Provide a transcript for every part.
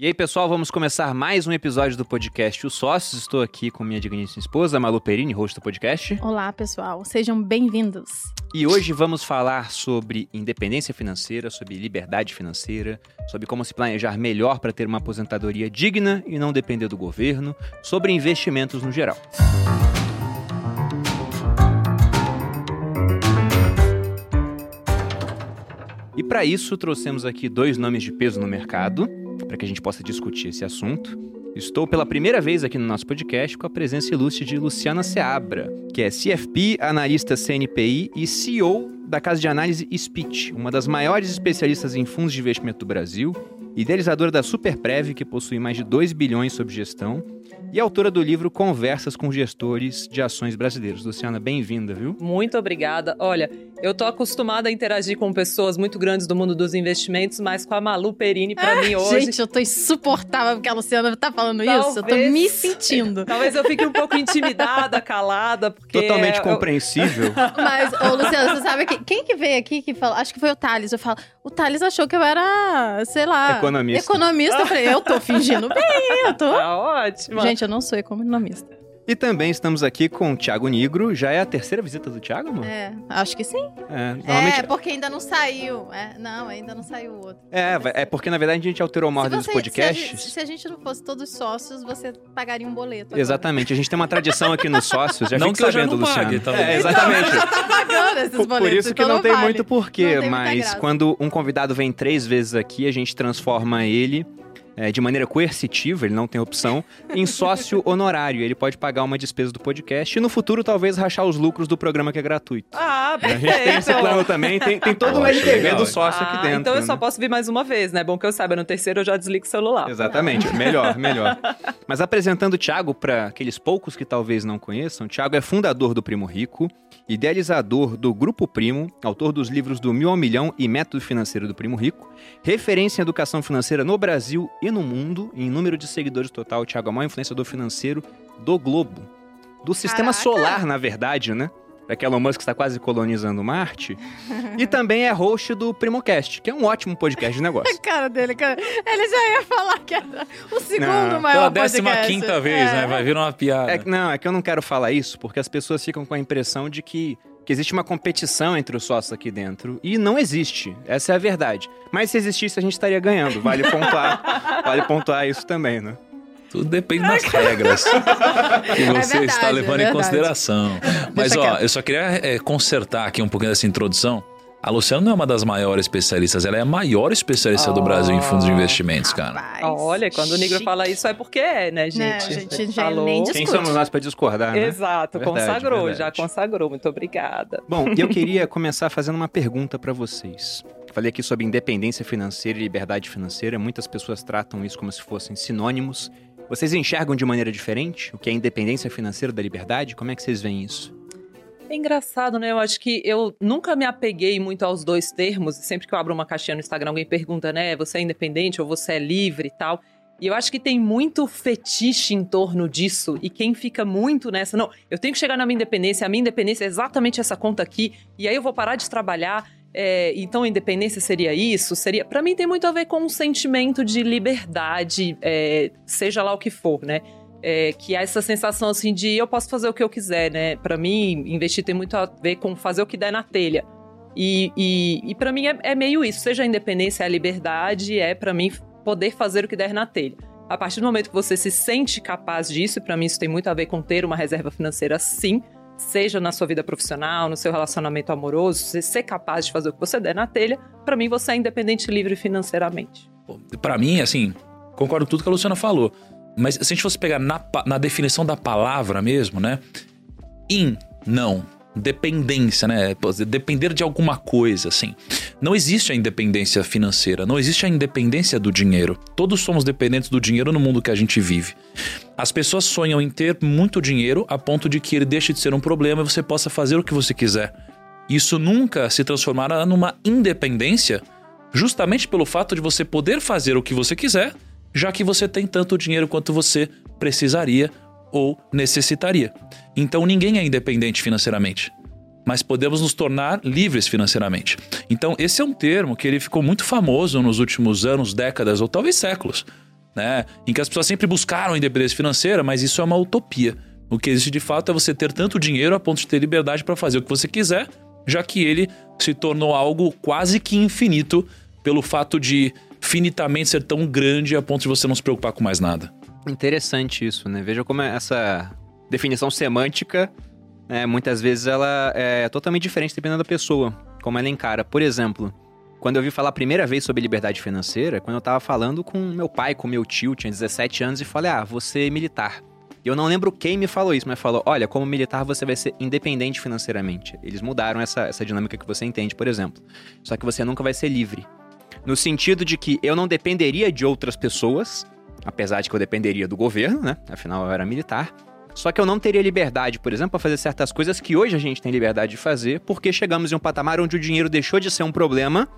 E aí, pessoal, vamos começar mais um episódio do podcast Os Sócios. Estou aqui com minha digníssima esposa, Malu Perini, host do podcast. Olá, pessoal. Sejam bem-vindos. E hoje vamos falar sobre independência financeira, sobre liberdade financeira, sobre como se planejar melhor para ter uma aposentadoria digna e não depender do governo, sobre investimentos no geral. E para isso trouxemos aqui dois nomes de peso no mercado para que a gente possa discutir esse assunto. Estou pela primeira vez aqui no nosso podcast com a presença ilustre de Luciana Seabra, que é CFP, analista CNPI e CEO da casa de análise Speech, uma das maiores especialistas em fundos de investimento do Brasil, idealizadora da Superprev, que possui mais de 2 bilhões sob gestão, e autora do livro Conversas com Gestores de Ações Brasileiros. Luciana, bem-vinda, viu? Muito obrigada. Olha, eu tô acostumada a interagir com pessoas muito grandes do mundo dos investimentos, mas com a Malu Perini, para ah, mim hoje. Gente, eu tô insuportável porque a Luciana tá falando talvez, isso. Eu tô me sentindo. Talvez eu fique um pouco intimidada, calada, porque. Totalmente compreensível. Mas, ô, Luciana, você sabe que. Quem que veio aqui que falou? Acho que foi o Thales. Eu falo, o Thales achou que eu era, sei lá. Economista. Economista. Eu falei, eu tô fingindo bem, eu tô. Tá ótimo. Gente, eu não sou economista. E também estamos aqui com o Thiago Nigro. Já é a terceira visita do Thiago, amor? É, acho que sim. É, normalmente... é porque ainda não saiu. É, não, ainda não saiu o outro. É, é porque na verdade a gente alterou uma ordem dos podcasts. Se a, gente, se a, gente, não fosse todos sócios, você pagaria um boleto. Agora. Exatamente. A gente tem uma tradição aqui nos sócios. Já não que sabendo, eu já não pague, tá é, exatamente. Então, já tá pagando esses boletos. Por isso que então não, não tem vale. muito porquê, mas quando um convidado vem três vezes aqui, a gente transforma ele é, de maneira coercitiva, ele não tem opção, em sócio honorário. Ele pode pagar uma despesa do podcast e no futuro talvez rachar os lucros do programa que é gratuito. Ah, perfeito. A gente tem esse plano também, tem, tem todo o LTV do sócio ah, aqui dentro. Então eu só né? posso vir mais uma vez, né? Bom que eu saiba, no terceiro eu já desligo o celular. Exatamente, melhor, melhor. Mas apresentando o Thiago para aqueles poucos que talvez não conheçam, o Thiago é fundador do Primo Rico, idealizador do Grupo Primo, autor dos livros do Mil ao Milhão e Método Financeiro do Primo Rico, referência em educação financeira no Brasil e no mundo, em número de seguidores total, Thiago é o maior influenciador financeiro do globo. Do sistema Caraca. solar, na verdade, né? É que Elon Musk está quase colonizando Marte. e também é host do Primocast, que é um ótimo podcast de negócio. Cara dele, cara. Ele já ia falar que era o segundo Não, maior Pela podcast. décima quinta vez, É. né? Vai vir uma piada. É não, é que eu não quero falar isso, porque as pessoas ficam com a impressão de que, que existe uma competição entre os sócios aqui dentro. E não existe. Essa é a verdade. Mas se existisse, a gente estaria ganhando. Vale pontuar, vale pontuar isso também, né? Tudo depende das regras que você verdade, está é levando em verdade. consideração. Mas, Deixa ó, quieto. eu só queria é, consertar aqui um pouquinho dessa introdução. A Luciana não é uma das maiores especialistas, ela é a maior especialista do Brasil em fundos de investimentos, cara. Rapaz, Olha, quando o Negro chique. fala isso é porque é, né, gente? Né, gente, Ele já falou. nem Quem Discute. somos nós para discordar, né? Exato, Verdade, consagrou, verdade. já consagrou. Muito obrigada. Bom, eu queria começar fazendo uma pergunta para vocês. Falei aqui sobre independência financeira e liberdade financeira. Muitas pessoas tratam isso como se fossem sinônimos. Vocês enxergam de maneira diferente o que é independência financeira da liberdade? Como é que vocês veem isso? É engraçado, né? Eu acho que eu nunca me apeguei muito aos dois termos. Sempre que eu abro uma caixinha no Instagram, alguém pergunta, né? Você é independente ou você é livre e tal. E eu acho que tem muito fetiche em torno disso. E quem fica muito nessa, não, eu tenho que chegar na minha independência, a minha independência é exatamente essa conta aqui, e aí eu vou parar de trabalhar. É, então independência seria isso? Seria. Para mim tem muito a ver com um sentimento de liberdade, é, seja lá o que for, né? É, que há essa sensação assim de eu posso fazer o que eu quiser, né? Para mim, investir tem muito a ver com fazer o que der na telha. E, e, e para mim é, é meio isso. Seja a independência, a liberdade, é para mim poder fazer o que der na telha. A partir do momento que você se sente capaz disso, para mim isso tem muito a ver com ter uma reserva financeira, sim. Seja na sua vida profissional, no seu relacionamento amoroso, você ser capaz de fazer o que você der na telha, para mim você é independente livre financeiramente. Pra mim, assim, concordo com tudo que a Luciana falou. Mas se a gente fosse pegar na, na definição da palavra mesmo, né? In, não. Dependência, né? Depender de alguma coisa, assim. Não existe a independência financeira, não existe a independência do dinheiro. Todos somos dependentes do dinheiro no mundo que a gente vive. As pessoas sonham em ter muito dinheiro a ponto de que ele deixe de ser um problema e você possa fazer o que você quiser. Isso nunca se transformará numa independência, justamente pelo fato de você poder fazer o que você quiser, já que você tem tanto dinheiro quanto você precisaria ou necessitaria. Então ninguém é independente financeiramente, mas podemos nos tornar livres financeiramente. Então esse é um termo que ele ficou muito famoso nos últimos anos, décadas ou talvez séculos. Né? Em que as pessoas sempre buscaram independência financeira, mas isso é uma utopia. O que existe de fato é você ter tanto dinheiro a ponto de ter liberdade para fazer o que você quiser, já que ele se tornou algo quase que infinito pelo fato de finitamente ser tão grande a ponto de você não se preocupar com mais nada. Interessante isso, né? Veja como essa definição semântica, né, muitas vezes ela é totalmente diferente dependendo da pessoa, como ela encara. Por exemplo, quando eu ouvi falar a primeira vez sobre liberdade financeira, quando eu tava falando com meu pai, com meu tio, tinha 17 anos, e falei, ah, você é militar. Eu não lembro quem me falou isso, mas falou: olha, como militar você vai ser independente financeiramente. Eles mudaram essa, essa dinâmica que você entende, por exemplo. Só que você nunca vai ser livre. No sentido de que eu não dependeria de outras pessoas, apesar de que eu dependeria do governo, né? Afinal, eu era militar. Só que eu não teria liberdade, por exemplo, para fazer certas coisas que hoje a gente tem liberdade de fazer, porque chegamos em um patamar onde o dinheiro deixou de ser um problema?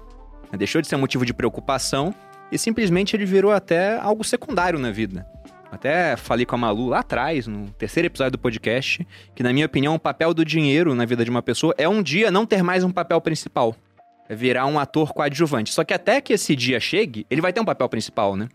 Deixou de ser motivo de preocupação, e simplesmente ele virou até algo secundário na vida. Até falei com a Malu lá atrás, no terceiro episódio do podcast, que na minha opinião o papel do dinheiro na vida de uma pessoa é um dia não ter mais um papel principal. É virar um ator coadjuvante. Só que até que esse dia chegue, ele vai ter um papel principal, né?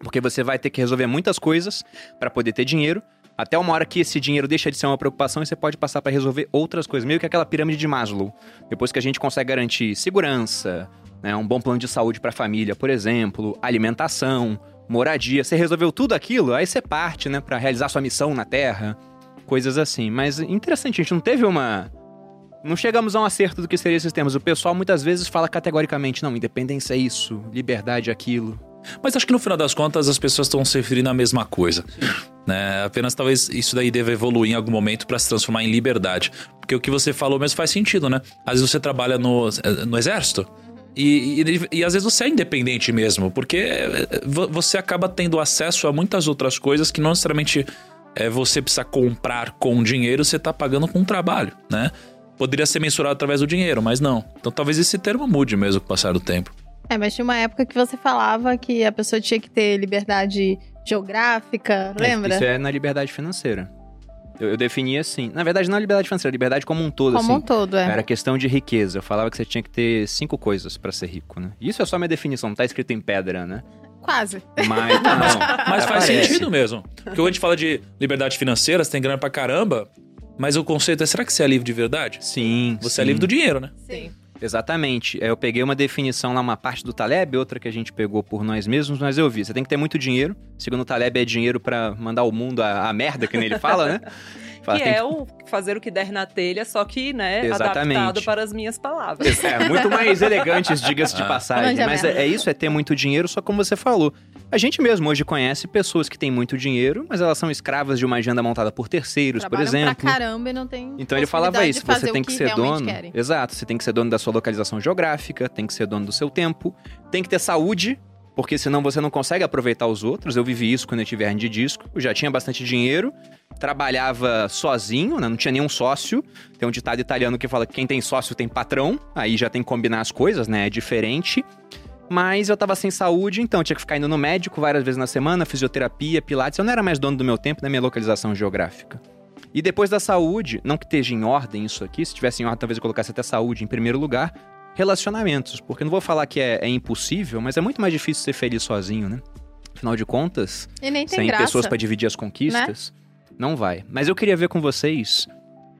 Porque você vai ter que resolver muitas coisas para poder ter dinheiro, até uma hora que esse dinheiro deixa de ser uma preocupação e você pode passar para resolver outras coisas, meio que aquela pirâmide de Maslow. Depois que a gente consegue garantir segurança, né, um bom plano de saúde para a família, por exemplo, alimentação, moradia, você resolveu tudo aquilo, aí você parte, né, para realizar sua missão na Terra, coisas assim. Mas interessante, a gente não teve uma não chegamos a um acerto do que seriam esses termos. O pessoal muitas vezes fala categoricamente, não, independência é isso, liberdade é aquilo. Mas acho que no final das contas as pessoas estão se referindo à mesma coisa. Né? Apenas talvez isso daí deva evoluir em algum momento para se transformar em liberdade. Porque o que você falou mesmo faz sentido, né? Às vezes você trabalha no, no exército. E, e, e, às vezes você é independente mesmo, porque eh, você acaba tendo acesso a muitas outras coisas que não necessariamente é, você precisa comprar com dinheiro, você está pagando com trabalho, né? Poderia ser mensurado através do dinheiro, mas não. Então talvez esse termo mude mesmo com o passar do tempo. É, mas tinha uma época que você falava que a pessoa tinha que ter liberdade geográfica, lembra? É, isso é na liberdade financeira. Eu, eu definia assim. Na verdade, não a liberdade financeira, a liberdade como um todo. Como assim. um todo, é. Era questão de riqueza. Eu falava que você tinha que ter cinco coisas para ser rico, né? Isso é só minha definição, não tá escrito em pedra, né? Quase. Mas, não, mas faz aparece. sentido mesmo. Porque quando a gente fala de liberdade financeira, você tem grana pra caramba. Mas o conceito é: será que você é livre de verdade? Sim. Você sim. é livre do dinheiro, né? Sim. Exatamente. É, Eu peguei uma definição lá, uma parte do Taleb, outra que a gente pegou por nós mesmos, mas eu vi. Você tem que ter muito dinheiro. Segundo o Taleb, é dinheiro pra mandar o mundo a, a merda, que nem ele fala, né? Fala, que é o fazer o que der na telha, só que, né, Exatamente. adaptado para as minhas palavras. É, muito mais elegantes, diga-se de Ah. passagem. Mas é, é isso, é ter muito dinheiro, só como você falou. A gente mesmo hoje conhece pessoas que têm muito dinheiro, mas elas são escravas de uma agenda montada por terceiros, por Trabalham exemplo. pra caramba e não tem Então ele falava isso, você tem o que, ser dono. querem. Exato, você tem que ser dono da sua localização geográfica, tem que ser dono do seu tempo, tem que ter saúde, porque senão você não consegue aproveitar os outros. Eu vivi isso quando eu tive hernia de disco. Eu já tinha bastante dinheiro, trabalhava sozinho, né? não tinha nenhum sócio. Tem um ditado italiano que fala que quem tem sócio tem patrão, aí já tem que combinar as coisas, né? É diferente. Mas eu tava sem saúde, então tinha que ficar indo no médico várias vezes na semana, fisioterapia, pilates. Eu não era mais dono do meu tempo, da minha localização geográfica. E depois da saúde, não que esteja em ordem isso aqui, se tivesse em ordem, talvez eu colocasse até saúde em primeiro lugar, relacionamentos. Porque não vou falar que é, é impossível, mas é muito mais difícil ser feliz sozinho, né? Afinal de contas, sem graça. pessoas pra dividir as conquistas, não vai. Mas eu queria ver com vocês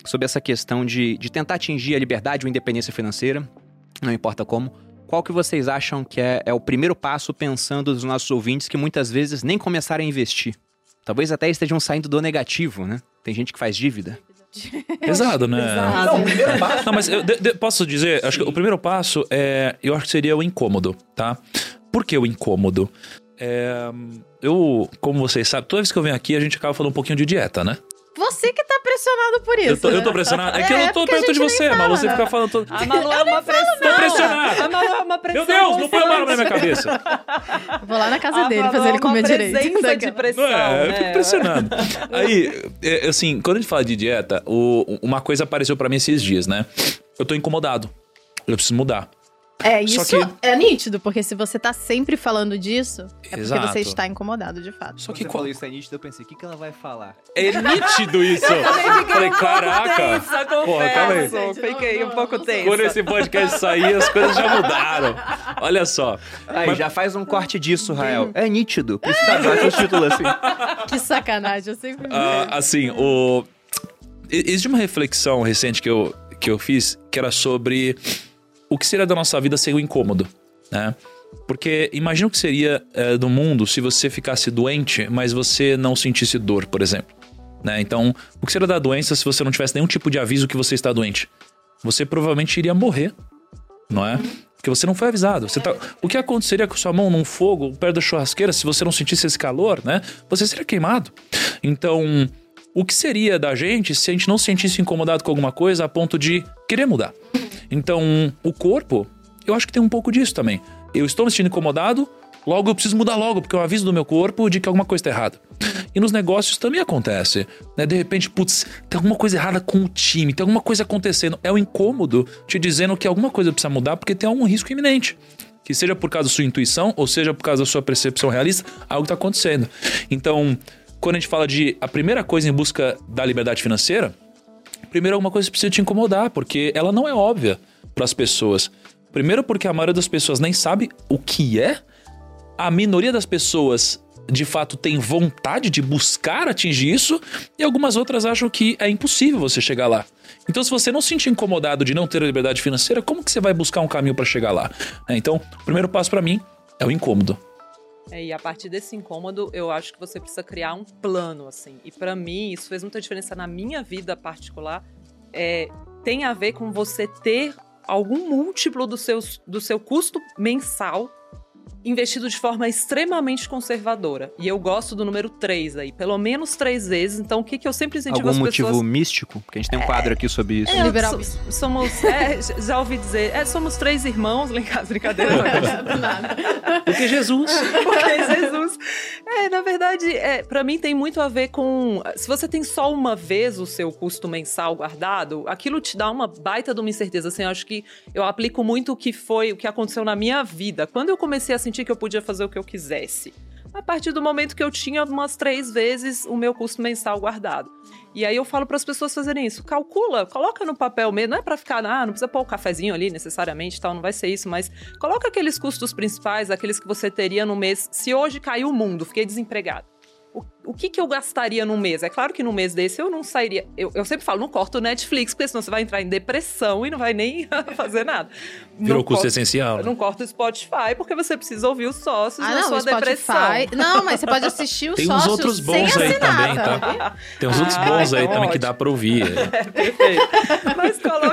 sobre essa questão de, de tentar atingir a liberdade ou independência financeira, não importa como. Qual que vocês acham que é, é o primeiro passo pensando nos nossos ouvintes que muitas vezes nem começaram a investir? Talvez até estejam saindo do negativo, né? Tem gente que faz dívida. Pesado, né? Pesado. Não, mas eu de- de- posso dizer, acho que o primeiro passo é, eu acho que seria o incômodo, tá? Por que o incômodo? É, eu, como vocês sabem, toda vez que eu venho aqui a gente acaba falando um pouquinho de dieta, né? Você que tá pressionado por isso. eu, tô, eu tô né? pressionado. É que eu É, não tô a perto de você, nem Malu. fala, Você né? fica falando todo. A Malu é uma pressão. Tô pressionado. A Malu é uma pressão. Meu Deus, não põe a mão na minha cabeça. Vou lá na casa A dele Malu fazer é ele comer uma direito. presença de pressão, Não é, eu né? fico impressionado. Aí, é, assim, quando a gente fala de dieta, o- uma coisa apareceu pra mim esses dias, né? Eu tô incomodado. Eu preciso mudar. É, isso que- é nítido, porque se você tá sempre falando disso, é Exato. porque você está incomodado, de fato. Só que Você qual- falou isso é nítido, eu pensei, o que, que ela vai falar? é nítido isso. Falei, caraca. Tensa, Porra, calma aí. Fiquei um pouco tensa. Quando esse podcast sair, as coisas já mudaram. Olha só. Aí, já faz um corte disso, Rael. É nítido. Isso tá bota o título assim. Que sacanagem, eu sempre Ah, assim, o. Existe uma reflexão recente que eu, que eu fiz que era sobre o que seria da nossa vida sem o incômodo, né? Porque imagina o que seria é, do mundo se você ficasse doente, mas você não sentisse dor, por exemplo. Né? Então, o que seria da doença se você não tivesse nenhum tipo de aviso que você está doente? Você provavelmente iria morrer, não é? Porque você não foi avisado. Você tá... O que aconteceria com sua mão num fogo perto da churrasqueira se você não sentisse esse calor, né? Você seria queimado. Então, o que seria da gente se a gente não se sentisse incomodado com alguma coisa a ponto de querer mudar? Então, o corpo, eu acho que tem um pouco disso também. Eu estou me sentindo incomodado, logo eu preciso mudar logo, porque um aviso do meu corpo de que alguma coisa está errada. E nos negócios também acontece. Né? De repente, putz, tem alguma coisa errada com o time, tem alguma coisa acontecendo. É o incômodo te dizendo que alguma coisa precisa mudar porque tem algum risco iminente. Que seja por causa da sua intuição ou seja por causa da sua percepção realista, algo está acontecendo. Então, quando a gente fala de a primeira coisa em busca da liberdade financeira, primeiro alguma coisa precisa te incomodar, porque ela não é óbvia para as pessoas. Primeiro porque a maioria das pessoas nem sabe o que é. A minoria das pessoas de fato tem vontade de buscar atingir isso e algumas outras acham que é impossível você chegar lá. Então, se você não se sentir incomodado de não ter a liberdade financeira, como que você vai buscar um caminho para chegar lá? Então, o primeiro passo para mim é o incômodo. É, e a partir desse incômodo, eu acho que você precisa criar um plano, assim. E para mim, isso fez muita diferença na minha vida particular. É, tem a ver com você ter algum múltiplo do, seus, do seu custo mensal investido de forma extremamente conservadora. E eu gosto do número 3 aí, pelo menos três vezes. Então, o que, que eu sempre incentivo Algum as motivo pessoas... místico? Porque a gente tem um quadro aqui sobre isso. É, Liberal so- somos, é, já ouvi dizer, é, somos três irmãos, lá em casa, brincadeira. Do nada. Porque Jesus. Porque Jesus. É, na verdade, é, para mim tem muito a ver com. Se você tem só uma vez o seu custo mensal guardado, aquilo te dá uma baita de uma incerteza. Assim, eu acho que eu aplico muito o que foi, o que aconteceu na minha vida. Quando eu comecei a sentir que eu podia fazer o que eu quisesse. A partir do momento que eu tinha umas três vezes o meu custo mensal guardado. E aí eu falo para as pessoas fazerem isso. Calcula, coloca no papel mesmo. Não é para ficar, ah, não precisa pôr o cafezinho ali necessariamente, tal, não vai ser isso, mas coloca aqueles custos principais, aqueles que você teria no mês. Se hoje caiu o mundo, fiquei desempregado. O, o que, que eu gastaria no mês? É claro que no mês desse eu não sairia. Eu, eu sempre falo, não corta o Netflix, porque senão você vai entrar em depressão e não vai nem fazer nada. Virou Não custo corta- essencial. né? Não corta o Spotify, porque você precisa ouvir os sócios Ah, na não, sua depressão. Não, mas você pode assistir os Tem uns sócios outros sem bons aí assinar, também, tá? Tem uns outros Ah, bons aí então também que ótimo. dá pra ouvir. Perfeito. Mas coloca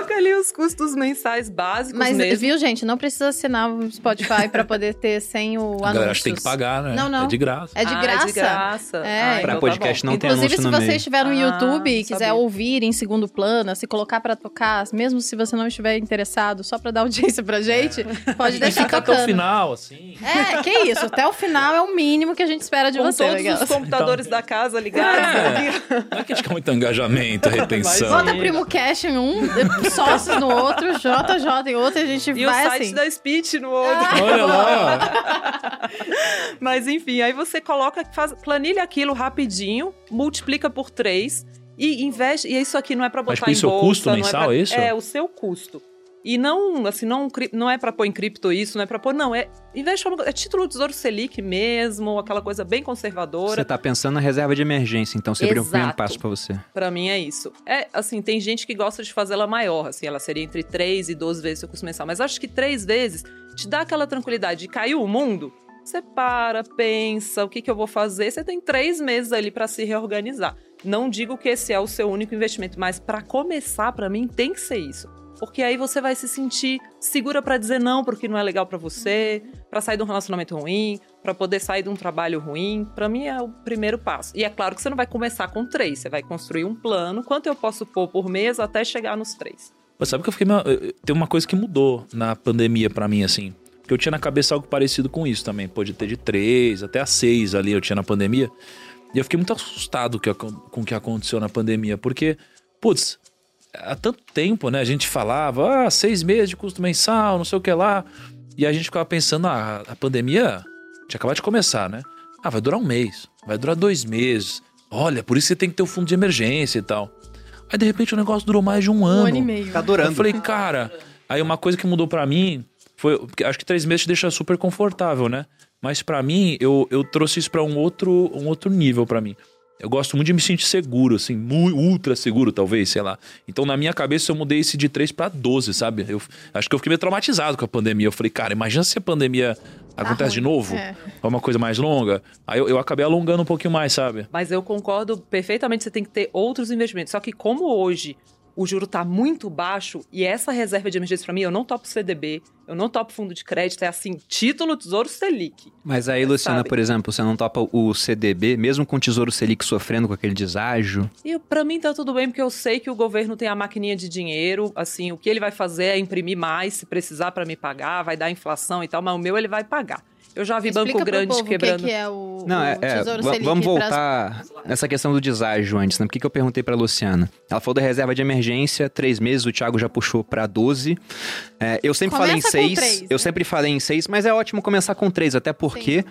custos mensais básicos Mas, mesmo. viu, gente, não precisa assinar o Spotify pra poder ter sem o anúncio. A galera acha que tem que pagar, né? Não, não. É de graça. É de Ah, graça. É de graça. É. Ah, Pra então podcast tá não tem Inclusive, anúncio se você meio. estiver no Ah, YouTube e quiser sabia. ouvir em segundo plano, se colocar pra tocar, mesmo se você não estiver interessado, só pra dar audiência pra gente, pode E deixar fica até tocando. o final, assim. É, que isso, até o final é o mínimo que a gente espera de Com você. todos os computadores da casa ligados. É. aqui. Não é que a gente quer muito engajamento, retenção. Bota Primo Cash em um, sócios no outro, JJ em outro, e a gente E o vai site assim. da Speech no outro. Ah, Olha lá. Mas enfim, aí você coloca, faz, planilha aquilo rapidinho, multiplica por três e investe. E isso aqui não é pra Mas botar com em isso, o bolsa, custo mensal, é, pra- é isso? É, o seu custo. E não, assim, não, não é pra pôr em cripto isso, não é pra pôr, não, é investe é título do Tesouro Selic mesmo, aquela coisa bem conservadora. Você tá pensando na reserva de emergência, então seria o primeiro passo pra você. Pra mim é isso. É, assim, tem gente que gosta de fazer ela maior, assim, ela seria entre 3 e 12 vezes o seu custo mensal. Mas acho que três vezes te dá aquela tranquilidade de caiu o mundo. Você para, pensa, o que, que eu vou fazer? Você tem três meses ali pra se reorganizar. Não digo que esse é o seu único investimento, mas pra começar, pra mim, tem que ser isso. Porque aí você vai se sentir segura pra dizer não porque não é legal pra você, pra sair de um relacionamento ruim, pra poder sair de um trabalho ruim. Pra mim é o primeiro passo. E é claro que você não vai começar com três, você vai construir um plano. Quanto eu posso pôr por mês até chegar nos três? Mas sabe que eu fiquei. meio- eh, Tem uma coisa que mudou na pandemia pra mim, assim. Porque eu tinha na cabeça algo parecido com isso também. Pode ter de três até a seis ali eu tinha na pandemia. E eu fiquei muito assustado com o que aconteceu na pandemia. Porque, putz, há tanto tempo, né? A gente falava, ah, seis meses de custo mensal, não sei o que lá. E a gente ficava pensando, ah, a pandemia tinha acabado de começar, né? Ah, vai durar um mês, vai durar dois meses. Olha, por isso você tem que ter o fundo de emergência e tal. Aí, de repente, o negócio durou mais de um ano. Um ano e meio. Tá adorando. Eu falei, cara. Aí uma coisa que mudou pra mim foi. porque Acho que três meses te deixa super confortável, né? Mas pra mim, eu, eu trouxe isso pra um outro, um outro nível pra mim. Eu gosto muito de me sentir seguro, assim, muito, ultra seguro, talvez, sei lá. Então, na minha cabeça, eu mudei esse de 3 pra 12, sabe? Eu acho que eu fiquei meio traumatizado com a pandemia. Eu falei, cara, imagina se a pandemia acontece de ruim, novo, é. é uma coisa mais longa. Aí eu, eu acabei alongando um pouquinho mais, sabe? Mas eu concordo perfeitamente, você tem que ter outros investimentos. Só que como hoje o juro tá muito baixo e essa reserva de emergência pra mim, eu não topo CDB, eu não topo fundo de crédito, é assim, título Tesouro Selic. Mas aí, Luciana, Sabe. por exemplo, você não topa o CDB, mesmo com o Tesouro Selic sofrendo com aquele deságio? E pra mim tá tudo bem, porque eu sei que o governo tem a maquininha de dinheiro, assim, o que ele vai fazer é imprimir mais, se precisar pra me pagar, vai dar inflação e tal, mas o meu ele vai pagar. Eu já vi Explica banco grande povo quebrando. O que, que é o, Não, o é, é, vamos pras- voltar nessa questão do deságio antes, né? Por que, que eu perguntei pra Luciana? Ela falou da reserva de emergência, três meses, o Thiago já puxou pra 12. É, eu sempre falei em Começa seis. três, eu né? sempre falei em seis, mas é ótimo começar com três, até porque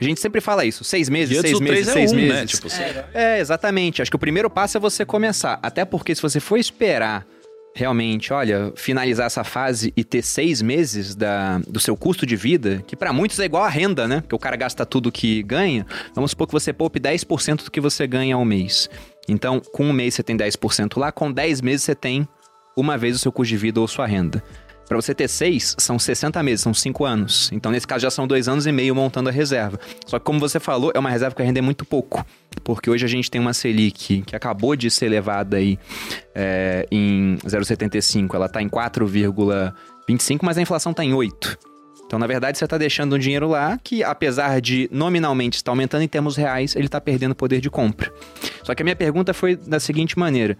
a gente sempre fala isso. Seis meses, seis meses, 3 é seis 1, meses. né? Tipo, assim, É, exatamente. Acho que o primeiro passo é você começar. Até porque se você for esperar realmente, olha, finalizar essa fase e ter seis meses da, do seu custo de vida, que pra muitos é igual a renda, né? Porque o cara gasta tudo que ganha. Vamos supor que você poupe 10% do que você ganha ao mês. Então, com um mês você tem 10% lá, com 10 meses você tem uma vez o seu custo de vida ou sua renda. Pra você ter seis, são 60 meses, são 5 anos. Então, nesse caso, já são dois anos e meio montando a reserva. Só que, como você falou, é uma reserva que vai render muito pouco. Porque hoje a gente tem uma Selic que acabou de ser levada aí é, em 0,75. Ela tá em 4,25, mas a inflação tá em 8. Então, na verdade, você está deixando um dinheiro lá que, apesar de nominalmente estar aumentando em termos reais, ele está perdendo poder de compra. Só que a minha pergunta foi da seguinte maneira: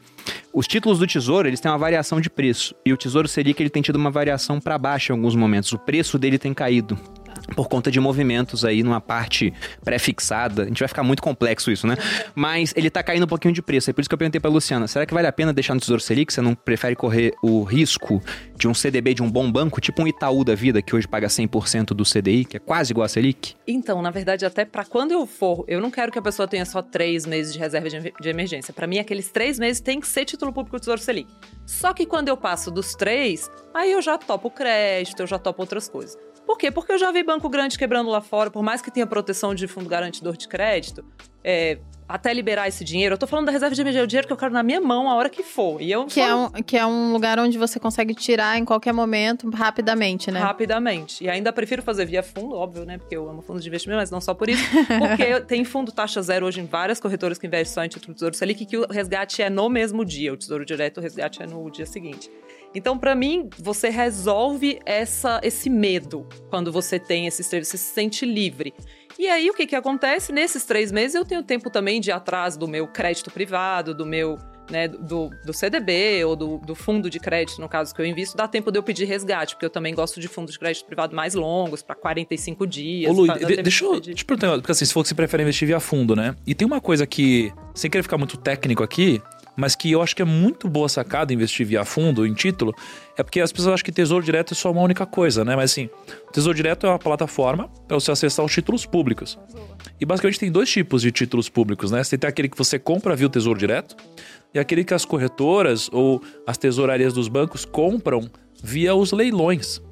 os títulos do Tesouro eles têm uma variação de preço e o Tesouro Selic ele tem tido uma variação para baixo em alguns momentos. O preço dele tem caído por conta de movimentos aí numa parte pré-fixada. A gente vai ficar muito complexo isso, né? Mas ele tá caindo um pouquinho de preço. É por isso que eu perguntei pra Luciana, será que vale a pena deixar no Tesouro Selic? Você não prefere correr o risco de um CDB de um bom banco, tipo um Itaú da vida, que hoje paga 100% do CDI, que é quase igual a Selic? Então, na verdade, até pra quando eu for, eu não quero que a pessoa tenha só três meses de reserva de, emergência. Pra mim, aqueles três meses tem que ser título público do Tesouro Selic. Só que quando eu passo dos três, aí eu já topo crédito, eu já topo outras coisas. Por quê? Porque eu já vi banco grande quebrando lá fora, por mais que tenha proteção de fundo garantidor de crédito, é, até liberar esse dinheiro. Eu tô falando da reserva de emergência, o dinheiro que eu quero na minha mão a hora que for. E eu Que é, um, que é um lugar onde você consegue tirar em qualquer momento, rapidamente, né? Rapidamente. E ainda prefiro fazer via fundo, óbvio, né? Porque eu amo fundos de investimento, mas não só por isso. Porque tem fundo taxa zero hoje em várias corretoras que investem só em título do Tesouro Selic, que o resgate é no mesmo dia. O Tesouro Direto, o resgate é no dia seguinte. Então, pra mim, você resolve essa, esse medo quando você tem esses três, você se sente livre. E aí, o que que acontece? Nesses três meses, eu tenho tempo também de ir atrás do meu crédito privado, do meu, né, do, do CDB ou do, do fundo de crédito, no caso que eu invisto, dá tempo de eu pedir resgate, porque eu também gosto de fundos de crédito privado mais longos, pra 45 dias. Ô, Lu, pra- de- deixa de eu te perguntar, porque assim, se for que você prefere investir via fundo, né? E tem uma coisa que, sem querer ficar muito técnico aqui, mas que eu acho que é muito boa sacada investir via fundo, em título, é porque as pessoas acham que Tesouro Direto é só uma única coisa, né? Mas assim, o Tesouro Direto é uma plataforma para você acessar os títulos públicos. E basicamente tem dois tipos de títulos públicos, né? Você tem aquele que você compra via o Tesouro Direto e aquele que as corretoras ou as tesourarias dos bancos compram via os leilões.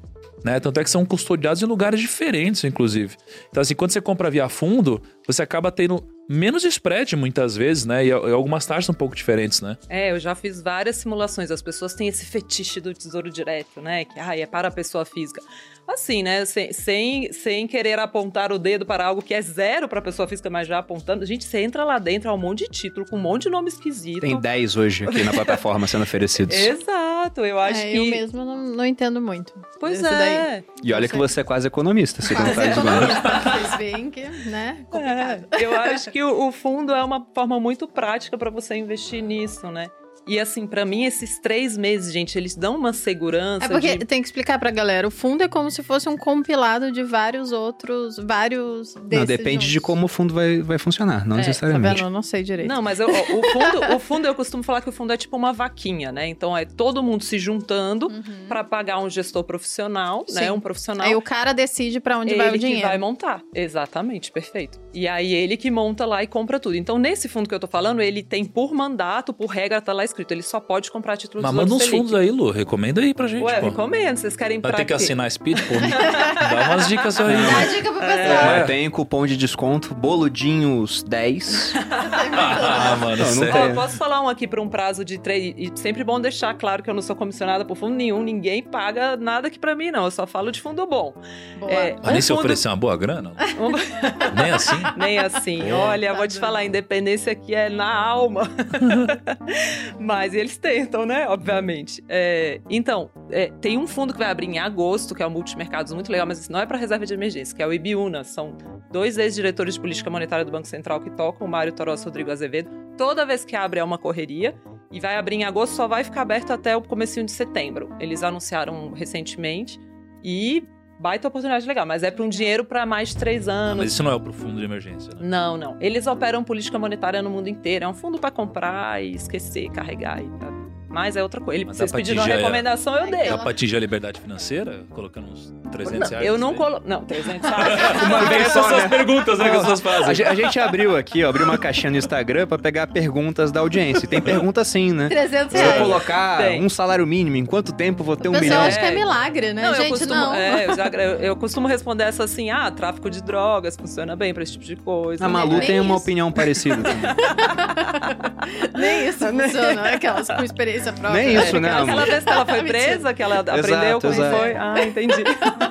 Né? Tanto é que são custodiados em lugares diferentes, inclusive. Então, assim, quando você compra via fundo, você acaba tendo menos spread muitas vezes, né? E, e algumas taxas um pouco diferentes, né? É, eu já fiz várias simulações. As pessoas têm esse fetiche do tesouro direto, né? Que ai, é para a pessoa física. Assim, né? Sem, sem, sem querer apontar o dedo para algo que é zero para a pessoa física, mas já apontando. Gente, você entra lá dentro, há um monte de título, com um monte de nome esquisito. Tem 10 hoje aqui na plataforma sendo oferecidos. Exato, eu acho É, que. Eu mesmo não, não entendo muito. Pois desse daí. é. E olha que você é quase economista, segundo o Quase Thales Gomes. economista. Vocês veem que, né? Complicado. É, eu acho que o, o fundo é uma forma muito prática para você investir nisso, né? E assim, para mim, esses três meses, gente, eles dão uma segurança. É porque de- tem que explicar pra galera. O fundo é como se fosse um compilado de vários outros, vários desses Não, depende de juntos. como o fundo vai, vai funcionar, não É, Tá necessariamente. vendo? Eu não sei direito. Não, mas eu- o, fundo, o fundo, eu costumo falar que o fundo é tipo uma vaquinha, né? Então é todo mundo se juntando Uhum. pra pagar um gestor profissional, né? Sim. Um profissional. Aí o cara decide pra onde ele vai o que dinheiro. vai montar. Exatamente, perfeito. E aí ele que monta lá e compra tudo. Então, nesse fundo que eu tô falando, ele tem por mandato, por regra, tá lá escrito, ele só pode comprar título Mas do manda uns fundos aí, Lu. Recomenda aí pra gente, Ué, pô. recomendo. Vocês querem Vai pra ter que quê? assinar Speed, pô. Dá umas dicas aí. Dá né? dica pro É. pessoal. Mas tem cupom de desconto, boludinhos 10. Ah, mano, Não, não sério. tem. Ó, posso falar um aqui para um prazo de três. E sempre bom deixar claro que eu não sou comissionada por fundo nenhum, ninguém paga nada aqui pra mim, não. Eu só falo de fundo bom. Boa. É, Mas nem um se fundo- oferecer uma boa grana? um- Nem assim? Nem assim. Olha, vou te falar, a independência aqui é na alma. Mas eles tentam, né? Obviamente. É, então, é, tem um fundo que vai abrir em agosto, que é o Multimercados, muito legal, mas isso não é para reserva de emergência, que é o Ibiúna. São dois ex-diretores de política monetária do Banco Central que tocam, o Mário Toros e o Rodrigo Azevedo. Toda vez que abre é uma correria. E vai abrir em agosto, só vai ficar aberto até o comecinho de setembro. Eles anunciaram recentemente. E baita oportunidade legal, mas é para um dinheiro para mais de três anos. Mas isso não é pro fundo de emergência, né? Não, não. Eles operam política monetária no mundo inteiro. É um fundo para comprar e esquecer, carregar e tal. Mas é outra coisa. Ele, vocês pediram uma a- recomendação, eu dei. Dá pra atingir a liberdade financeira? Colocando uns 300 Não, reais? eu não coloco. Não, 300 reais. Uma vez Essas só, são as né? perguntas né, que as pessoas A, fazem. a gente abriu aqui, ó, abriu uma caixinha no Instagram pra pegar perguntas da audiência. E tem pergunta assim, né? 300 Se eu reais. colocar Tem. um salário mínimo, em quanto tempo eu vou ter um milhão? acha que é milagre, né? Não, eu Gente, costumo, não. é, eu, já- eu- eu costumo responder essa assim: ah, tráfico de drogas funciona bem pra esse tipo de coisa. A Malu tem uma isso. opinião parecida. também. Nem isso funciona, né? Aquelas com experiência própria. Nem isso, né, Aquela amor? vez que ela foi Mentira. presa, que ela aprendeu como exato. foi. Ah, entendi.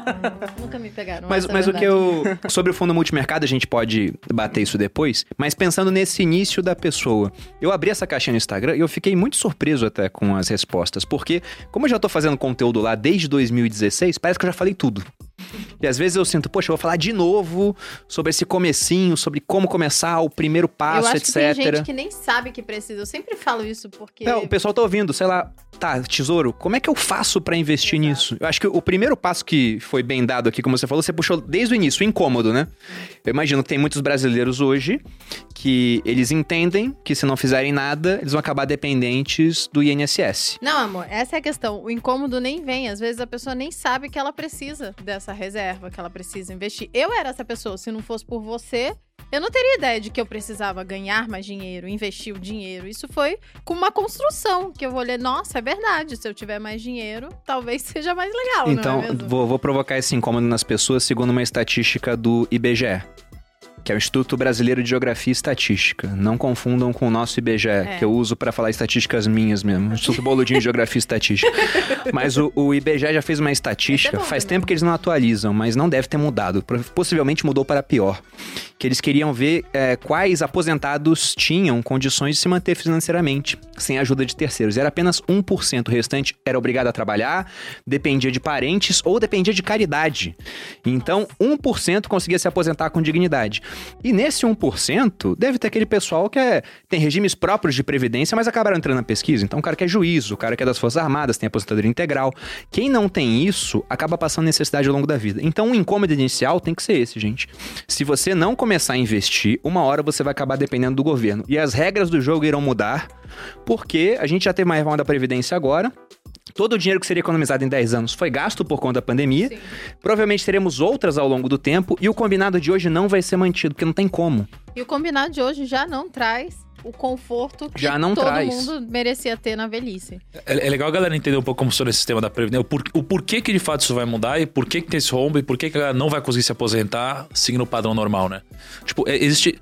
Nunca me pegaram. Mas, mas o que eu. Sobre o fundo multimercado, a gente pode bater isso depois. Mas pensando nesse início da pessoa, eu abri essa caixinha no Instagram e eu fiquei muito surpreso até com as respostas. Porque, como eu já tô fazendo conteúdo lá desde 2016, parece que eu já falei tudo. E às vezes eu sinto, poxa, eu vou falar de novo sobre esse comecinho, sobre como começar, o primeiro Eu passo, acho etc. que tem gente que nem sabe que precisa. Eu sempre falo isso porque. É, o pessoal tá ouvindo, sei lá, tá, tesouro, como é que eu faço pra investir Exato. nisso? Eu acho que o primeiro passo que foi bem dado aqui, como você falou, você puxou desde o início, o incômodo, né? Eu imagino que tem muitos brasileiros hoje que eles entendem que se não fizerem nada, eles vão acabar dependentes do INSS. Não, amor, essa é a questão. O incômodo nem vem. Às vezes a pessoa nem sabe que ela precisa dessa reserva, que ela precisa investir. Eu era essa pessoa. Se não fosse por você, eu não teria ideia de que eu precisava ganhar mais dinheiro, investir o dinheiro. Isso foi com uma construção que eu vou ler. Nossa, é verdade. Se eu tiver mais dinheiro, talvez seja mais legal, então, não é vou, vou provocar esse incômodo nas pessoas segundo uma estatística do IBGE. Que é o Instituto Brasileiro de Geografia e Estatística. Não confundam com o nosso IBGE, É. que eu uso pra falar estatísticas minhas mesmo. Instituto Boludinho de Geografia e Estatística. Mas o, o IBGE já fez uma estatística, é bom faz também. tempo que eles não atualizam, mas não deve ter mudado. Possivelmente mudou para pior. Que eles queriam ver é, quais aposentados tinham condições de se manter financeiramente, sem a ajuda de terceiros. Era apenas 1%. O restante era obrigado a trabalhar, dependia de parentes ou dependia de caridade. Então, 1% conseguia se aposentar com dignidade. E nesse 1%, deve ter aquele pessoal que é- tem regimes próprios de previdência, mas acabaram entrando na pesquisa. Então, o cara que é juiz, o cara que é das Forças Armadas, tem aposentadoria integral. Quem não tem isso, acaba passando necessidade ao longo da vida. Então, o incômodo inicial tem que ser esse, gente. Se você não começar a investir, uma hora você vai acabar dependendo do governo. E as regras do jogo irão mudar, porque a gente já tem uma reforma da Previdência agora. Todo o dinheiro que seria economizado em 10 anos foi gasto por conta da pandemia. Sim. Provavelmente teremos outras ao longo do tempo e o combinado de hoje não vai ser mantido, porque não tem como. E o combinado de hoje já não traz o conforto que Já não todo traz. mundo merecia ter na velhice. É, é legal a galera entender um pouco como funciona esse sistema da Previdência, o, por- o porquê que de fato isso vai mudar e por que, que tem esse rombo e por que, que a galera não vai conseguir se aposentar seguindo o padrão normal, né? Tipo, é, existe,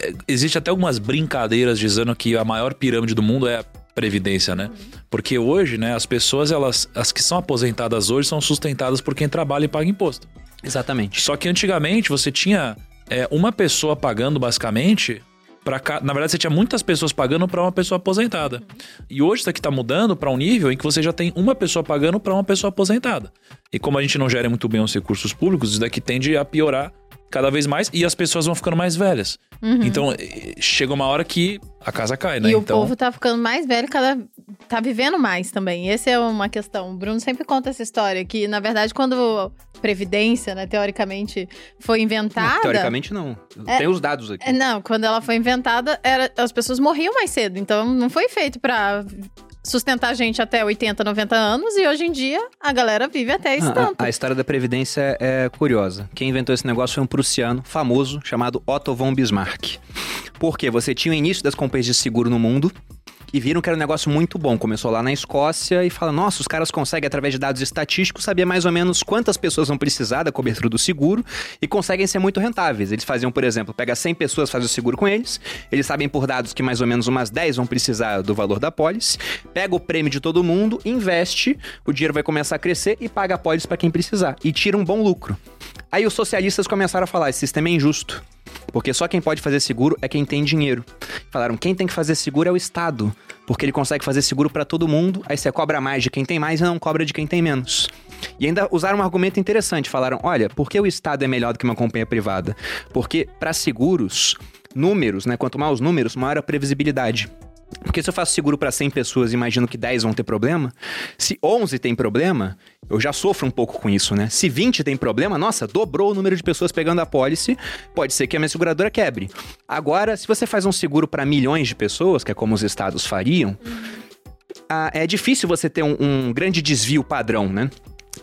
é, existe até algumas brincadeiras dizendo que a maior pirâmide do mundo é a Previdência, né? Porque hoje, né, as pessoas, elas, as que são aposentadas hoje são sustentadas por quem trabalha e paga imposto. Exatamente. Só que antigamente você tinha é, uma pessoa pagando basicamente para na verdade você tinha muitas pessoas pagando para uma pessoa aposentada. E hoje isso aqui tá mudando para um nível em que você já tem uma pessoa pagando para uma pessoa aposentada. E como a gente não gera muito bem os recursos públicos, isso daqui tende a piorar cada vez mais e as pessoas vão ficando mais velhas. Então eh, chega uma hora que a casa cai, né? Uhum. E o então povo tá ficando mais velho, cada tá vivendo mais também. Essa é uma questão. O Bruno sempre conta essa história que na verdade quando previdência, né, teoricamente foi inventada, Não, teoricamente não. É- Tem os dados aqui. É, Não, quando ela foi inventada, era, as pessoas morriam mais cedo. Então não foi feito pra sustentar a gente até 80, 90 anos e hoje em dia a galera vive até esse Ah, tanto. a, a história da Previdência é curiosa. Quem inventou esse negócio foi um prussiano famoso chamado Otto von Bismarck. Porque você tinha o início das companhias de seguro no mundo e viram que era um negócio muito bom. Começou lá na Escócia e fala: nossa, os caras conseguem, através de dados estatísticos, saber mais ou menos quantas pessoas vão precisar da cobertura do seguro e conseguem ser muito rentáveis. Eles faziam, por exemplo, pega 100 pessoas, faz o seguro com eles, eles sabem por dados que mais ou menos umas 10 vão precisar do valor da pólice, pega o prêmio de todo mundo, investe, o dinheiro vai começar a crescer e paga a pólice para quem precisar e tira um bom lucro. Aí os socialistas começaram a falar: esse sistema é injusto. Porque só quem pode fazer seguro é quem tem dinheiro. Falaram, quem tem que fazer seguro é o Estado. Porque ele consegue fazer seguro para todo mundo, aí você cobra mais de quem tem mais e não cobra de quem tem menos. E ainda usaram um argumento interessante. Falaram, olha, por que o Estado é melhor do que uma companhia privada? Porque para seguros, números, né? Quanto mais os números, maior a previsibilidade. Porque se eu faço seguro para 100 pessoas imagino que 10 vão ter problema, se 11 tem problema, eu já sofro um pouco com isso, né? Se 20 tem problema, nossa, dobrou o número de pessoas pegando a pólice, pode ser que a minha seguradora quebre. Agora, se você faz um seguro para milhões de pessoas, que é como os estados fariam, ah, é difícil você ter um, um grande desvio padrão, né?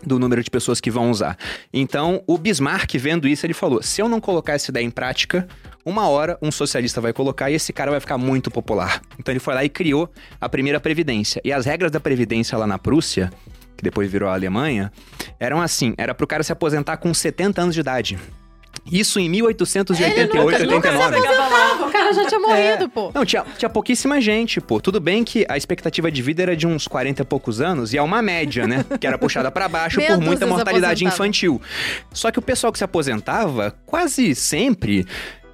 Do número de pessoas que vão usar. Então, o Bismarck, vendo isso, ele falou: se eu não colocar essa ideia em prática, uma hora um socialista vai colocar e esse cara vai ficar muito popular. Então, ele foi lá e criou a primeira Previdência. E as regras da Previdência lá na Prússia, que depois virou a Alemanha, eram assim: era pro cara se aposentar com 70 anos de idade. Isso em 1888, Ele nunca- nunca 89. se aposentava, O cara já tinha morrido, pô. Não, tinha, tinha pouquíssima gente, pô. Tudo bem que a expectativa de vida era de uns 40 e poucos anos, e é uma média, né? Que era puxada pra baixo por muita mortalidade aposentava. infantil. Só que o pessoal que se aposentava, quase sempre.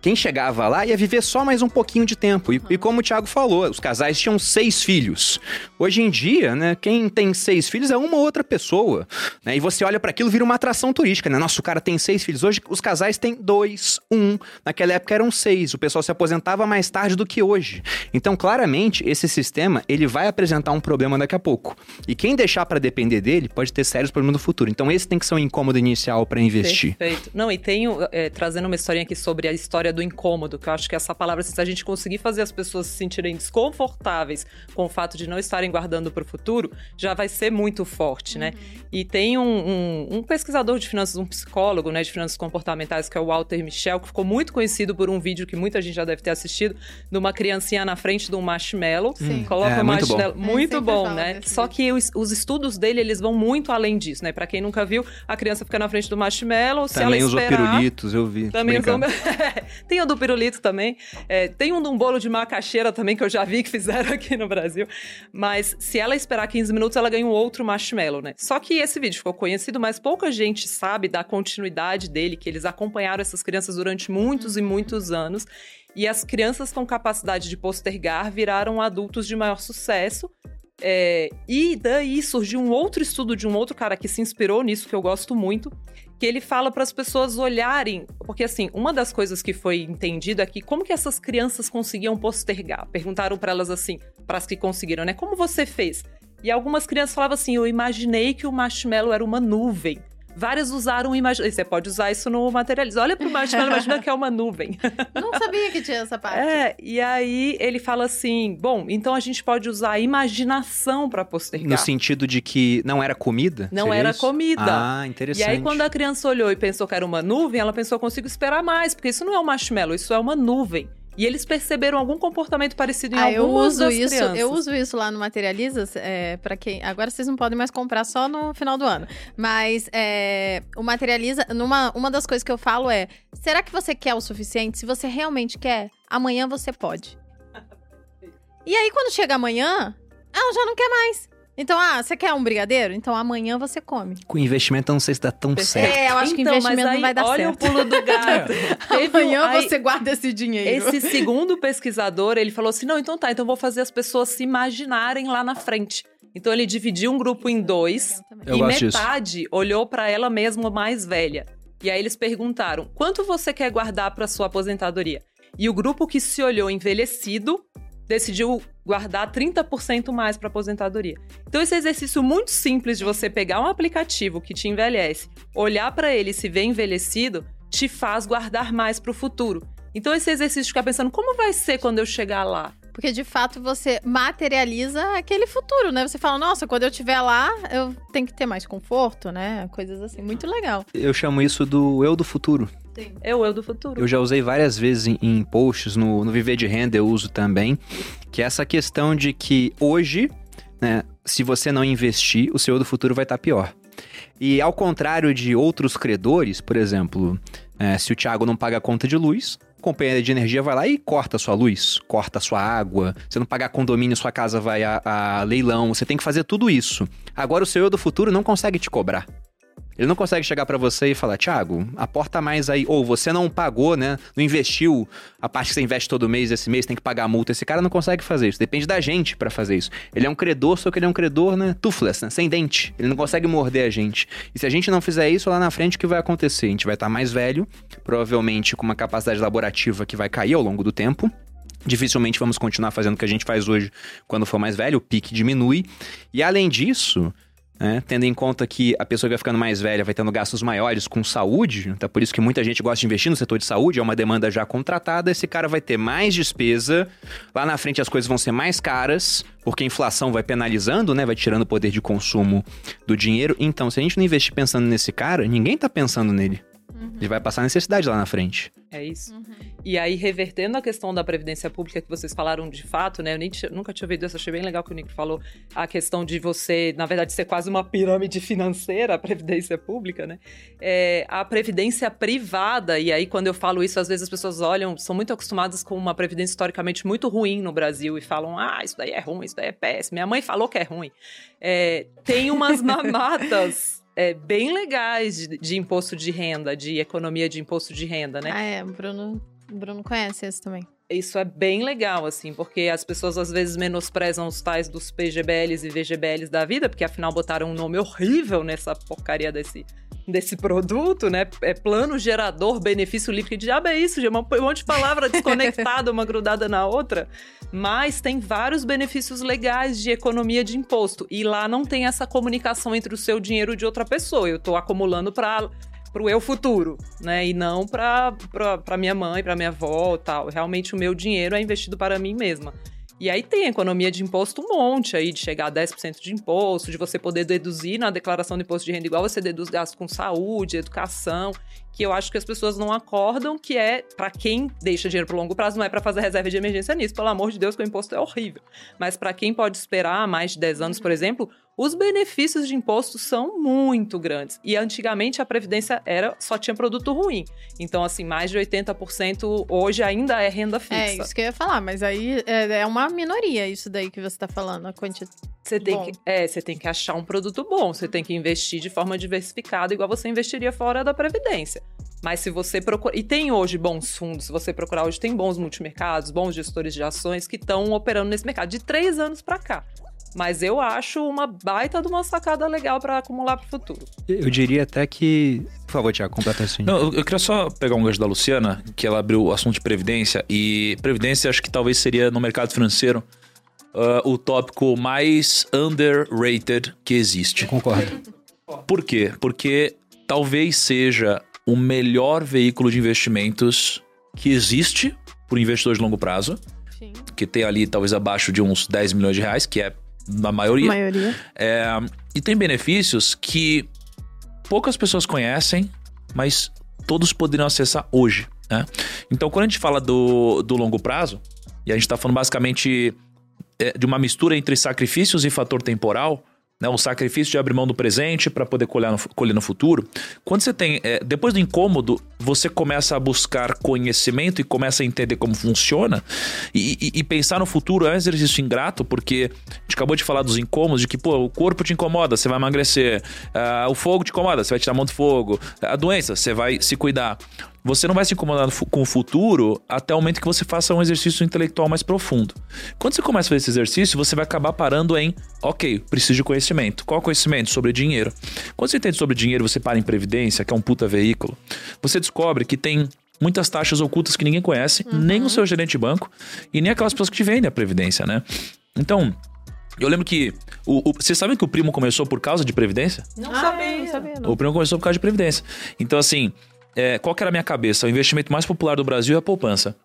Quem chegava lá ia viver só mais um pouquinho de tempo. E, e como o Thiago falou, os casais tinham seis filhos. Hoje em dia, né, quem tem seis filhos é uma ou outra pessoa. Né? E você olha para aquilo, vira uma atração turística, né? Nossa, o cara tem seis filhos. Hoje os casais têm dois, um. Naquela época eram seis. O pessoal se aposentava mais tarde do que hoje. Então, claramente, esse sistema ele vai apresentar um problema daqui a pouco. E quem deixar para depender dele pode ter sérios problemas no futuro. Então, esse tem que ser um incômodo inicial para investir. Perfeito. Não, e tenho, é, trazendo uma historinha aqui sobre a história do incômodo, que eu acho que essa palavra, se a gente conseguir fazer as pessoas se sentirem desconfortáveis com o fato de não estarem guardando para o futuro, já vai ser muito forte, né? E tem um, um- um pesquisador de finanças, um psicólogo, né, de finanças comportamentais, que é o Walter Michel, que ficou muito conhecido por um vídeo que muita gente já deve ter assistido, de uma criancinha na frente de um marshmallow. Hum, Coloca é, o muito bom. marshmallow. É, Muito sempre bom, né? Só que os, os estudos dele, eles vão muito além disso, né? Pra quem nunca viu, a criança fica na frente do marshmallow, se Também ela usou esperar... pirulitos, eu vi. Também usou... tem o do pirulito também. É, tem um de um bolo de macaxeira também, que eu já vi que fizeram aqui no Brasil. Mas se ela esperar 15 minutos, ela ganha um outro marshmallow, né? Só que esse vídeo ficou conhecido, mas pouca gente sabe da continuidade dele, que eles acompanharam essas crianças durante muitos e muitos anos. E as crianças com capacidade de postergar viraram adultos de maior sucesso. É, e daí surgiu um outro estudo de um outro cara que se inspirou nisso, que eu gosto muito, que ele fala para as pessoas olharem, porque assim, uma das coisas que foi entendido é que como que essas crianças conseguiam postergar? Perguntaram para elas assim, para as que conseguiram, né? Como você fez? E algumas crianças falavam assim: "Eu imaginei que o marshmallow era uma nuvem". Várias usaram imagem. Você pode usar isso no materialismo. Olha pro marshmallow, imagina que é uma nuvem. Não sabia que tinha essa parte. É, e aí ele fala assim: bom, então a gente pode usar a imaginação para postergar. No sentido de que não era comida? Não era isso? comida. Ah, E interessante. aí, quando a criança olhou e pensou que era uma nuvem, ela pensou: eu consigo esperar mais, porque isso não é um marshmallow, isso é uma nuvem. E eles perceberam algum comportamento parecido em Ah, eu algumas uso das isso, crianças. eu uso isso lá no Materializas, é, para quem. Agora vocês não podem mais comprar só no final do ano. Mas é, o Materializa, numa, uma das coisas que eu falo é: será que você quer o suficiente? Se você realmente quer, amanhã você pode. E aí, quando chega amanhã, ela já não quer mais. Então, ah, você quer um brigadeiro? Então amanhã você come. Com investimento eu não sei se dá tão certo. É, eu acho que Então, mas investimento aí, não vai dar olha certo. o pulo do gato. Amanhã aí- você guarda esse dinheiro. Esse segundo pesquisador, ele falou assim: não, então tá, então vou fazer as pessoas se imaginarem lá na frente. Então ele dividiu um grupo em dois Eu e gosto disso. metade olhou pra ela mesma mais velha. E aí eles perguntaram: quanto você quer guardar pra sua aposentadoria? E o grupo que se olhou envelhecido decidiu guardar 30% mais para aposentadoria. Então esse exercício muito simples de você pegar um aplicativo que te envelhece, olhar para ele e se ver envelhecido, te faz guardar mais para o futuro. Então esse exercício de ficar pensando como vai ser quando eu chegar lá? Porque de fato você materializa aquele futuro, né? Você fala, nossa, quando eu estiver lá, eu tenho que ter mais conforto, né? Coisas assim, muito legal. Eu chamo isso do eu do futuro. É o eu do futuro. Eu já usei várias vezes em, em posts, no, no Viver de Renda eu uso também, que é essa questão de que hoje, né, se você não investir, o seu eu do futuro vai estar pior. E ao contrário de outros credores, por exemplo, é, se o Thiago não paga a conta de luz, a companhia de energia vai lá e corta a sua luz, corta a sua água. Se não pagar condomínio, sua casa vai a, a leilão. Você tem que fazer tudo isso. Agora o seu eu do futuro não consegue te cobrar. Ele não consegue chegar pra você e falar, Thiago, aporta mais aí. Ou você não pagou, né? Não investiu a parte que você investe todo mês, esse mês tem que pagar a multa. Esse cara não consegue fazer isso. Depende da gente pra fazer isso. Ele é um credor, só que ele é um credor, né? Toothless, né? Sem dente. Ele não consegue morder a gente. E se a gente não fizer isso, lá na frente, o que vai acontecer? A gente vai estar mais velho, provavelmente com uma capacidade laborativa que vai cair ao longo do tempo. Dificilmente vamos continuar fazendo o que a gente faz hoje quando for mais velho, o pique diminui. E além disso, né, tendo em conta que a pessoa vai ficando mais velha vai tendo gastos maiores com saúde, então por isso que muita gente gosta de investir no setor de saúde, é uma demanda já contratada, esse cara vai ter mais despesa, lá na frente as coisas vão ser mais caras, porque a inflação vai penalizando, né, vai tirando o poder de consumo do dinheiro. Então, se a gente não investir pensando nesse cara, ninguém tá pensando nele. Ele vai passar necessidade lá na frente. É isso. E aí, revertendo a questão da Previdência Pública que vocês falaram de fato, né? Eu nem nunca tinha ouvido isso, achei bem legal que o Nico falou. A questão de você, na verdade, ser quase uma pirâmide financeira, a Previdência Pública, né? É, a Previdência Privada, e aí quando eu falo isso, às vezes as pessoas olham, são muito acostumadas com uma Previdência historicamente muito ruim no Brasil e falam, ah, isso daí é ruim, isso daí é péssimo. Minha mãe falou que é ruim. É, tem umas mamatas. É, bem legais de, de imposto de renda, de economia de imposto de renda, né? Ah, é, Bruno, o Bruno conhece esse também. Isso é bem legal, assim, porque as pessoas às vezes menosprezam os tais dos PGBLs e VGBLs da vida, porque afinal botaram um nome horrível nessa porcaria desse, desse produto, né? É plano gerador, benefício livre. Que diabo é isso? Um monte de palavra desconectada, uma grudada na outra. Mas tem vários benefícios legais de economia de imposto. E lá não tem essa comunicação entre o seu dinheiro e de outra pessoa. Eu tô acumulando para pro eu futuro, né? E não pra, pra minha mãe, pra minha avó tal. Realmente o meu dinheiro é investido para mim mesma. E aí tem economia de imposto um monte aí, de chegar a 10% de imposto, de você poder deduzir na declaração do imposto de renda igual você deduz gastos com saúde, educação, que eu acho que as pessoas não acordam que é para quem deixa dinheiro pro longo prazo, não é para fazer reserva de emergência nisso, pelo amor de Deus, que o imposto é horrível. Mas para quem pode esperar mais de 10 anos, por exemplo, os benefícios de imposto são muito grandes. E antigamente a previdência era só tinha produto ruim. Então assim, mais de 80% hoje ainda é renda fixa. É isso que eu ia falar, mas aí é, é uma minoria isso daí que você tá falando, a quantidade. Você tem, Bom. que, é, você tem que achar um produto bom, você tem que investir de forma diversificada, igual você investiria fora da Previdência. Mas se você procurar. E tem hoje bons fundos, se você procurar hoje, tem bons multimercados, bons gestores de ações que estão operando nesse mercado de três anos para cá. Mas eu acho uma baita de uma sacada legal para acumular para o futuro. Eu diria até que. Por favor, Tiago, completa assim. Não, eu, eu queria só pegar um gancho da Luciana, que ela abriu o assunto de previdência. E previdência acho que talvez seria no mercado financeiro ah, o tópico mais underrated que existe. Eu concordo. Por quê? Porque talvez seja o melhor veículo de investimentos que existe para o investidor de longo prazo, Sim. que tem ali talvez abaixo de uns 10 milhões de reais, que é na maioria. maioria. É, e tem benefícios que poucas pessoas conhecem, mas todos poderiam acessar hoje. Né? Então, quando a gente fala do, do longo prazo, e a gente está falando basicamente é, de uma mistura entre sacrifícios e fator temporal, né? o sacrifício de abrir mão do presente para poder colher no, colher no futuro. Quando você tem. é, depois do incômodo, você começa a buscar conhecimento e começa a entender como funciona. E, e- e pensar no futuro é um exercício ingrato, porque a gente acabou de falar dos incômodos, de que, pô, o corpo te incomoda, você vai emagrecer. Ah, o fogo te incomoda, você vai tirar mão do fogo. A doença, você vai se cuidar. Você não vai se incomodar com o futuro até o momento que você faça um exercício intelectual mais profundo. Quando você começa a fazer esse exercício, você vai acabar parando em, ok, preciso de conhecimento. Qual conhecimento? Sobre dinheiro. Quando você entende sobre dinheiro, você para em previdência, que é um puta veículo. Você descobre que tem muitas taxas ocultas que ninguém conhece, nem o seu gerente de banco e nem aquelas pessoas que te vendem a previdência, né? Então, eu lembro que. O, o- vocês sabem que o primo começou por causa de previdência? Não Ah, sabia. é, não sabia, não. O primo começou por causa de previdência. Então, assim, é, qual que era a minha cabeça? O investimento mais popular do Brasil é a poupança.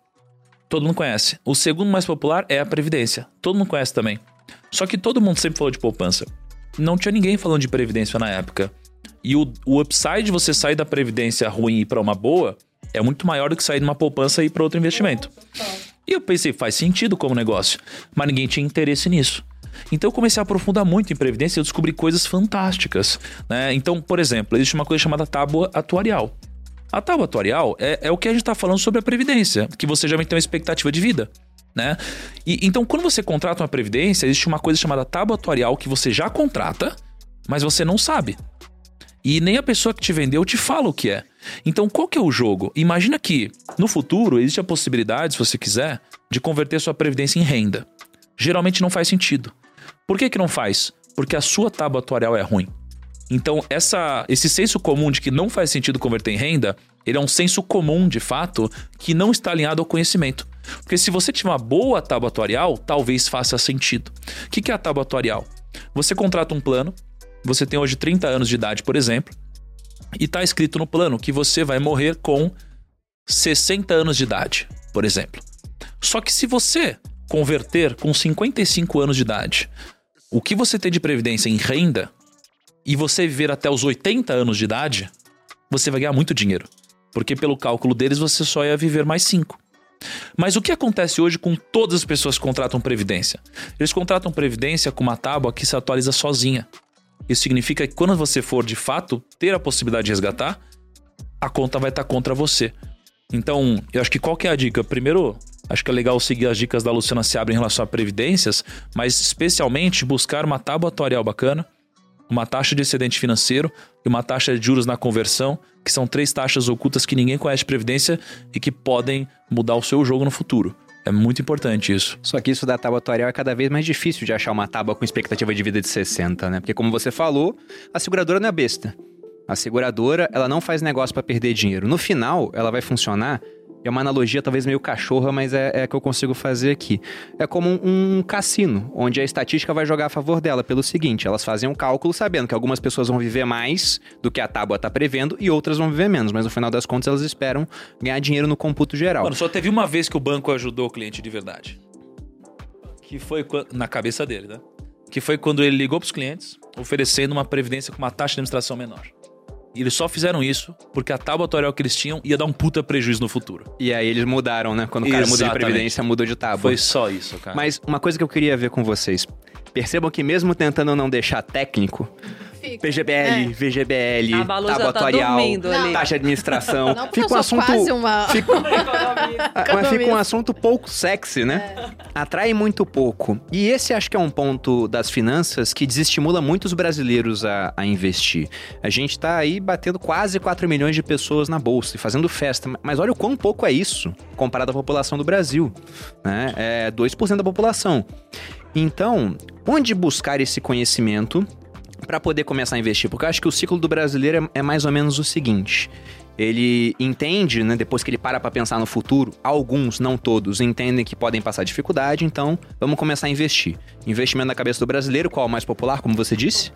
Todo mundo conhece. O segundo mais popular é a Previdência. Todo mundo conhece também. Só que todo mundo sempre falou de poupança. Não tinha ninguém falando de Previdência na época. E o, o upside de você sair da Previdência ruim e ir pra uma boa é muito maior do que sair de uma poupança e ir para outro investimento. E eu pensei, faz sentido como negócio. Mas ninguém tinha interesse nisso. Então eu comecei a aprofundar muito em previdência e eu descobri coisas fantásticas. Né? Então, por exemplo, existe uma coisa chamada tábua atuarial. A tábua atuarial é, é o que a gente está falando sobre a previdência, que você já tem uma expectativa de vida. Né? E, então, quando você contrata uma previdência, existe uma coisa chamada tábua atuarial que você já contrata, mas você não sabe. E nem a pessoa que te vendeu te fala o que é. Então, qual que é o jogo? Imagina que, no futuro, existe a possibilidade, se você quiser, de converter sua previdência em renda. Geralmente não faz sentido. Por que, que não faz? Porque a sua tábua atuarial é ruim. Então, essa, esse senso comum de que não faz sentido converter em renda, ele é um senso comum, de fato, que não está alinhado ao conhecimento. Porque se você tiver uma boa tábua atuarial, talvez faça sentido. O que é a tábua atuarial? Você contrata um plano, você tem hoje 30 anos de idade, por exemplo, e está escrito no plano que você vai morrer com 60 anos de idade, por exemplo. Só que se você converter com 55 anos de idade o que você tem de previdência em renda e você viver até os 80 anos de idade, você vai ganhar muito dinheiro. Porque pelo cálculo deles você só ia viver mais 5. Mas o que acontece hoje com todas as pessoas que contratam previdência? Eles contratam previdência com uma tábua que se atualiza sozinha. Isso significa que quando você for de fato ter a possibilidade de resgatar, a conta vai estar contra você. Então, eu acho que qual que é a dica? Primeiro, acho que é legal seguir as dicas da Luciana Seabra em relação a previdências, mas especialmente buscar uma tábua atuarial bacana, uma taxa de excedente financeiro e uma taxa de juros na conversão, que são três taxas ocultas que ninguém conhece de previdência e que podem mudar o seu jogo no futuro. É muito importante isso. Só que isso da tábua atuarial é cada vez mais difícil de achar uma tábua com expectativa de vida de 60, né? Porque como você falou, a seguradora não é besta. A seguradora, ela não faz negócio para perder dinheiro. No final, ela vai funcionar é uma analogia talvez meio cachorra, mas é, é que eu consigo fazer aqui. É como um, um, cassino, onde a estatística vai jogar a favor dela pelo seguinte: elas fazem um cálculo sabendo que algumas pessoas vão viver mais do que a tábua está prevendo e outras vão viver menos, mas no final das contas elas esperam ganhar dinheiro no computo geral. Mano, só teve uma vez que o banco ajudou o cliente de verdade. Que foi na cabeça dele, né? Que foi quando ele ligou para os clientes oferecendo uma previdência com uma taxa de administração menor. Eles só fizeram isso porque a tábua atuarial que eles tinham ia dar um puta prejuízo no futuro. E aí eles mudaram, né? Quando o cara muda de previdência, mudou de tábua. Foi só isso, cara. Mas uma coisa que eu queria ver com vocês. Percebam que mesmo tentando não deixar técnico, Fica. PGBL, é. VGBL, a tábua tá atuarial, taxa de administração. Não, fica um assunto. Quase uma... fica... Mas fica um assunto pouco sexy, né? É. Atrai muito pouco. E esse acho que é um ponto das finanças que desestimula muitos brasileiros a, a investir. A gente tá aí batendo quase 4 milhões de pessoas na bolsa e fazendo festa. Mas olha o quão pouco é isso comparado à população do Brasil. Né? É 2% da população. Então, onde buscar esse conhecimento para poder começar a investir? Porque eu acho que o ciclo do brasileiro é, é mais ou menos o seguinte. Ele entende, né, depois que ele para para pensar no futuro, alguns, não todos, entendem que podem passar dificuldade, então vamos começar a investir. Investimento na cabeça do brasileiro, qual é o mais popular, como você disse?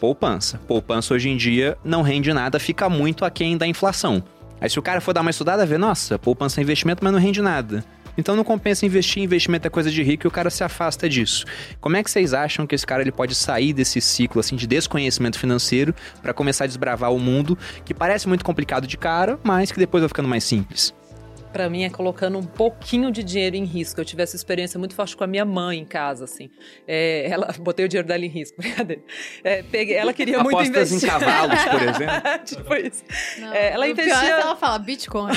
Poupança. Poupança hoje em dia não rende nada, fica muito aquém da inflação. Aí se o cara for dar uma estudada, vê, nossa, poupança é investimento, mas não rende nada. Então não compensa investir, investimento é coisa de rico e o cara se afasta disso. Como é que vocês acham que esse cara ele pode sair desse ciclo assim de desconhecimento financeiro para começar a desbravar o mundo que parece muito complicado de cara, mas que depois vai ficando mais simples? Para mim é colocando um pouquinho de dinheiro em risco. Eu tive essa experiência muito forte com a minha mãe em casa, assim. É, ela botei o dinheiro dela em risco, brincadeira. É, peguei, ela queria Apostas muito investir. em cavalos, por exemplo. tipo isso. Não, é, ela investia. Pior é ela fala Bitcoin.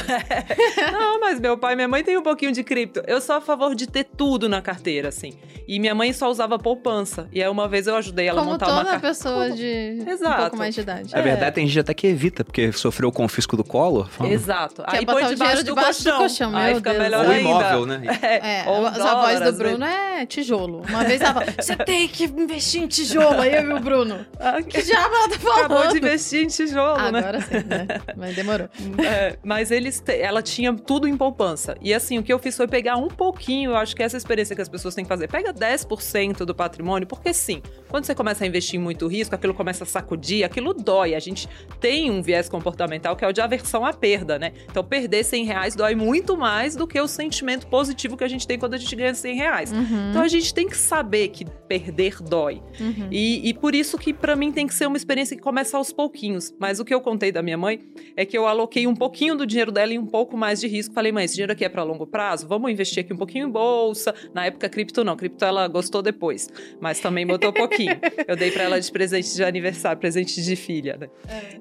Não, mas meu pai e minha mãe têm um pouquinho de cripto. Eu sou a favor de ter tudo na carteira, assim. E minha mãe só usava poupança. E aí uma vez eu ajudei ela Como a montar uma carteira. pessoa Como... de Exato. um pouco mais de idade. É, verdade, tem gente até que evita, porque sofreu o confisco do colo. Exato. Aí põe debaixo, do, debaixo colchão. Do colchão. Aí fica melhor Ou ainda. imóvel, né? É, é a voz do Bruno é né, tijolo. Uma vez ela falou, você tem que investir em tijolo. Aí eu e o Bruno. Que diabo ela tá falando? Acabou de investir em tijolo, né? Agora sim, né? Mas demorou. É, mas eles te- ela tinha tudo em poupança. E assim, o que eu fiz foi pegar um pouquinho, eu acho que essa experiência que as pessoas têm que fazer. Pega 10% do patrimônio, porque sim, quando você começa a investir em muito risco, aquilo começa a sacudir, aquilo dói. A gente tem um viés comportamental que é o de aversão à perda, né? Então, perder 100 reais dói muito mais do que o sentimento positivo que a gente tem quando a gente ganha 100 reais. Uhum, Então, a gente tem que saber que perder dói. uhum. E, e por isso que pra mim tem que ser uma experiência que começa aos pouquinhos. Mas o que eu contei da minha mãe é que eu aloquei um pouquinho do dinheiro dela em um pouco mais de risco. Falei, mãe, esse dinheiro aqui é pra longo prazo, vamos investir aqui um pouquinho em bolsa. Na época, cripto não, cripto ela gostou depois, mas também botou pouquinho. Eu dei pra ela de presente de aniversário, presente de filha, né?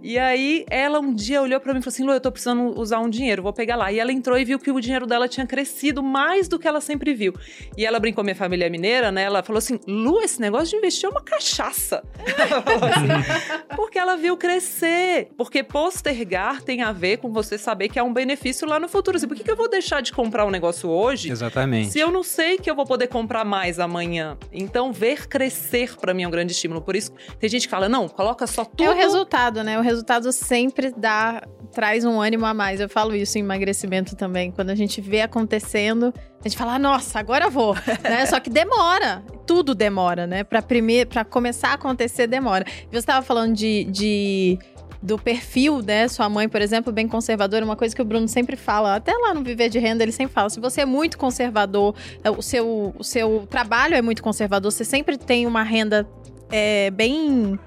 E aí ela um dia olhou pra mim e falou assim: Lu, eu tô precisando usar um dinheiro, vou pegar lá. E ela entrou e viu que o dinheiro dela tinha crescido mais do que ela sempre viu. E ela brincou, minha família é mineira, né? Ela falou assim: Lu, esse negócio de investir é uma cachaça. Ela falou assim, porque ela viu crescer. Porque postergar tem a ver com você saber que há um benefício lá no futuro. Assim, por que, que eu vou deixar de comprar um negócio hoje? Exatamente. Se eu não sei que eu vou poder comprar mais amanhã. Então, ver crescer pra mim é um grande estímulo. Por isso, tem gente que fala: não, coloca só tudo. É o resultado, né? O resultado sempre dá, traz um ânimo a mais. Eu falo isso em emagrecimento também. Quando a gente vê acontecendo, a gente fala, "Ah, nossa, agora vou. né? Só que demora. Tudo demora, né? Pra, primeiro, pra começar a acontecer, demora. Você estava falando de. de do perfil, né? Sua mãe, por exemplo, bem conservadora, uma coisa que o Bruno sempre fala, até lá no Viver de Renda, ele sempre fala: se você é muito conservador, é, o seu, o seu trabalho é muito conservador, você sempre tem uma renda é, bem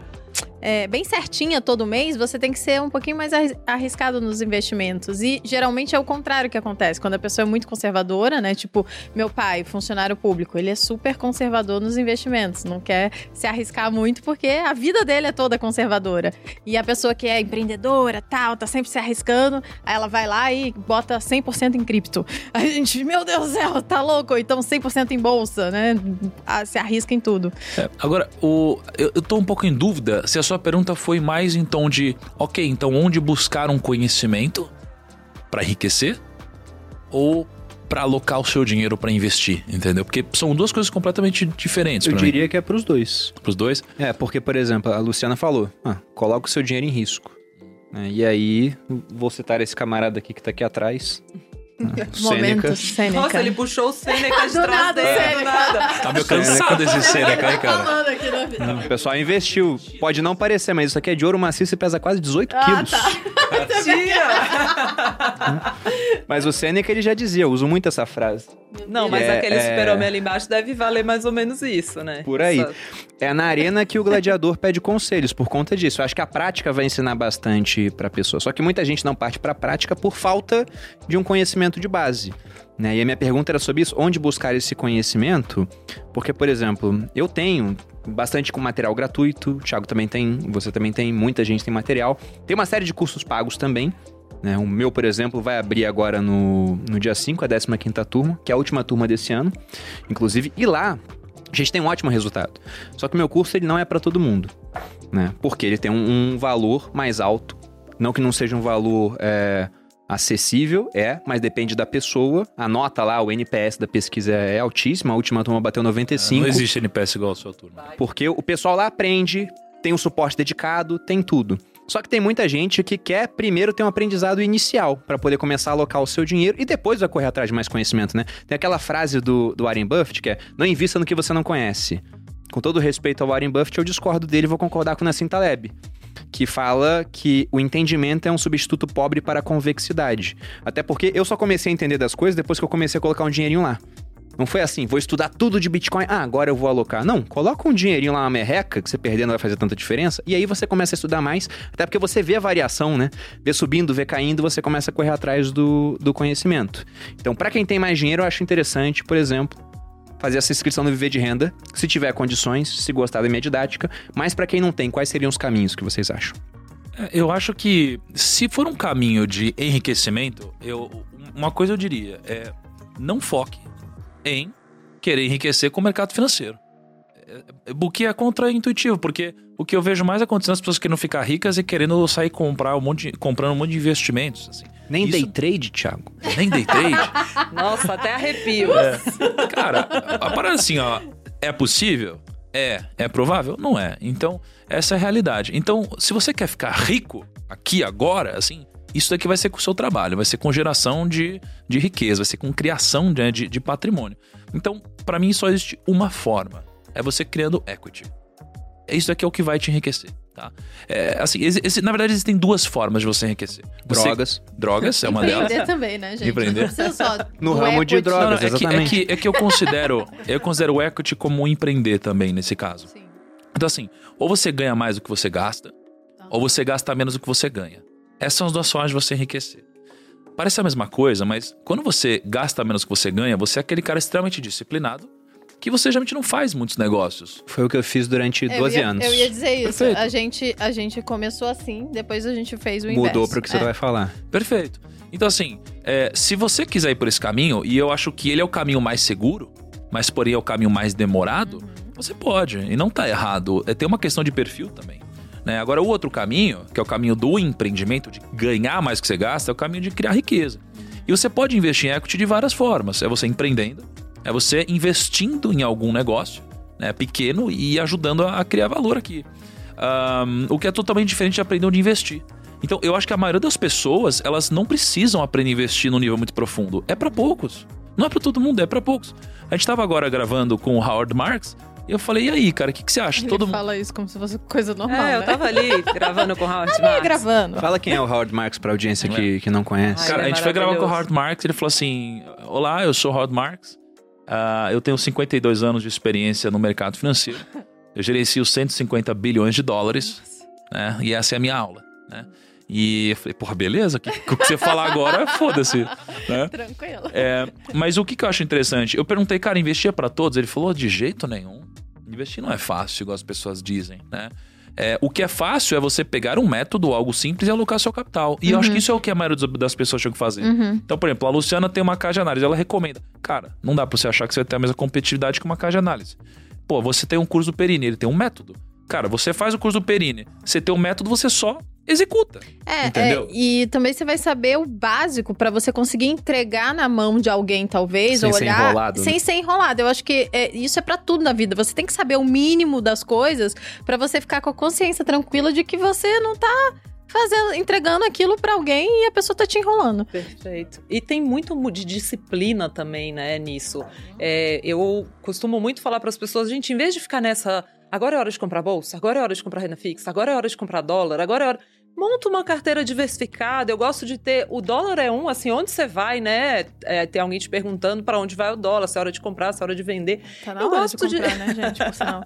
é, bem certinha todo mês, você tem que ser um pouquinho mais arris- arriscado nos investimentos. E geralmente é o contrário que acontece. Quando a pessoa é muito conservadora, né? Tipo, meu pai, funcionário público, ele é super conservador nos investimentos. Não quer se arriscar muito porque a vida dele é toda conservadora. E a pessoa que é empreendedora, tal, tá sempre se arriscando, aí ela vai lá e bota 100% em cripto. A gente, meu Deus do céu, tá louco? Então 100% em bolsa, né? Ah, Se arrisca em tudo. É, agora, o, eu, eu tô um pouco em dúvida se a sua pergunta foi mais em tom de, ok, então onde buscar um conhecimento para enriquecer ou para alocar o seu dinheiro para investir, entendeu? Porque são duas coisas completamente diferentes Eu para mim. diria que é pros dois. Pros dois. É, porque, por exemplo, a Luciana falou: ah, coloca o seu dinheiro em risco. né? E aí, vou citar esse camarada aqui que tá aqui atrás. né, o Momento Sêneca. Nossa, ele puxou o Sêneca de Do trás nada, dele, do Sêneca. nada. Tá meio cansado desse Sêneca aí, cara. falando aqui na vida. O pessoal investiu. Pode não parecer, mas isso aqui é de ouro maciço e pesa quase 18 Ah, quilos. tá. Mentira! Mas o Sêneca, ele já dizia, eu uso muito essa frase. Não, mas É, aquele é. super-homem ali embaixo deve valer mais ou menos isso, né? Por aí. Essa- É na arena que o gladiador pede conselhos por conta disso. Eu acho que a prática vai ensinar bastante pra pessoa. Só que muita gente não parte pra prática por falta de um conhecimento de base. Né? E a minha pergunta era sobre isso, onde buscar esse conhecimento? Porque, por exemplo, eu tenho bastante com material gratuito, o Thiago também tem, você também tem, muita gente tem material. Tem uma série de cursos pagos também. Né? O meu, por exemplo, vai abrir agora no, no dia 5, a 15ª turma, que é a última turma desse ano. Inclusive, e lá a gente tem um ótimo resultado. Só que o meu curso ele não é para todo mundo, né? Porque ele tem um, um valor mais alto. Não que não seja um valor é, acessível, é, mas depende da pessoa. A nota lá, o NPS da pesquisa é altíssima. A última turma bateu 95. Não existe NPS igual a sua turma. Porque o pessoal lá aprende, tem um suporte dedicado, tem tudo. Só que tem muita gente que quer primeiro ter um aprendizado inicial para poder começar a alocar o seu dinheiro e depois vai correr atrás de mais conhecimento, né? Tem aquela frase do, do Warren Buffett que é: não invista no que você não conhece. Com todo respeito ao Warren Buffett, eu discordo dele e vou concordar com o Nassim Taleb, que fala que o entendimento é um substituto pobre para a convexidade. Até porque eu só comecei a entender das coisas depois que eu comecei a colocar um dinheirinho lá. Não foi assim, vou estudar tudo de Bitcoin, ah, agora eu vou alocar. Não, coloca um dinheirinho lá na merreca, que você perder não vai fazer tanta diferença, e aí você começa a estudar mais, até porque você vê a variação, né? Vê subindo, vê caindo, você começa a correr atrás do, do conhecimento. Então, para quem tem mais dinheiro, eu acho interessante, por exemplo, fazer essa inscrição no Viver de Renda, se tiver condições, se gostar da minha didática, mas para quem não tem, quais seriam os caminhos que vocês acham? É, Eu acho que se for um caminho de enriquecimento, eu, uma coisa eu diria é não foque em querer enriquecer com o mercado financeiro. é, o que é contra-intuitivo, porque o que eu vejo mais acontecendo é as pessoas querendo ficar ricas e querendo sair comprar um monte de, comprando um monte de investimentos. Assim. Nem Isso- day trade, Thiago. Nem day trade. Nossa, até arrepio. Cara, a parada é assim, ó. É possível? É. É provável? Não é. Então, essa é a realidade. Então, se você quer ficar rico aqui, agora, assim, isso daqui vai ser com o seu trabalho, vai ser com geração de, de riqueza, vai ser com criação né, de, de patrimônio. Então, pra mim, só existe uma forma. É você criando equity. É Isso daqui é o que vai te enriquecer, tá? É, assim, exi- na verdade, existem duas formas de você enriquecer. Você- Drogas. Drogas é uma delas. Empreender também, né, gente? Empreender. No ramo de drogas. Não, não, é, que, é, exatamente. que, é que eu considero eu considero o equity como um empreender também nesse caso. Sim. Então assim, ou você ganha mais do que você gasta, ou você gasta menos do que você ganha. Essas são as duas formas de você enriquecer. Parece a mesma coisa, mas quando você gasta menos do que você ganha, você é aquele cara extremamente disciplinado que você geralmente não faz muitos negócios. Foi o que eu fiz durante Eu 12 ia- anos. Eu ia dizer isso. Perfeito. A gente, a gente começou assim, depois a gente fez o inverso. Mudou pro que você É. vai falar. Perfeito. Então, assim, é, se você quiser ir por esse caminho, e eu acho que ele é o caminho mais seguro, mas porém é o caminho mais demorado, você pode. E não tá errado. É, tem uma questão de perfil também. Né? Agora, o outro caminho, que é o caminho do empreendimento, de ganhar mais do que você gasta, é o caminho de criar riqueza. E você pode investir em equity de várias formas. É você empreendendo, é você investindo em algum negócio né, pequeno e ajudando a, a criar valor aqui. Ahn, o que é totalmente diferente de aprender onde investir. Então, eu acho que a maioria das pessoas, elas não precisam aprender a investir num nível muito profundo. É pra poucos. Não é pra todo mundo, é pra poucos. A gente tava agora gravando com o Howard Marks e eu falei, e aí, cara, o que, que você acha? Ele Todo fala isso como se fosse coisa normal, É, eu né? tava ali gravando com o Howard Tá Marks. gravando. Fala quem é o Howard Marks pra audiência que, que não conhece. Ai, Cara, a é gente foi gravar com o. Howard Marks ele falou assim: Olá, eu sou o Howard Marks. Ah, eu tenho 52 anos de experiência no mercado financeiro. Eu gerencio 150 bilhões de dólares. Né? E essa é a minha aula. Né? E eu falei, porra, beleza? O que, que você falar agora, foda-se. Né? Tranquilo. É, mas o que, que eu acho interessante? Eu perguntei, cara, investir é pra todos? Ele falou, de jeito nenhum. Investir não é fácil, igual as pessoas dizem, né? É, o que é fácil é você pegar um método, algo simples e alocar seu capital. E eu acho que isso é o que a maioria das pessoas tinham que fazer. Uhum. Então, por exemplo, a Luciana tem uma caixa de análise, ela recomenda. Cara, não dá pra você achar que você vai ter a mesma competitividade que uma caixa de análise. Pô, você tem um curso do Perini, ele tem um método. Cara, você faz o curso do Perini, você tem um método, você só executa. É, Entendeu? é, e também você vai saber o básico pra você conseguir entregar na mão de alguém, talvez, Sem ou ser olhar enrolado, né? sem ser enrolado. Eu acho que é, isso é pra tudo na vida. Você tem que saber o mínimo das coisas pra você ficar com a consciência tranquila de que você não tá fazendo, entregando aquilo pra alguém e a pessoa tá te enrolando. Perfeito. E tem muito mu- de disciplina também, né, nisso. É, eu costumo muito falar para as pessoas, gente, em vez de ficar nessa, agora é hora de comprar bolsa, agora é hora de comprar renda fixa, agora é hora de comprar dólar, agora é hora. Monta uma carteira diversificada. Eu gosto de ter. O dólar é um, assim, onde você vai, né? É, tem alguém te perguntando para onde vai o dólar, se é hora de comprar, se é hora de vender. Tá na Eu hora gosto de de- comprar, né, gente? Por sinal.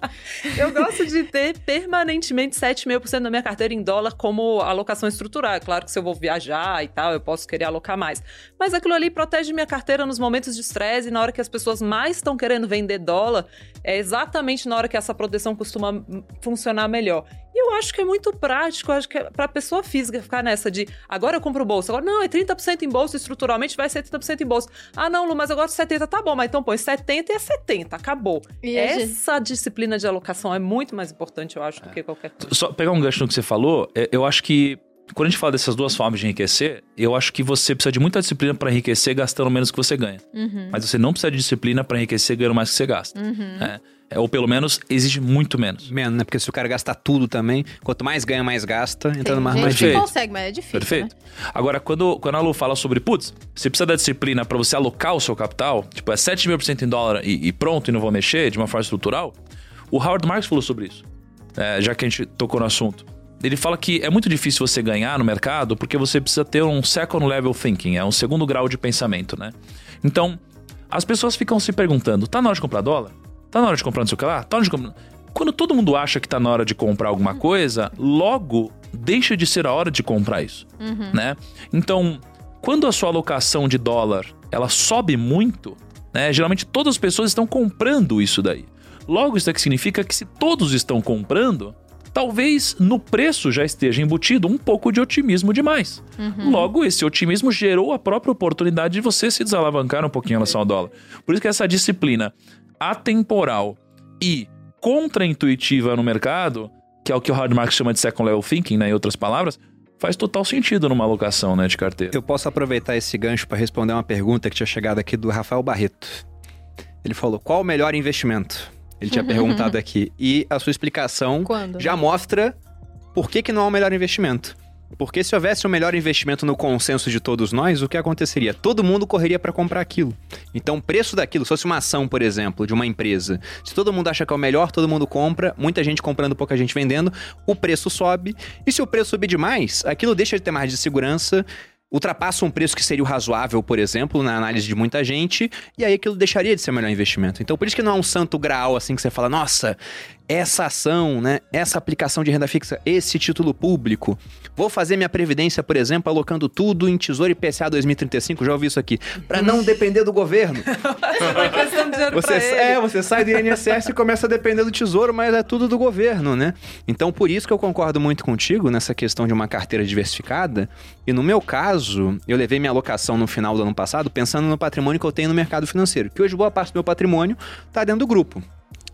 Eu gosto de ter permanentemente 7,5% da minha carteira em dólar como alocação estrutural. É claro que se eu vou viajar e tal, eu posso querer alocar mais. Mas aquilo ali protege minha carteira nos momentos de estresse e na hora que as pessoas mais estão querendo vender dólar, é exatamente na hora que essa proteção costuma hum, funcionar melhor. E eu acho que é muito prático, acho que é pra pessoa física ficar nessa de agora eu compro bolsa, agora não, é 30% em bolsa, estruturalmente vai ser 30% em bolsa. Ah, não, Lu, mas agora 70 tá bom, mas então põe 70 e é 70, acabou. E a gente- Essa disciplina de alocação é muito mais importante, eu acho, do que qualquer coisa. Só pegar um gancho no que você falou, é, eu acho que quando a gente fala dessas duas formas de enriquecer, eu acho que você precisa de muita disciplina para enriquecer gastando menos que você ganha. Uhum. Mas você não precisa de disciplina para enriquecer ganhando mais que você gasta. Uhum. É, É, ou pelo menos exige muito menos. Menos, né? Porque se o cara gastar tudo também, quanto mais ganha, mais gasta, entra Tem numa gente armadilha. que Perfeito. consegue, mas é difícil, Perfeito. né? Agora, quando, quando a Lu fala sobre, putz, você precisa da disciplina para você alocar o seu capital, tipo, é 7 mil por cento em dólar e, e pronto, e não vou mexer de uma forma estrutural, o Howard Marks falou sobre isso, é, já que a gente tocou no assunto. Ele fala que é muito difícil você ganhar no mercado porque você precisa ter um second level thinking, é um segundo grau de pensamento, né? Então, as pessoas ficam se perguntando, tá na hora de comprar dólar? Tá na hora de comprar não sei o que lá? Tá na hora de comprar... Quando todo mundo acha que tá na hora de comprar alguma coisa, logo deixa de ser a hora de comprar isso, né? Então, quando a sua alocação de dólar, ela sobe muito, né? Geralmente todas as pessoas estão comprando isso daí. Logo, isso daqui significa que se todos estão comprando, talvez no preço já esteja embutido um pouco de otimismo demais. Logo, esse otimismo gerou a própria oportunidade de você se desalavancar um pouquinho em relação ao dólar. Por isso que essa disciplina atemporal e contraintuitiva no mercado, que é o que o Howard Marks chama de second level thinking, né, em outras palavras, faz total sentido numa alocação né, de carteira. Eu posso aproveitar esse gancho para responder uma pergunta que tinha chegado aqui do Rafael Barreto. Ele falou: qual o melhor investimento? Ele tinha perguntado aqui. E a sua explicação Quando? já mostra por que, que não é o melhor investimento. Porque se houvesse o melhor investimento no consenso de todos nós, o que aconteceria? Todo mundo correria para comprar aquilo. Então, o preço daquilo, se fosse uma ação, por exemplo, de uma empresa, se todo mundo acha que é o melhor, todo mundo compra, muita gente comprando, pouca gente vendendo, o preço sobe. E se o preço subir demais, aquilo deixa de ter margem de segurança, ultrapassa um preço que seria o razoável, por exemplo, na análise de muita gente, e aí aquilo deixaria de ser o melhor investimento. Então, por isso que não é um santo graal assim que você fala, nossa, essa ação, né, essa aplicação de renda fixa, esse título público, vou fazer minha previdência, por exemplo, alocando tudo em Tesouro IPCA 2035, já ouvi isso aqui, para não depender do governo. Você ele. é, você sai do INSS e começa a depender do tesouro, mas é tudo do governo, né? Então, por isso que eu concordo muito contigo nessa questão de uma carteira diversificada. E no meu caso, eu levei minha alocação no final do ano passado pensando no patrimônio que eu tenho no mercado financeiro, que hoje boa parte do meu patrimônio está dentro do grupo.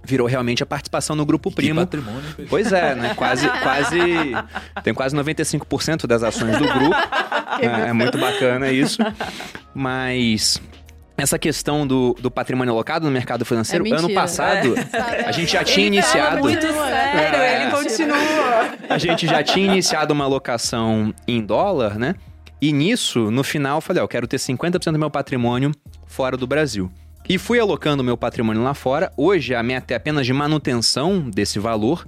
Virou realmente a participação no grupo primo. Que patrimônio. Pois é, né? Quase, quase. Tem quase 95% das ações do grupo. É, é muito bacana isso. Mas. Essa questão do, do patrimônio alocado no mercado financeiro, É ano passado, Sabe? a gente já tinha Ele iniciado. muito sério, É. ele continua. A gente já tinha iniciado uma alocação em dólar, né? E nisso, no final, eu falei, ó, eu quero ter 50% do meu patrimônio fora do Brasil. E fui alocando meu patrimônio lá fora. Hoje a meta é apenas de manutenção desse valor.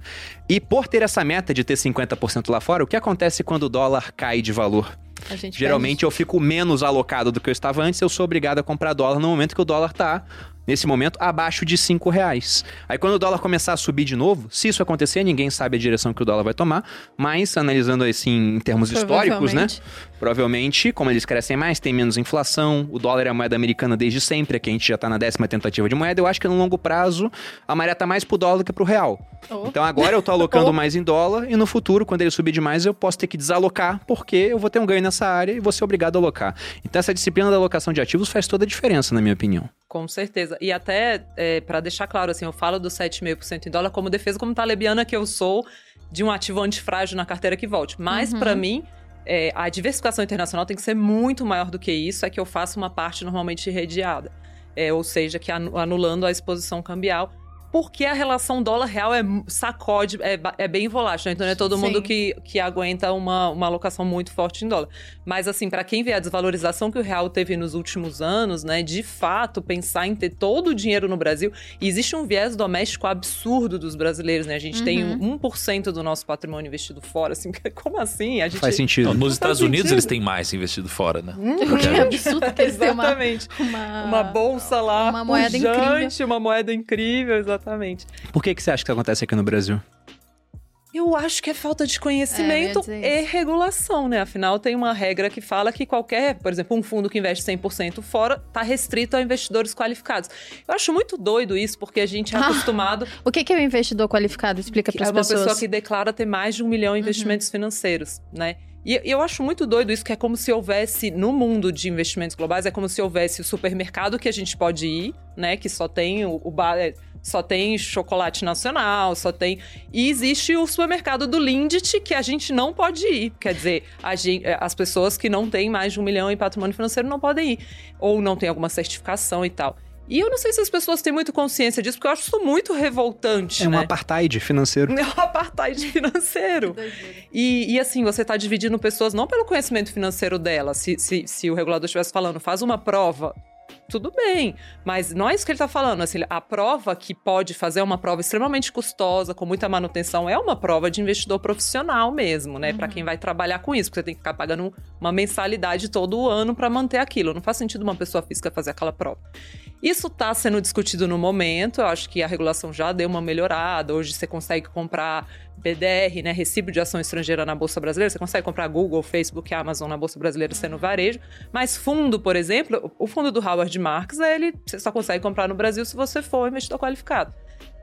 E por ter essa meta de ter 50% lá fora, o que acontece quando o dólar cai de valor? Geralmente eu fico menos alocado do que eu estava antes, eu sou obrigado a comprar dólar no momento que o dólar tá, nesse momento, abaixo de 5 reais. Aí quando o dólar começar a subir de novo, se isso acontecer, ninguém sabe a direção que o dólar vai tomar, mas analisando assim em termos históricos, né? Provavelmente. Como eles crescem mais, tem menos inflação, o dólar é a moeda americana desde sempre, aqui a gente já tá na décima tentativa de moeda, eu acho que no longo prazo a maré tá mais pro dólar do que pro real. Oh. Então agora eu tô alocando Oh. mais em dólar e no futuro, quando ele subir demais, eu posso ter que desalocar, porque eu vou ter um ganho nessa área e vou ser obrigado a alocar. Então essa disciplina da alocação de ativos faz toda a diferença, na minha opinião. Com certeza. E até, é, para deixar claro, assim, eu falo do 7,5% em dólar como defesa, como talebiana que eu sou, de um ativo antifrágil na carteira que volte. Mas, Uhum. pra mim, é, a diversificação internacional tem que ser muito maior do que isso, é que eu faço uma parte normalmente irradiada. É, ou seja, que anu- anulando a exposição cambial. Porque a relação dólar-real é mu- sacode, é, é bem volátil, né? Então não é todo Sim. mundo que, que aguenta uma, uma alocação muito forte em dólar. Mas, assim, para quem vê a desvalorização que o real teve nos últimos anos, né? De fato, pensar em ter todo o dinheiro no Brasil. E existe um viés doméstico absurdo dos brasileiros, né? A gente tem Uhum. 1% do nosso patrimônio investido fora. Assim, como assim? A gente. Faz sentido. Não, nos Faz Estados Unidos sentido. eles têm mais investido fora, né? Que absurdo que eles têm uma, Exatamente. uma, Uma bolsa lá, uma moeda pujante, uma moeda incrível, exatamente. Por que, que você acha que isso acontece aqui no Brasil? Eu acho que é falta de conhecimento É, e regulação, né? Afinal, tem uma regra que fala que qualquer, por exemplo, um fundo que investe 100% fora está restrito a investidores qualificados. Eu acho muito doido isso, porque a gente é Ah, acostumado. O que é o investidor qualificado? Explica para é as uma pessoas. Uhum. pessoa que declara ter mais de um milhão em investimentos financeiros, né? E e eu acho muito doido isso, que é como se houvesse, no mundo de investimentos globais, é como se houvesse o supermercado que a gente pode ir, né? Que só tem o, o bar, é, só tem chocolate nacional, só tem. E existe o supermercado do Lindt que a gente não pode ir. Quer dizer, a gen- é, as pessoas que não têm mais de um milhão em patrimônio financeiro não podem ir. Ou não tem alguma certificação e tal. E eu não sei se as pessoas têm muito consciência disso, porque eu acho isso muito revoltante, É um né? apartheid financeiro. É um apartheid financeiro. E, e, assim, você está dividindo pessoas não pelo conhecimento financeiro dela. Se, se, se o regulador estivesse falando, faz uma prova, tudo bem. Mas não é isso que ele está falando. Assim, a prova que pode fazer é uma prova extremamente custosa, com muita manutenção, é uma prova de investidor profissional mesmo, né? Para quem vai trabalhar com isso, porque você tem que ficar pagando uma mensalidade todo ano para manter aquilo. Não faz sentido uma pessoa física fazer aquela prova. Isso está sendo discutido no momento. Eu acho que a regulação já deu uma melhorada. Hoje você consegue comprar BDR, né, recibo de ação estrangeira na Bolsa Brasileira. Você consegue comprar Google, Facebook, Amazon na Bolsa Brasileira sendo varejo. Mas fundo, por exemplo, o fundo do Howard Marks, ele você só consegue comprar no Brasil se você for investidor qualificado.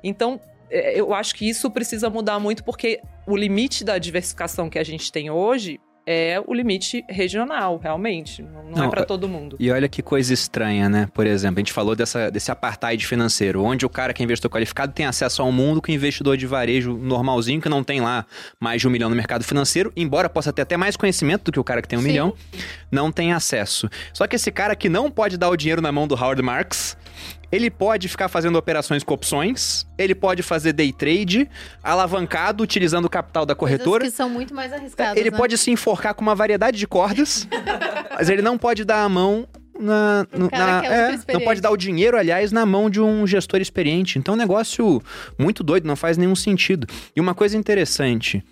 Então, é, eu acho que isso precisa mudar muito porque o limite da diversificação que a gente tem hoje é o limite regional, realmente. Não, não, é para é- todo mundo. E olha que coisa estranha, né? Por exemplo, a gente falou dessa, desse apartheid financeiro, onde o cara que é investidor qualificado tem acesso ao mundo que o investidor de varejo normalzinho, que não tem lá mais de um milhão no mercado financeiro, embora possa ter até mais conhecimento do que o cara que tem um Sim. milhão, não tem acesso. Só que esse cara que não pode dar o dinheiro na mão do Howard Marks, ele pode ficar fazendo operações com opções, ele pode fazer day trade, alavancado, utilizando o capital da corretora. Coisas que são muito mais arriscadas, Ele né? pode se enforcar com uma variedade de cordas, mas ele não pode dar a mão na. Na- é ultra não pode dar o dinheiro, aliás, na mão de um gestor experiente. Então é um negócio muito doido, não faz nenhum sentido. E uma coisa interessante.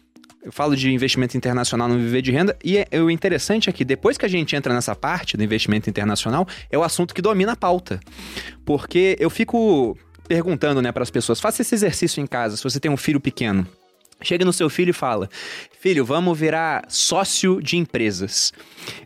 Eu falo de investimento internacional no viver de renda, e é, o interessante é que depois que a gente entra nessa parte do investimento internacional, é o assunto que domina a pauta. Porque eu fico perguntando, né, para as pessoas, faça esse exercício em casa, se você tem um filho pequeno. Chega no seu filho e fala: Filho, vamos virar sócio de empresas.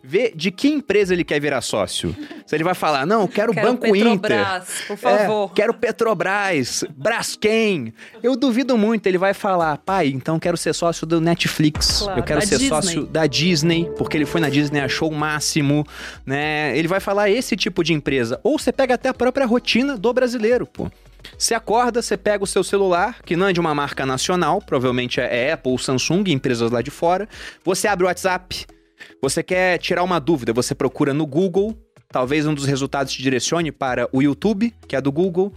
Vê de que empresa ele quer virar sócio. Se ele vai falar: Não, quero, Quero Banco Inter. Petrobras, por favor. É, quero Petrobras, Braskem. Eu duvido muito. Ele vai falar: Pai, então quero ser sócio do Netflix. Claro, eu quero ser Disney. sócio da Disney, porque ele foi na Disney, achou o máximo, né? Ele vai falar esse tipo de empresa. Ou você pega até a própria rotina do brasileiro, pô. Você acorda, você pega o seu celular, que não é de uma marca nacional, provavelmente é Apple, Samsung, empresas lá de fora. Você abre o WhatsApp, você quer tirar uma dúvida, você procura no Google. Talvez um dos resultados te direcione para o YouTube, que é do Google.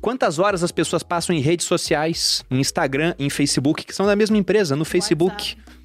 Quantas horas as pessoas passam em redes sociais, em Instagram, em Facebook, que são da mesma empresa, no Facebook. WhatsApp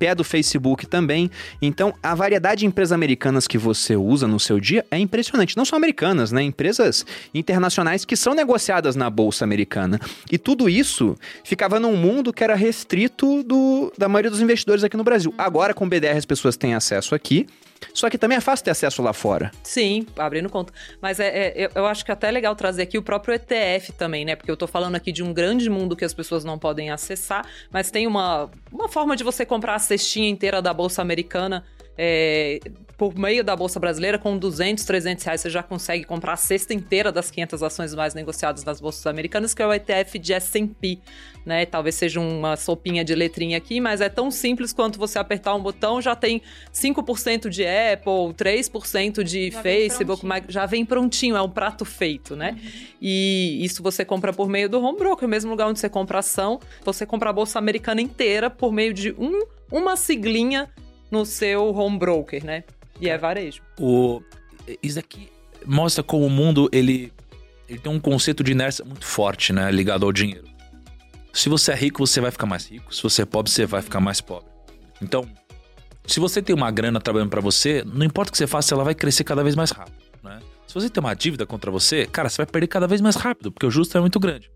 é do Facebook também. Então, a variedade de empresas americanas que você usa no seu dia é impressionante. Não só americanas, né? Empresas internacionais que são negociadas na bolsa americana. E tudo isso ficava num mundo que era restrito do, da maioria dos investidores aqui no Brasil. Agora, com o BDR, as pessoas têm acesso aqui. Só que também é fácil ter acesso lá fora. Sim, abrindo conta. Mas é, é- eu, acho que até é legal trazer aqui o próprio ETF também, né? Porque eu tô falando aqui de um grande mundo que as pessoas não podem acessar, mas tem uma, uma forma de você comprar a cestinha inteira da Bolsa Americana. é, por meio da Bolsa Brasileira, com 200, 300 reais, você já consegue comprar a cesta inteira das 500 ações mais negociadas nas bolsas americanas, que é o ETF de S&P, né? Talvez seja uma sopinha de letrinha aqui, mas é tão simples quanto você apertar um botão, já tem 5% de Apple, 3% de Já vem Facebook, mas já vem prontinho, é um prato feito, né? E isso você compra por meio do home broker, o mesmo lugar onde você compra ação, você compra a bolsa americana inteira por meio de um, uma siglinha no seu home broker, né? E é varejo. O, isso aqui mostra como o mundo ele, ele tem um conceito de inércia muito forte, né? Ligado ao dinheiro. Se você é rico, você vai ficar mais rico. Se você é pobre, você vai ficar mais pobre. Então, se você tem uma grana trabalhando pra você, não importa o que você faça, ela vai crescer cada vez mais rápido, né? Se você tem uma dívida contra você, cara, você vai perder cada vez mais rápido, porque o justo é muito grande.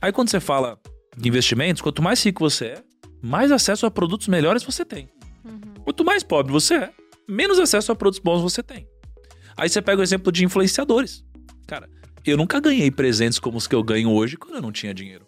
Aí quando você fala de investimentos, quanto mais rico você é, mais acesso a produtos melhores você tem. Quanto mais pobre você é, menos acesso a produtos bons você tem. Aí você pega o exemplo de influenciadores. Cara, eu nunca ganhei presentes como os que eu ganho hoje quando eu não tinha dinheiro.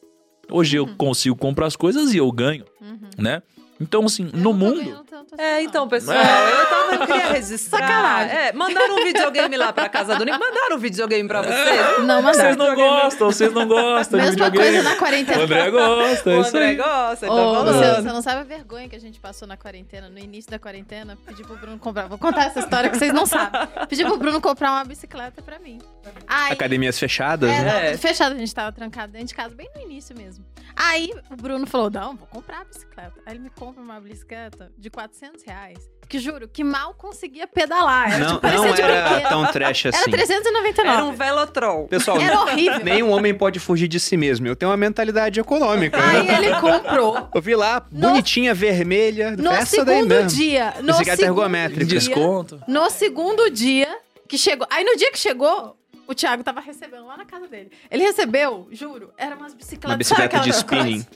Hoje eu consigo comprar as coisas e eu ganho, Uhum. né? Então, assim, Eu no mundo. tanto assim, É, então, pessoal, eu tava eu queria registrar. Sacanagem. É, mandaram um videogame lá pra casa do Nick. Mandaram um videogame pra vocês? Não, mas Vocês não gostam, vocês não gostam de Mesma videogame. coisa na quarentena. O André gosta, é O isso André aí. gosta, então Luciano, falando. você não sabe a vergonha que a gente passou na quarentena, no início da quarentena, pedi pro Bruno comprar. Vou contar essa história que vocês não sabem. Pedi pro Bruno comprar uma bicicleta pra mim. Aí, Academias fechadas, é, né? É. fechado, a gente tava trancado dentro de casa, bem no início mesmo. Aí o Bruno falou: não, vou comprar a bicicleta. Aí ele me compra uma bicicleta de 400 reais. Que juro, que mal conseguia pedalar. Era, Não, tipo, parecia não de era brinquedo. tão trash Era assim. 399. Era um velotrol. Pessoal, Era horrível. nenhum homem pode fugir de si mesmo. Eu tenho uma mentalidade econômica. Aí né? ele comprou. Eu vi lá, No- bonitinha, vermelha. No essa daí segundo mesmo. dia. No Bicicleta segundo ergométrica. dia- Desconto. No segundo dia que chegou. Aí no dia que chegou, o Thiago tava recebendo lá na casa dele. Ele recebeu, juro, eram umas bicicletas. Uma bicicleta de aquelas spinning.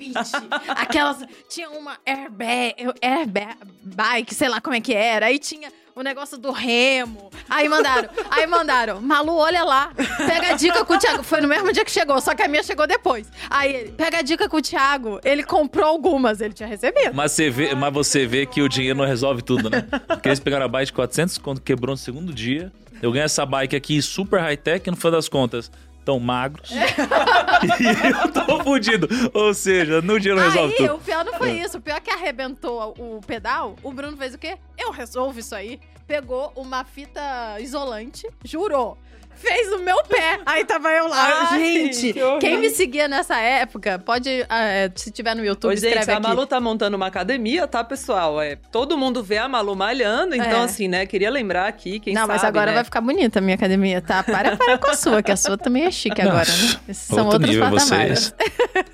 aquelas. Tinha uma airbag, airbag bike, sei lá como é que era. Aí tinha o negócio do remo. Aí mandaram, aí mandaram, Malu, olha lá, pega a dica com o Thiago. Foi no mesmo dia que chegou, só que a minha chegou depois. Aí ele, pega a dica com o Thiago. Ele comprou algumas, ele tinha recebido. Mas você, vê, mas você vê que o dinheiro não resolve tudo, né? Porque eles pegaram a bike de 400 quando quebrou no segundo dia. Eu ganhei essa bike aqui super high-tech no fim das contas. tão magros. e eu tô fudido. Ou seja, no dinheiro resolve Aí, tudo. o pior não foi isso. O pior é que arrebentou o pedal, o Bruno fez o quê? Eu resolvo isso aí. Pegou uma fita isolante, jurou. Fez no meu pé. Aí tava eu lá. Ai, gente, que quem me seguia nessa época, pode, ah, se tiver no YouTube, Ô, gente, escreve a aqui. Malu tá montando uma academia, tá, pessoal? É, todo mundo vê a Malu malhando, então, É. assim, né? Queria lembrar aqui, quem não, sabe, mas agora né? vai ficar bonita a minha academia, tá? Para, para com a sua, que a sua também é chique agora, né? Esses são Outro outros nível patamares. vocês.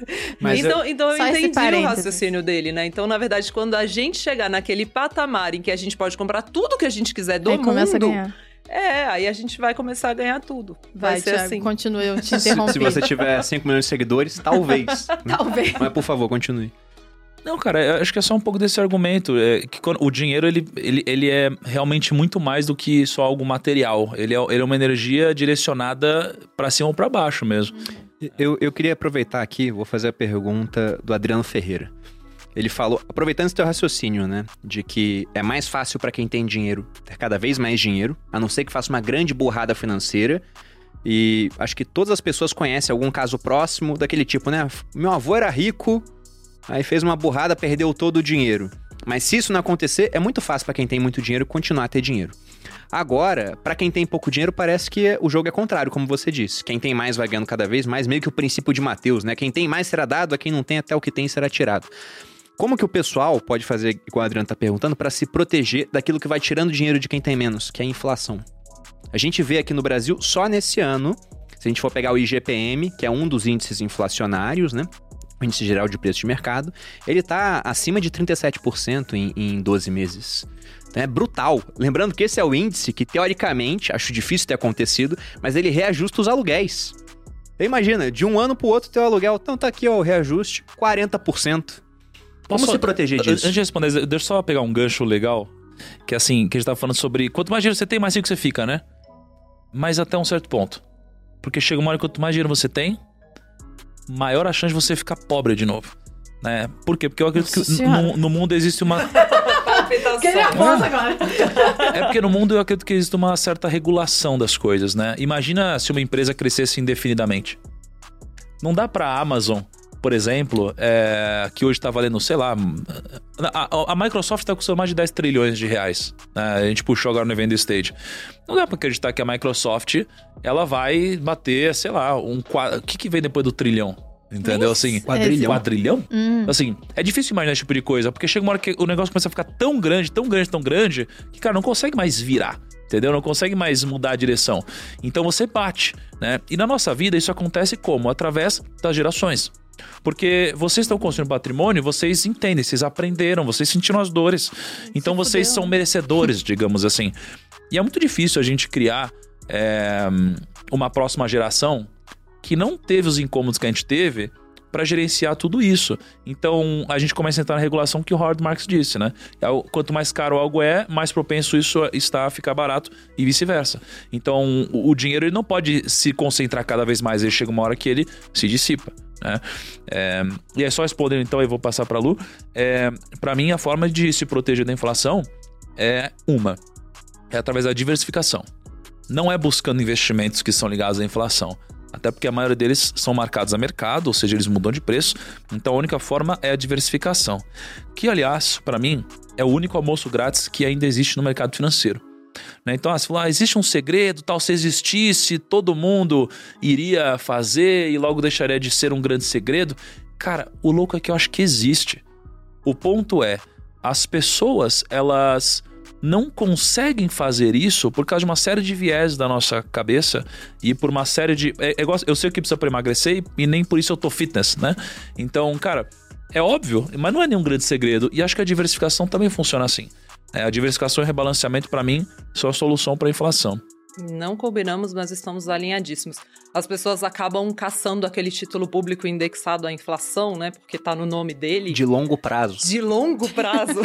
Mas então, então eu entendi o raciocínio dele, né? Então, na verdade, quando a gente chegar naquele patamar em que a gente pode comprar tudo que a gente quiser do Aí começa a mundo, ganhar. É, aí a gente vai começar a ganhar tudo. Vai, Vai, ser Thiago, assim. continue, eu te Se, interrompi. se você tiver 5 milhões de seguidores, talvez. né? Talvez. Mas por favor, continue. Não, cara, eu acho que é só um pouco desse argumento. É que quando- o dinheiro, ele, ele, ele é realmente muito mais do que só algo material. Ele é, ele é uma energia direcionada pra cima ou pra baixo mesmo. Eu, eu queria aproveitar aqui, vou fazer a pergunta do Adriano Ferreira. Ele falou, aproveitando esse teu raciocínio, né, de que é mais fácil pra quem tem dinheiro ter cada vez mais dinheiro, a não ser que faça uma grande burrada financeira. E acho que todas as pessoas conhecem algum caso próximo daquele tipo, né? Meu avô era rico, aí fez uma burrada, perdeu todo o dinheiro. Mas se isso não acontecer, é muito fácil pra quem tem muito dinheiro continuar a ter dinheiro. Agora, pra quem tem pouco dinheiro, parece que o jogo é contrário, como você disse. Quem tem mais vai ganhando cada vez mais, meio que o princípio de Mateus, né? Quem tem mais será dado, a quem não tem até o que tem será tirado. Como que o pessoal pode fazer, igual o Adriano tá perguntando, pra se proteger daquilo que vai tirando dinheiro de quem tem menos, que é a inflação? A gente vê aqui no Brasil, só nesse ano, se a gente for pegar o IGPM, que é um dos índices inflacionários, né? O índice geral de preço de mercado, ele tá acima de 37% em, em 12 meses. Então é brutal. Lembrando que esse é o índice que, teoricamente, acho difícil ter acontecido, mas ele reajusta os aluguéis. Então, imagina, de um ano pro outro, teu aluguel, então tá aqui, ó, o reajuste, 40%. Como se proteger Antes disso? de responder, deixa eu só pegar um gancho legal. Que é assim, que a gente tava falando sobre. Quanto mais dinheiro você tem, mais rico você fica, né? Mas até um certo ponto. Porque chega uma hora que quanto mais dinheiro você tem, maior a chance de você ficar pobre de novo. Né? Por quê? Porque eu acredito Nossa que no, no mundo existe uma. Fiquei nervosa agora. É porque no mundo eu acredito que existe uma certa regulação das coisas, né? Imagina se uma empresa crescesse indefinidamente. Não dá pra Amazon, por exemplo, é, que hoje tá valendo, sei lá. A, a- Microsoft tá custando mais de 10 trilhões de reais. né? A gente puxou agora no evento Stage. Não dá pra acreditar que a Microsoft ela vai bater, sei lá, um O que, que vem depois do trilhão? Entendeu? Assim, Quadrilhão. Quadrilhão? Hum. Assim, é difícil imaginar esse tipo de coisa, porque chega uma hora que o negócio começa a ficar tão grande, tão grande, tão grande, que, cara, não consegue mais virar. Entendeu? Não consegue mais mudar a direção. Então você bate, né? E na nossa vida isso acontece como? Através das gerações. Porque vocês estão construindo patrimônio, vocês entendem, vocês aprenderam, vocês sentiram as dores. Então vocês fudeu, são merecedores, digamos assim. E é muito difícil a gente criar é, uma próxima geração que não teve os incômodos que a gente teve para gerenciar tudo isso. Então a gente começa a entrar na regulação que o Howard Marks disse, né? É Quanto mais caro algo é, mais propenso isso está a ficar barato e vice-versa. Então o, o dinheiro ele não pode se concentrar cada vez mais, ele chega uma hora que ele se dissipa. Né? É, e é só respondendo então, eu vou passar para Lu. É, para mim, a forma de se proteger da inflação é uma: é através da diversificação. Não é buscando investimentos que são ligados à inflação. Até porque a maioria deles são marcados a mercado, ou seja, eles mudam de preço. Então a única forma é a diversificação. Que, aliás, para mim, é o único almoço grátis que ainda existe no mercado financeiro. Né? Então, você falou, ah, existe um segredo, tal, se existisse, todo mundo iria fazer e logo deixaria de ser um grande segredo. Cara, o louco é que eu acho que existe. O ponto é, as pessoas, elas não conseguem fazer isso por causa de uma série de viés da nossa cabeça e por uma série de. É, é eu sei que precisa para emagrecer e, e nem por isso eu tô fitness, né? Então, cara, é óbvio, mas não é nenhum grande segredo. E acho que a diversificação também funciona assim. É, a diversificação e rebalanceamento, para mim, são a solução para a inflação. Não combinamos, mas estamos alinhadíssimos. As pessoas acabam caçando aquele título público indexado à inflação, né? Porque tá no nome dele. De longo prazo. De longo prazo.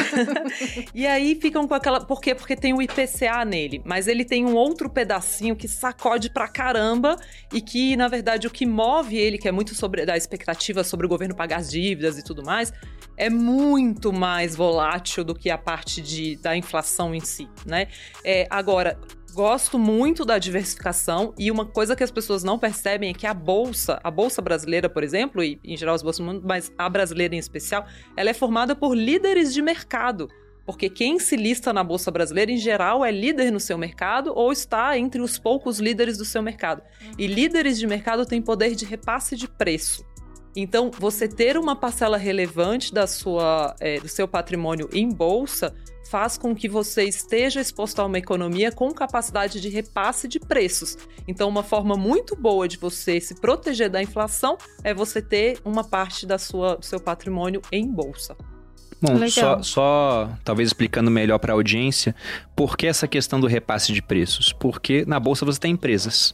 e aí ficam com aquela. Por quê? Porque tem o IPCA nele. Mas ele tem um outro pedacinho que sacode pra caramba e que, na verdade, o que move ele, que é muito sobre da expectativa sobre o governo pagar as dívidas e tudo mais, é muito mais volátil do que a parte de, da inflação em si, né? É, agora. Gosto muito da diversificação e uma coisa que as pessoas não percebem é que a bolsa, a bolsa brasileira, por exemplo, e em geral as bolsas do mundo, mas a brasileira em especial, ela é formada por líderes de mercado. Porque quem se lista na bolsa brasileira, em geral, é líder no seu mercado ou está entre os poucos líderes do seu mercado. E líderes de mercado têm poder de repasse de preço. Então, você ter uma parcela relevante da sua, é, do seu patrimônio em bolsa faz com que você esteja exposto a uma economia com capacidade de repasse de preços. Então, uma forma muito boa de você se proteger da inflação é você ter uma parte da sua, do seu patrimônio em bolsa. Bom, só, só, talvez explicando melhor para a audiência, por que essa questão do repasse de preços? Porque na bolsa você tem empresas.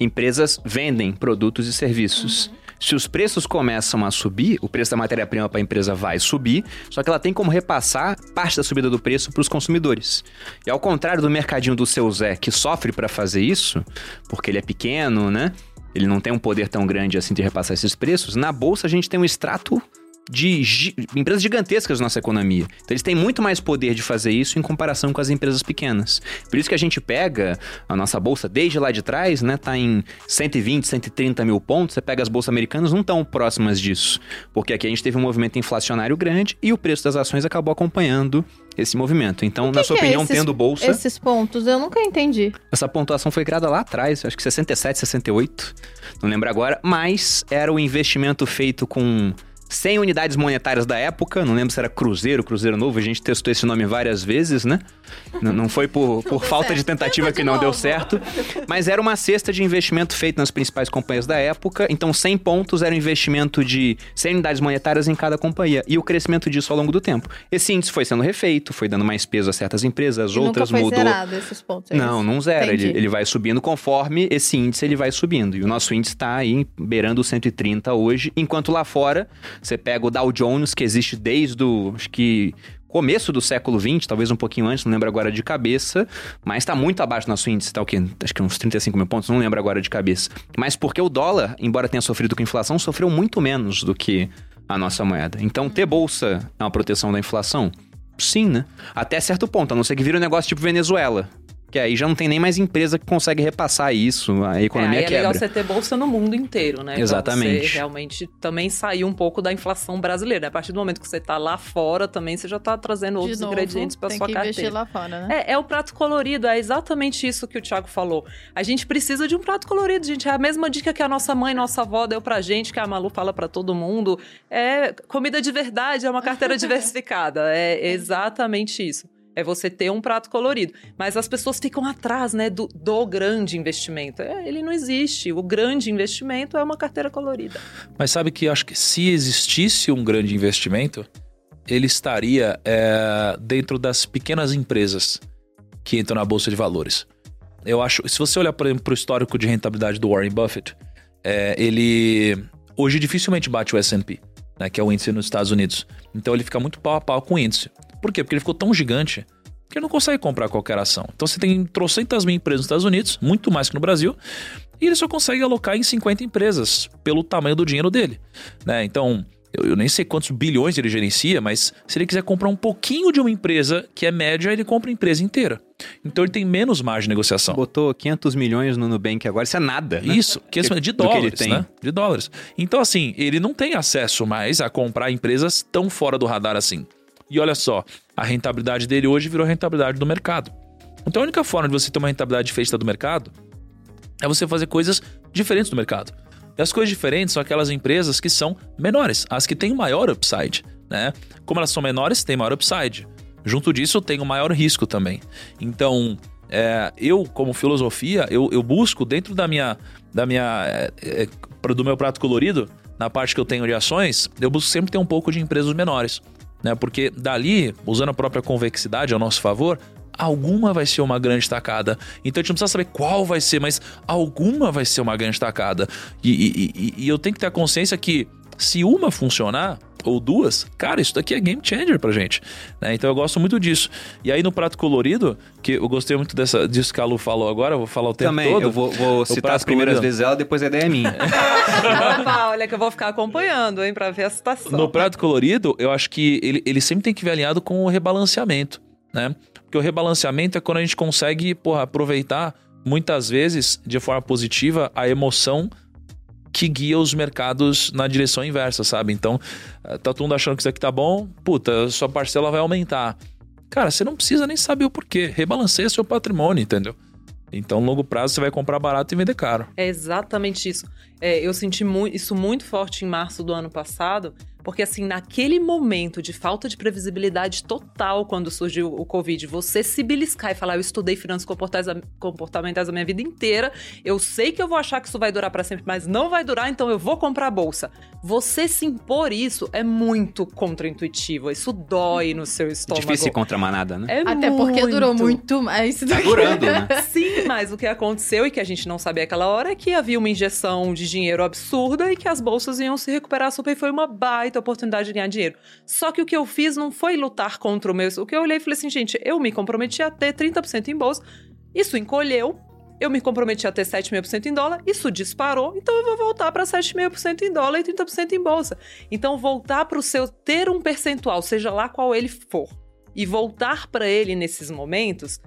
Empresas vendem produtos e serviços. Uhum. Se os preços começam a subir, o preço da matéria-prima para a empresa vai subir, só que ela tem como repassar parte da subida do preço para os consumidores. E ao contrário do mercadinho do seu Zé, que sofre para fazer isso, porque ele é pequeno, né? Ele não tem um poder tão grande assim de repassar esses preços. Na bolsa a gente tem um extrato de gi empresas gigantescas da nossa economia. Então eles têm muito mais poder de fazer isso em comparação com as empresas pequenas. Por isso que a gente pega a nossa bolsa desde lá de trás, né? Tá em 120, 130 mil pontos. Você pega as bolsas americanas, não estão próximas disso. Porque aqui a gente teve um movimento inflacionário grande e o preço das ações acabou acompanhando esse movimento. Então, na sua que opinião, é esses, tendo bolsa. Esses pontos, eu nunca entendi. Essa pontuação foi criada lá atrás, acho que 67, 68. Não lembro agora. Mas era o investimento feito com 100 unidades monetárias da época, não lembro se era Cruzeiro, Cruzeiro Novo, a gente testou esse nome várias vezes, né? Não, não foi por, por falta de tentativa que não deu certo, mas era uma cesta de investimento feito nas principais companhias da época, então 100 pontos era um investimento de 100 unidades monetárias em cada companhia, e o crescimento disso ao longo do tempo. Esse índice foi sendo refeito, foi dando mais peso a certas empresas, e outras nunca foi mudou. Zerado esses pontos, é não, não zera, ele, ele vai subindo conforme esse índice ele vai subindo, e o nosso índice está aí beirando os 130 hoje, enquanto lá fora você pega o Dow Jones, que existe desde o, acho que, começo do século 20, talvez um pouquinho antes, não lembro agora de cabeça, mas está muito abaixo do nosso índice, tá o quê? Acho que uns 35 mil pontos, não lembro agora de cabeça. Mas porque o dólar, embora tenha sofrido com inflação, sofreu muito menos do que a nossa moeda. Então, ter bolsa é uma proteção da inflação? Sim, né? Até certo ponto, a não ser que vira um negócio tipo Venezuela. Que aí já não tem nem mais empresa que consegue repassar isso, a É, economia aí é legal quebra. você ter bolsa no mundo inteiro, né? Pra Exatamente. você realmente também sair um pouco da inflação brasileira. né? A partir do momento que você tá lá fora, também você já tá trazendo De outros novo, ingredientes pra tem sua que carteira. investir lá fora, né? É, é o prato colorido, é exatamente isso que o Thiago falou. A gente precisa de um prato colorido, gente. É a mesma dica que a nossa mãe, nossa avó deu pra gente, que a Malu fala pra todo mundo. É comida de verdade, é uma carteira diversificada. É exatamente isso. É você ter um prato colorido. Mas as pessoas ficam atrás, né, do, do grande investimento. É, ele não existe. O grande investimento é uma carteira colorida. Mas sabe que acho que se existisse um grande investimento, ele estaria é, dentro das pequenas empresas que entram na bolsa de valores. Eu acho, se você olhar, por exemplo, para o histórico de rentabilidade do Warren Buffett, é, ele hoje dificilmente bate o S&P, né, que é o índice nos Estados Unidos. Então ele fica muito pau a pau com o índice. Por quê? Porque ele ficou tão gigante que ele não consegue comprar qualquer ação. Então você tem trocentas mil empresas nos Estados Unidos, muito mais que no Brasil, e ele só consegue alocar em 50 empresas pelo tamanho do dinheiro dele. Né? Então, eu, eu nem sei quantos bilhões ele gerencia, mas se ele quiser comprar um pouquinho de uma empresa que é média, ele compra a empresa inteira. Então ele tem menos margem de negociação. Botou 500 milhões no Nubank agora, isso é nada, né? Isso, que Do- de do que ele dólares, tem. né? De dólares. Então, assim, ele não tem acesso mais a comprar empresas tão fora do radar assim. E olha só, a rentabilidade dele hoje virou a rentabilidade do mercado. Então, a única forma de você ter uma rentabilidade da do mercado é você fazer coisas diferentes do mercado. E as coisas diferentes são aquelas empresas que são menores, as que têm maior upside, né? Como elas são menores, tem maior upside. Junto disso, tem o maior risco também. Então, é, eu, como filosofia, eu, eu busco dentro da minha, da minha, é, é, do meu prato colorido, na parte que eu tenho de ações, eu busco sempre ter um pouco de empresas menores, né? Porque dali, usando a própria convexidade ao nosso favor, alguma vai ser uma grande tacada. Então a gente não precisa saber qual vai ser, mas alguma vai ser uma grande tacada. E, e- e- e eu tenho que ter a consciência que se uma funcionar, ou duas, cara, isso daqui é game changer pra gente. né? Então eu gosto muito disso. E aí no prato colorido, que eu gostei muito dessa, disso que a Lu falou agora, eu vou falar o tempo Também, todo. eu vou, vou citar as primeiras colorido. vezes ela, depois a ideia é minha. Opa, olha que eu vou ficar acompanhando, hein, pra ver a situação. No prato colorido, eu acho que ele, ele sempre tem que vir alinhado com o rebalanceamento, né? Porque o rebalanceamento é quando a gente consegue, porra, aproveitar muitas vezes de forma positiva a emoção que guia os mercados na direção inversa, sabe? Então, tá todo mundo achando que isso aqui tá bom, puta, sua parcela vai aumentar. Cara, você não precisa nem saber o porquê. Rebalanceia seu patrimônio, entendeu? Então, longo prazo, você vai comprar barato e vender caro. É exatamente isso. É, eu senti mu isso muito forte em março do ano passado, porque, assim, naquele momento de falta de previsibilidade total, quando surgiu o Covid, você se beliscar e falar: Eu estudei finanças comportamentais a minha vida inteira, eu sei que eu vou achar que isso vai durar para sempre, mas não vai durar, então eu vou comprar a bolsa. Você se impor isso é muito contraintuitivo. Isso dói no seu estômago. Difícil contra manada, né? É Até porque muito. durou muito mais. Tá durando, né? Sim, mas o que aconteceu e que a gente não sabia aquela hora é que havia uma injeção de dinheiro absurda e que as bolsas iam se recuperar super foi uma baita oportunidade de ganhar dinheiro. Só que o que eu fiz não foi lutar contra o meu. O que eu olhei e falei assim, gente, eu me comprometi a ter 30% em bolsa, isso encolheu. Eu me comprometi a ter 7,5% em dólar, isso disparou, então eu vou voltar para 7,5% em dólar e 30% em bolsa. Então, voltar para o seu ter um percentual, seja lá qual ele for, e voltar para ele nesses momentos,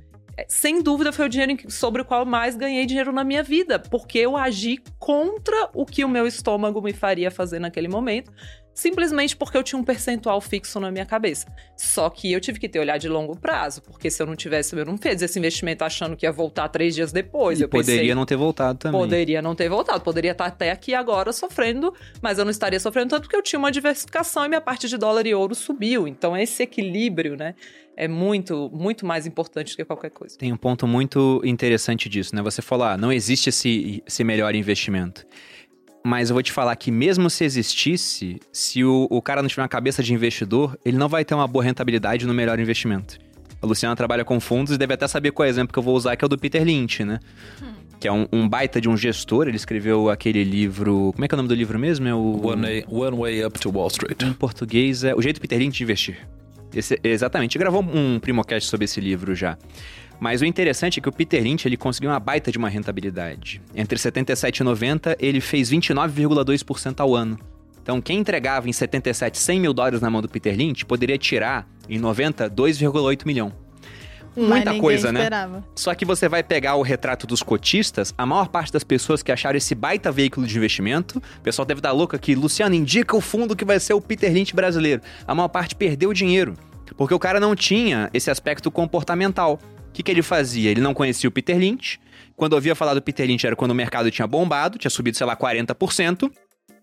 sem dúvida foi o dinheiro sobre o qual mais ganhei dinheiro na minha vida, porque eu agi contra o que o meu estômago me faria fazer naquele momento, simplesmente porque eu tinha um percentual fixo na minha cabeça. Só que eu tive que ter olhar de longo prazo, porque se eu não tivesse, eu não fiz esse investimento achando que ia voltar três dias depois. E eu poderia pensei, não ter voltado também. Poderia não ter voltado, poderia estar até aqui agora sofrendo, mas eu não estaria sofrendo tanto porque eu tinha uma diversificação e minha parte de dólar e ouro subiu. Então esse equilíbrio, né, é muito, muito mais importante do que qualquer coisa. Tem um ponto muito interessante disso, né? Você falou, ah, não existe esse, esse melhor investimento. Mas eu vou te falar que mesmo se existisse, se o, o cara não tiver uma cabeça de investidor, ele não vai ter uma boa rentabilidade no melhor investimento. A Luciana trabalha com fundos e deve até saber qual é o exemplo que eu vou usar, que é o do Peter Lynch, né? Hum. Que é um, um, baita de um gestor. Ele escreveu aquele livro. Como é que é o nome do livro mesmo? É o. One Way, One Way Up to Wall Street. Em português é O Jeito Peter Lynch de Investir. Esse, exatamente. Gravou um primocast sobre esse livro já. Mas o interessante é que o Peter Lynch ele conseguiu uma baita de uma rentabilidade. Entre 77 e 90, ele fez 29,2% ao ano. Então, quem entregava em 77 100 mil dólares na mão do Peter Lynch poderia tirar em 90 2,8 milhão. Muita coisa, né? esperava. Só que você vai pegar o retrato dos cotistas, a maior parte das pessoas que acharam esse baita veículo de investimento, o pessoal deve dar louca aqui, Luciano, indica o fundo que vai ser o Peter Lynch brasileiro. A maior parte perdeu dinheiro, porque o cara não tinha esse aspecto comportamental. O que, que ele fazia? Ele não conhecia o Peter Lynch. Quando ouvia falar do Peter Lynch era quando o mercado tinha bombado, tinha subido, sei lá, 40%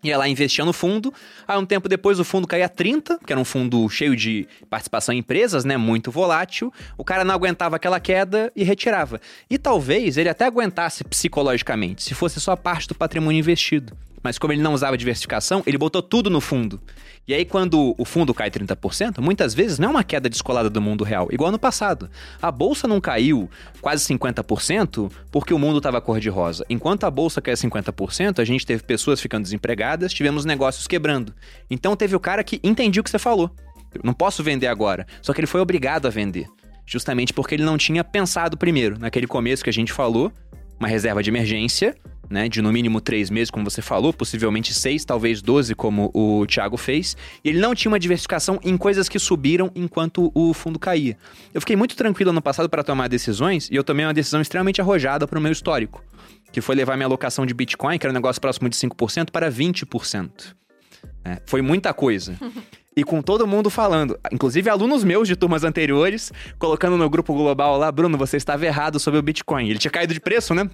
ia lá investia no fundo. Aí um tempo depois o fundo caía 30, que era um fundo cheio de participação em empresas, né, muito volátil. O cara não aguentava aquela queda e retirava. E talvez ele até aguentasse psicologicamente, se fosse só parte do patrimônio investido. Mas como ele não usava diversificação, ele botou tudo no fundo. E aí, quando o fundo cai 30%, muitas vezes não é uma queda descolada do mundo real, igual no passado. A bolsa não caiu quase 50% porque o mundo estava cor-de-rosa. Enquanto a bolsa caiu 50%, a gente teve pessoas ficando desempregadas, tivemos negócios quebrando. Então teve o cara que entendia o que você falou. Eu não posso vender agora. Só que ele foi obrigado a vender. Justamente porque ele não tinha pensado primeiro, naquele começo que a gente falou, uma reserva de emergência, né, de no mínimo três meses, como você falou, possivelmente seis, talvez doze, como o Thiago fez. E ele não tinha uma diversificação em coisas que subiram enquanto o fundo caía. Eu fiquei muito tranquilo no passado para tomar decisões e eu tomei uma decisão extremamente arrojada para o meu histórico, que foi levar minha alocação de Bitcoin, que era um negócio próximo de 5%, para 20%. É, foi muita coisa. e com todo mundo falando, inclusive alunos meus de turmas anteriores, colocando no grupo global lá, Bruno, você estava errado sobre o Bitcoin. Ele tinha caído de preço, né?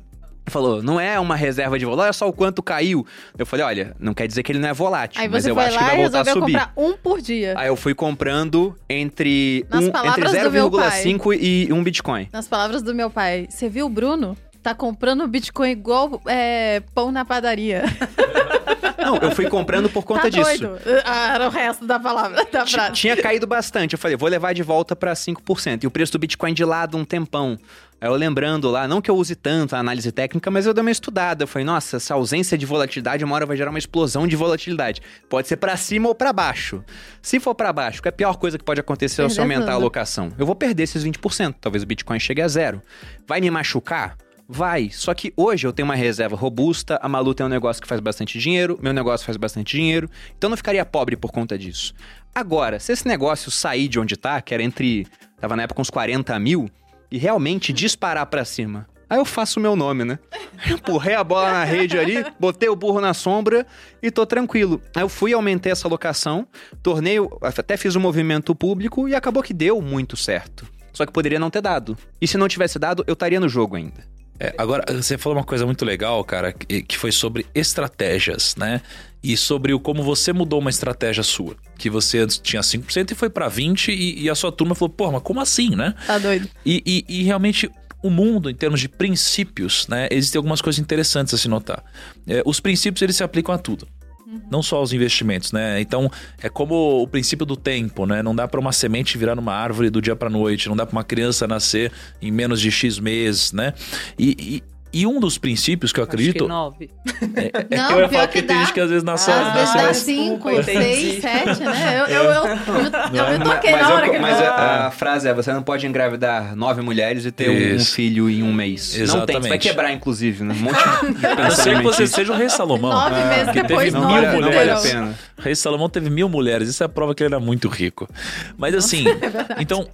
Falou, não é uma reserva de valor, olha só o quanto caiu. Eu falei, olha, não quer dizer que ele não é volátil, Aí mas eu acho que vai voltar a subir. comprar um por dia. Aí eu fui comprando entre, Nas um, entre palavras do meu 0,5 e um Bitcoin. Nas palavras do meu pai, você viu o Bruno? Tá comprando Bitcoin igual é, pão na padaria. Não, eu fui comprando por conta tá disso. doido? Ah, era o resto da palavra, da frase. Tinha caído bastante. Eu falei, vou levar de volta pra 5%. E o preço do Bitcoin de lado um tempão. Aí eu lembrando lá, não que eu use tanto a análise técnica, mas eu dei uma estudada. Eu falei, nossa, essa ausência de volatilidade uma hora vai gerar uma explosão de volatilidade. Pode ser pra cima ou pra baixo. Se for pra baixo, que é a pior coisa que pode acontecer é se aumentar a tudo. alocação. Eu vou perder esses 20%. Talvez o Bitcoin chegue a zero. Vai me machucar? Vai. Só que hoje eu tenho uma reserva robusta, a Malu tem um negócio que faz bastante dinheiro, meu negócio faz bastante dinheiro, então eu não ficaria pobre por conta disso. Agora, se esse negócio sair de onde tá, que era entre tava na época uns 40 mil, e realmente disparar pra cima. Aí eu faço o meu nome, né? Empurrei a bola na rede ali, botei o burro na sombra e tô tranquilo. Aí eu fui, aumentei essa locação, tornei, até fiz um movimento público e acabou que deu muito certo. Só que poderia não ter dado. E se não tivesse dado, eu estaria no jogo ainda. É, agora, você falou uma coisa muito legal, cara, que foi sobre estratégias, né? E sobre o como você mudou uma estratégia sua. Que você antes tinha 5% e foi para 20% e, e, a sua turma falou, pô, mas como assim, né? Tá doido. E, e, e realmente o mundo, em termos de princípios, né, existem algumas coisas interessantes a se notar. É, os princípios eles se aplicam a tudo. Uhum. Não só aos investimentos, né? Então, é como o princípio do tempo, né? Não dá para uma semente virar numa árvore do dia para noite, não dá para uma criança nascer em menos de X meses, né? E, e um dos princípios que eu acredito. Acho que nove. É, é não, que eu ia falar que tem gente que às vezes nasce. Às vezes dá cinco, seis, sete, né? Eu, eu, eu, eu, eu toquei mas, na hora que Mas a, a, frase é: você não pode engravidar nove mulheres e ter um, um, filho em um mês. Exatamente. Não tem, você vai quebrar, inclusive, né? Um monte de A não ser que você seja o rei Salomão. Nove ah, meses que depois, teve nove, mil mulheres. Vale rei Salomão teve mil mulheres. Isso é a prova que ele era muito rico. Mas assim, é então,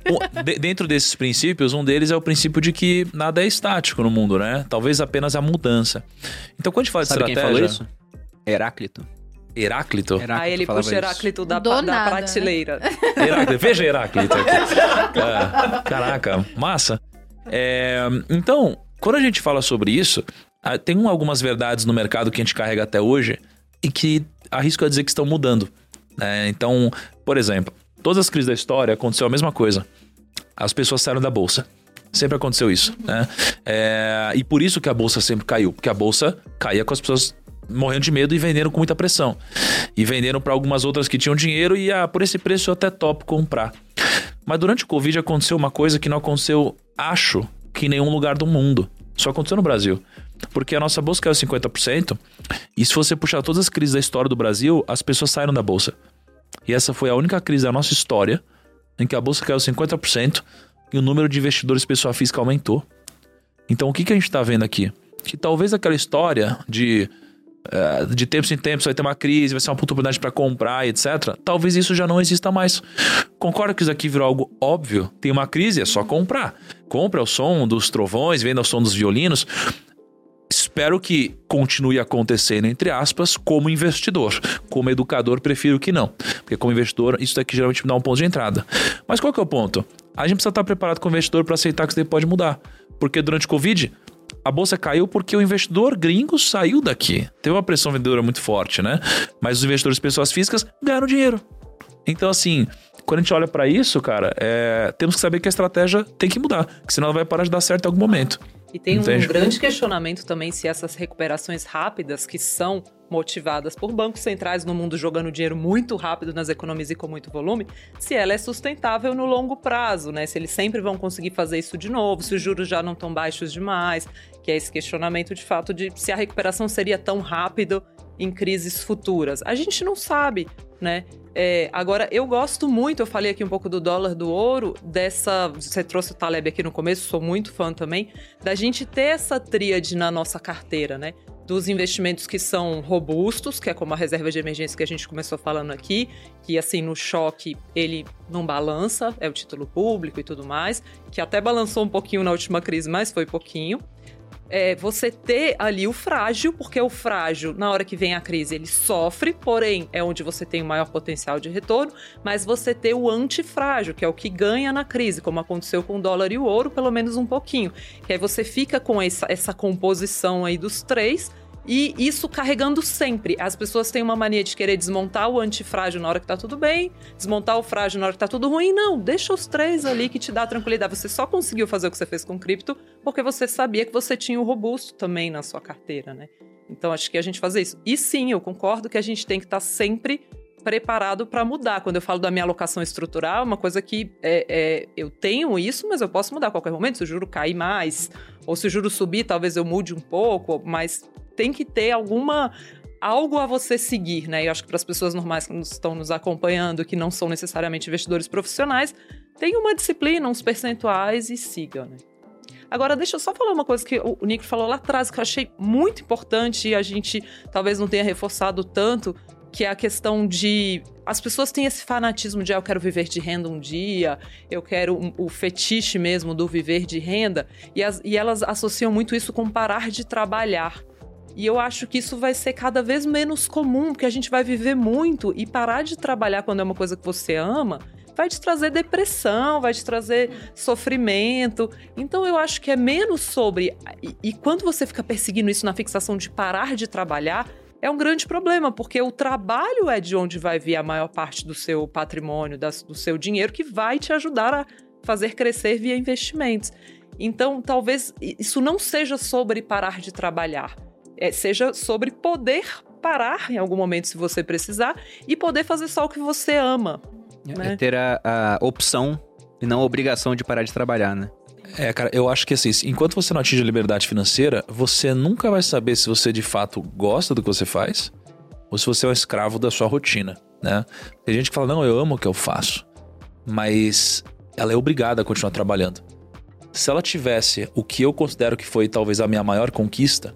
de, dentro desses princípios, um deles é o princípio de que nada é estático no mundo, né? Talvez apenas a mudança mudança. Então, quando a gente fala Sabe de estratégia. Quem falou isso? Heráclito. Heráclito? Heráclito Aí ele puxa Heráclito da, da nada, prateleira. Né? Heráclito, veja Heráclito aqui. É, caraca, massa. É, então, quando a gente fala sobre isso, tem algumas verdades no mercado que a gente carrega até hoje e que arrisco a dizer que estão mudando. Né? Então, por exemplo, todas as crises da história aconteceu a mesma coisa. As pessoas saíram da bolsa. Sempre aconteceu isso, né? É, e por isso que a bolsa sempre caiu, porque a bolsa caía com as pessoas morrendo de medo e vendendo com muita pressão. E vendendo para algumas outras que tinham dinheiro e ah, por esse preço eu até topo comprar. Mas durante o Covid aconteceu uma coisa que não aconteceu, acho, que em nenhum lugar do mundo. Só aconteceu no Brasil. Porque a nossa bolsa caiu 50%, e se você puxar todas as crises da história do Brasil, as pessoas saíram da bolsa. E essa foi a única crise da nossa história em que a bolsa caiu 50%, e o número de investidores pessoa física aumentou. Então o que, que a gente está vendo aqui? Que talvez aquela história de uh, de tempos em tempos vai ter uma crise, vai ser uma oportunidade para comprar, etc. Talvez isso já não exista mais. Concorda que isso aqui virou algo óbvio? Tem uma crise, é só comprar. Compra o som dos trovões, venda o som dos violinos. Espero que continue acontecendo, entre aspas, como investidor. Como educador, prefiro que não. Porque como investidor, isso daqui geralmente me dá um ponto de entrada. Mas qual que é o ponto? A gente precisa estar preparado como investidor para aceitar que isso daí pode mudar. Porque durante o Covid, a bolsa caiu porque o investidor gringo saiu daqui. Teve uma pressão vendedora muito forte, né? Mas os investidores pessoas físicas ganharam dinheiro. Então, assim, quando a gente olha para isso, cara, é, temos que saber que a estratégia tem que mudar, que senão ela vai parar de dar certo em algum momento. E tem um grande questionamento também se essas recuperações rápidas, que são motivadas por bancos centrais no mundo jogando dinheiro muito rápido nas economias e com muito volume, se ela é sustentável no longo prazo, né? Se eles sempre vão conseguir fazer isso de novo, se os juros já não estão baixos demais, que é esse questionamento de fato de se a recuperação seria tão rápido em crises futuras. A gente não sabe, né? É, agora, eu gosto muito, eu falei aqui um pouco do dólar, do ouro, dessa. Você trouxe o Taleb aqui no começo, sou muito fã também, da gente ter essa tríade na nossa carteira, né? Dos investimentos que são robustos, que é como a reserva de emergência que a gente começou falando aqui, que assim, no choque ele não balança, é o título público e tudo mais, que até balançou um pouquinho na última crise, mas foi pouquinho é, você ter ali o frágil, porque o frágil, na hora que vem a crise, ele sofre, porém é onde você tem o maior potencial de retorno, mas você ter o antifrágil, que é o que ganha na crise, como aconteceu com o dólar e o ouro, pelo menos um pouquinho. Que aí você fica com essa, essa composição aí dos três e isso carregando sempre. As pessoas têm uma mania de querer desmontar o antifrágil na hora que tá tudo bem, desmontar o frágil na hora que tá tudo ruim. Não, deixa os três ali que te dá tranquilidade. Você só conseguiu fazer o que você fez com cripto porque você sabia que você tinha o robusto também na sua carteira, né? Então acho que a gente fazer isso. E sim, eu concordo que a gente tem que estar tá sempre preparado para mudar. Quando eu falo da minha alocação estrutural, uma coisa que é, é, eu tenho isso, mas eu posso mudar a qualquer momento. Se o juro cair mais, ou se o juro subir, talvez eu mude um pouco, mas tem que ter alguma algo a você seguir, né? E acho que para as pessoas normais que estão nos acompanhando, que não são necessariamente investidores profissionais, tem uma disciplina, uns percentuais e siga, né? Agora, deixa eu só falar uma coisa que o Nico falou lá atrás, que eu achei muito importante e a gente talvez não tenha reforçado tanto, que é a questão de. As pessoas têm esse fanatismo de ah, eu quero viver de renda um dia, eu quero um, o fetiche mesmo do viver de renda, e, as, e elas associam muito isso com parar de trabalhar. E eu acho que isso vai ser cada vez menos comum, porque a gente vai viver muito e parar de trabalhar quando é uma coisa que você ama vai te trazer depressão, vai te trazer sofrimento. Então eu acho que é menos sobre. E, e, quando você fica perseguindo isso na fixação de parar de trabalhar, é um grande problema, porque o trabalho é de onde vai vir a maior parte do seu patrimônio, do seu dinheiro, que vai te ajudar a fazer crescer via investimentos. Então, talvez isso não seja sobre parar de trabalhar seja sobre poder parar em algum momento se você precisar e poder fazer só o que você ama. É, né? ter a, a opção e não a obrigação de parar de trabalhar, né? É, cara, eu acho que assim, enquanto você não atinge a liberdade financeira, você nunca vai saber se você de fato gosta do que você faz ou se você é um escravo da sua rotina, né? Tem gente que fala, não, eu amo o que eu faço, mas ela é obrigada a continuar trabalhando. Se ela tivesse o que eu considero que foi talvez a minha maior conquista,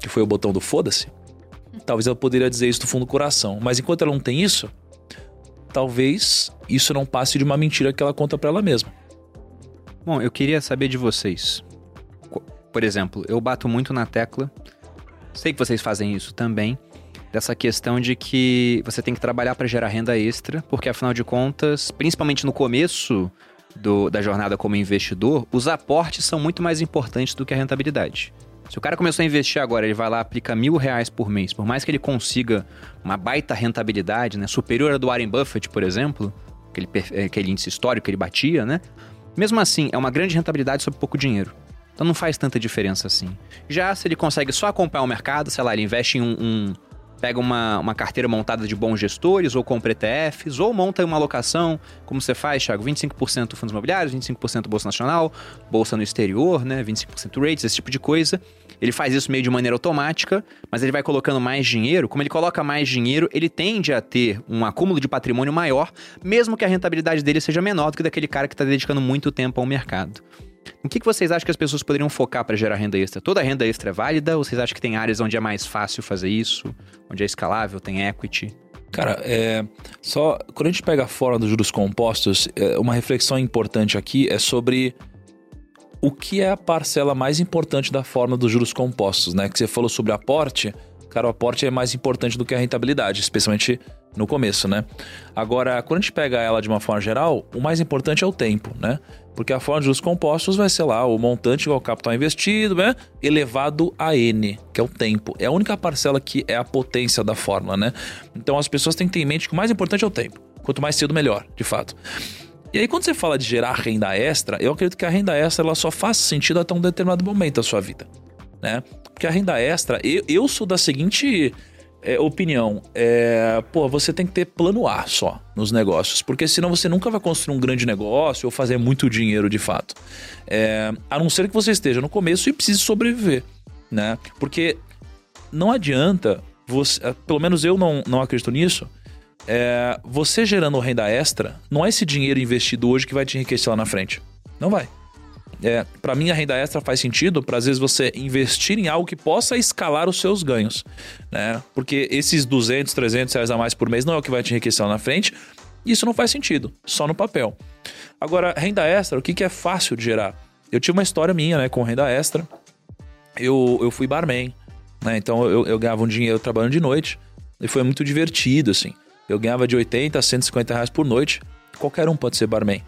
que foi o botão do foda-se, talvez ela poderia dizer isso do fundo do coração. Mas enquanto ela não tem isso, talvez isso não passe de uma mentira que ela conta para ela mesma. Bom, eu queria saber de vocês. Por exemplo, eu bato muito na tecla, sei que vocês fazem isso também, dessa questão de que você tem que trabalhar para gerar renda extra, porque afinal de contas, principalmente no começo do, da jornada como investidor, os aportes são muito mais importantes do que a rentabilidade. Se o cara começou a investir agora, ele vai lá, aplica mil reais por mês, por mais que ele consiga uma baita rentabilidade, né, superior à do Warren Buffett, por exemplo, aquele, eh, aquele índice histórico que ele batia, né? Mesmo assim, é uma grande rentabilidade sobre pouco dinheiro. Então não faz tanta diferença assim. Já se ele consegue só acompanhar o mercado, sei lá, ele investe em um, um pega uma, uma carteira montada de bons gestores, ou compra ETFs, ou monta uma alocação, como você faz, Thiago, 25% fundos imobiliários, 25% Bolsa Nacional, Bolsa no exterior, né, 25% rates, esse tipo de coisa. Ele faz isso meio de maneira automática, mas ele vai colocando mais dinheiro. Como ele coloca mais dinheiro, ele tende a ter um acúmulo de patrimônio maior, mesmo que a rentabilidade dele seja menor do que daquele cara que está dedicando muito tempo ao mercado. O que, vocês acham que as pessoas poderiam focar para gerar renda extra? Toda renda extra é válida? Ou vocês acham que tem áreas onde é mais fácil fazer isso? Onde é escalável, tem equity? Cara, é, só quando a gente pega fora dos juros compostos, é, uma reflexão importante aqui é sobre o que é a parcela mais importante da forma dos juros compostos, né? Que você falou sobre aporte, cara, o aporte é mais importante do que a rentabilidade, especialmente no começo, né? Agora, quando a gente pega ela de uma forma geral, o mais importante é o tempo, né? Porque a forma de juros compostos vai ser lá o montante igual ao capital investido, né? Elevado a N, que é o tempo. É a única parcela que é a potência da fórmula, né? Então as pessoas têm que ter em mente que o mais importante é o tempo. Quanto mais cedo, melhor, de fato. E aí, quando você fala de gerar renda extra, eu acredito que a renda extra ela só faz sentido até um determinado momento da sua vida, né? Porque a renda extra, eu, eu sou da seguinte é, opinião, é, pô, você tem que ter plano A só nos negócios, porque senão você nunca vai construir um grande negócio ou fazer muito dinheiro de fato. É, a não ser que você esteja no começo e precise sobreviver, né? Porque não adianta você, é, pelo menos eu não, não acredito nisso. É, você gerando renda extra, não é esse dinheiro investido hoje que vai te enriquecer lá na frente. Não vai. É, para mim, a renda extra faz sentido para às vezes você investir em algo que possa escalar os seus ganhos, né? Porque esses 200, 300 reais a mais por mês não é o que vai te enriquecer na frente. Isso não faz sentido, só no papel. Agora, renda extra, o que, que é fácil de gerar? Eu tive uma história minha, né, com renda extra. Eu, eu fui barman, né? Então eu, eu ganhava um dinheiro trabalhando de noite e foi muito divertido, assim. Eu ganhava de 80 a 150 reais por noite. Qualquer um pode ser barman.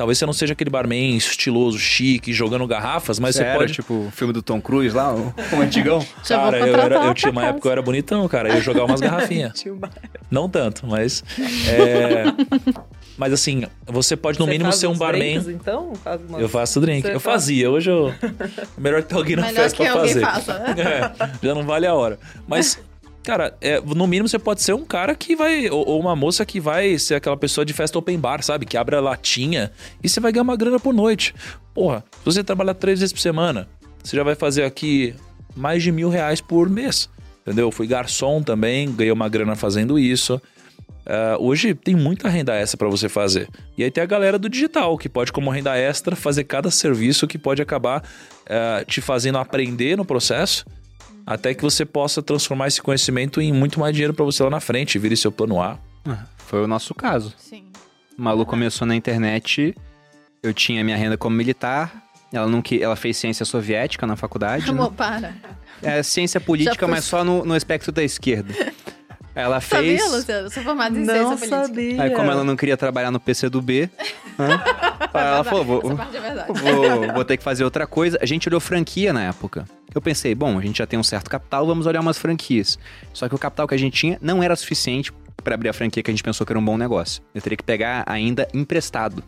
Talvez você não seja aquele barman estiloso, chique, jogando garrafas, mas você, você pode. tipo o filme do Tom Cruise lá, o, o antigão. cara, eu, era, eu tinha uma época que eu era bonitão, cara. Eu ia jogar umas garrafinhas. não tanto, mas. É... Mas assim, você pode no você mínimo ser um barman. Drinks, então? Faz Eu faço drink. Você eu faz... fazia, hoje eu. Melhor que ter alguém na Melhor festa pra fazer. Faça, né? é, já não vale a hora. Mas Cara, é, no mínimo você pode ser um cara que vai. Ou, ou, uma moça que vai ser aquela pessoa de festa open bar, sabe? Que abre a latinha e você vai ganhar uma grana por noite. Porra, se você trabalhar três vezes por semana, você já vai fazer aqui mais de mil reais por mês. Entendeu? Fui garçom também, ganhei uma grana fazendo isso. Uh, hoje tem muita renda extra para você fazer. E aí tem a galera do digital, que pode, como renda extra, fazer cada serviço que pode acabar uh, te fazendo aprender no processo até que você possa transformar esse conhecimento em muito mais dinheiro pra você lá na frente, vire seu plano A. Foi o nosso caso. Sim. O Malu começou na internet, eu tinha minha renda como militar, ela, não, que- ela fez ciência soviética na faculdade, né? Amor, para. É ciência política, mas só no, no espectro da esquerda. Ela fez... Sabia, Luciano? Eu sou formada em Não ciência política. sabia. Aí como ela não queria trabalhar no PC do B, né? ela falou, vou, é vou, vou ter que fazer outra coisa. A gente olhou franquia na época. Eu pensei, bom, a gente já tem um certo capital, vamos olhar umas franquias. Só que o capital que a gente tinha não era suficiente para abrir a franquia que a gente pensou que era um bom negócio. Eu teria que pegar ainda emprestado.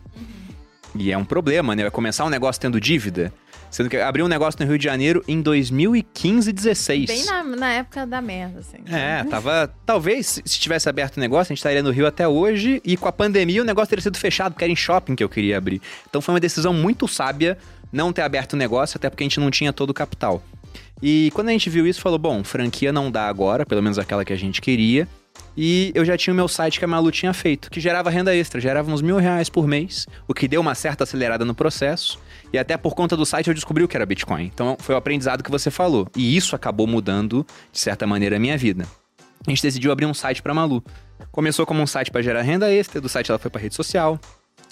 E é um problema, né? Vai começar um negócio tendo dívida. Sendo que abrir um negócio no Rio de Janeiro em 2015 e 16. Bem na, na época da merda, assim. É, tava. Talvez, se se tivesse aberto o negócio, a gente estaria no Rio até hoje. E com a pandemia, o negócio teria sido fechado, porque era em shopping que eu queria abrir. Então foi uma decisão muito sábia não ter aberto o negócio, até porque a gente não tinha todo o capital. E quando a gente viu isso, falou: bom, franquia não dá agora, pelo menos aquela que a gente queria. E eu já tinha o meu site que a Malu tinha feito, que gerava renda extra, gerava uns mil reais por mês, o que deu uma certa acelerada no processo. E até por conta do site eu descobri o que era Bitcoin. Então foi o aprendizado que você falou. E isso acabou mudando, de certa maneira, a minha vida. A gente decidiu abrir um site pra Malu. Começou como um site pra gerar renda extra, do site ela foi pra rede social.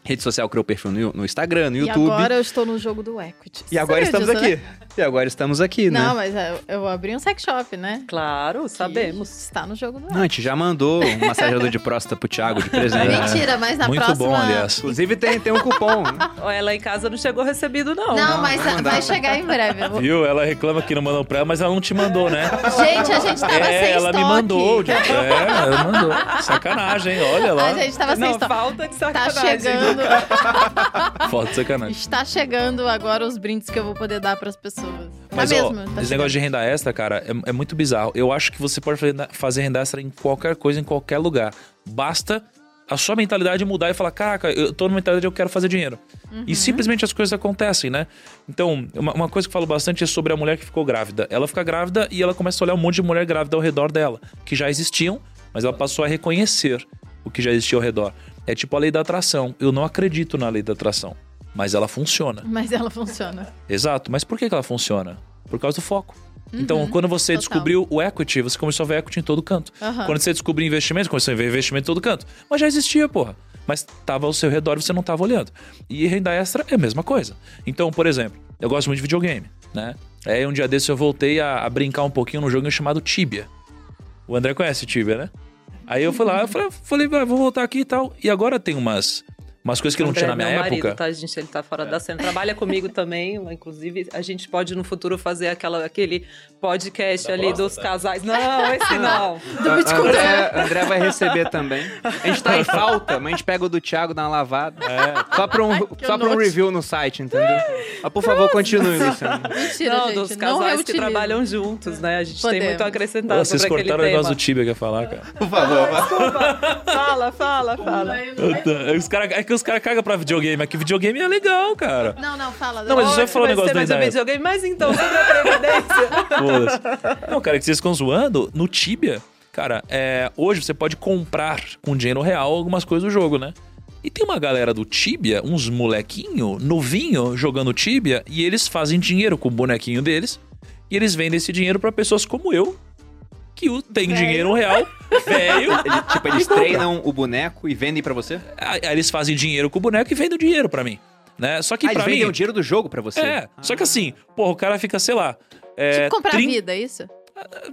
Rede social criou perfil no, no Instagram, no E YouTube. agora eu estou no jogo do equity. E agora Sabia estamos aqui. né? E agora estamos aqui, né? Não, mas eu, eu abri um sex shop, né? Claro, Que sabemos. Está no jogo do Não, a gente já mandou um massageador de próstata pro Thiago de presente. Mentira, mas na Muito próxima... bom, aliás. Inclusive tem, tem um cupom. Ela em casa não chegou recebido, não. Não, Não, mas vai vai chegar em breve. Vou- Viu? Ela reclama que não mandou pra ela, mas ela não te mandou, né? Gente, a gente tava sem é, ela me estoque. mandou. de- É, ela mandou. Sacanagem, olha lá. A gente tava sem Não, estoque. falta de Tá sacanagem. Chegando, Foto sacanagem. está chegando agora os brindes que eu vou poder dar pras pessoas. Tá Mas, ó, mesmo? tá esse chegando. negócio de renda extra, cara, é, é muito bizarro. Eu acho que você pode fazer- renda extra em qualquer coisa, em qualquer lugar. Basta a sua mentalidade mudar e falar, caraca, eu tô na mentalidade eu quero fazer dinheiro. Uhum. E simplesmente as coisas acontecem, né? Então, uma, uma coisa que eu falo bastante é sobre a mulher que ficou grávida. Ela fica grávida e ela começa a olhar um monte de mulher grávida ao redor dela, que já existiam, mas ela passou a reconhecer o que já existia ao redor. É tipo a lei da atração. Eu não acredito na lei da atração, mas ela funciona. Mas ela funciona. Exato, mas por que ela funciona? Por causa do foco. Então, quando você Uhum. total. descobriu o equity, você começou a ver equity em todo canto. Aham. Quando você descobriu investimento, começou a ver investimento em todo canto. Mas já existia, porra. Mas tava ao seu redor e você não tava olhando. E renda extra é a mesma coisa. Então, por exemplo, eu gosto muito de videogame, né? Aí um dia desse eu voltei a, a brincar um pouquinho num jogo chamado Tibia. O André conhece Tibia, né? Aí eu fui lá, eu falei, falei "Vai, vou voltar aqui e tal. E agora tem umas, umas coisas que não André, tinha na minha meu época. marido, tá, gente? Ele tá fora da cena. Trabalha comigo também. Inclusive, a gente pode no futuro fazer aquela, aquele podcast Da ali próstata? dos casais. Não, esse não. Do Bitcoin. André, André vai receber também. A gente tá em falta, mas a gente pega o do Thiago, dá uma lavada. Só pra um, que só pra um review no site, entendeu? Mas por favor, continue, Luciano. Mentira, não, gente. dos não casais que reutilizo. trabalham juntos, né? A gente tem Podemos. muito a acrescentar Pô, vocês sobre aquele cortaram o negócio do Tibia que eu ia falar, cara. Por favor. Fala, fala, fala. Os cara, é que os caras cagam pra videogame. Aqui videogame é legal, cara. Não, não, fala. Não, mas você falou negócio da mais um renda extra. videogame, mas então, sobre a previdência. Não, cara, é que vocês ficam zoando. No Tibia, cara, é, hoje você pode comprar com dinheiro real algumas coisas do jogo, né? E tem uma galera do Tibia, uns molequinho, novinho, jogando Tibia, e eles fazem dinheiro com o bonequinho deles. E eles vendem esse dinheiro pra pessoas como eu, que tem Velho. dinheiro real, velho. Ele- tipo, eles treinam o boneco e vendem pra você? Aí aí eles fazem dinheiro com o boneco e vendem o dinheiro pra mim. Né? Só que ah, eles pra vendem mim. o dinheiro do jogo pra você? É, só que assim, porra, o cara fica, sei lá. É, Tipo, comprar 30 vida, é isso?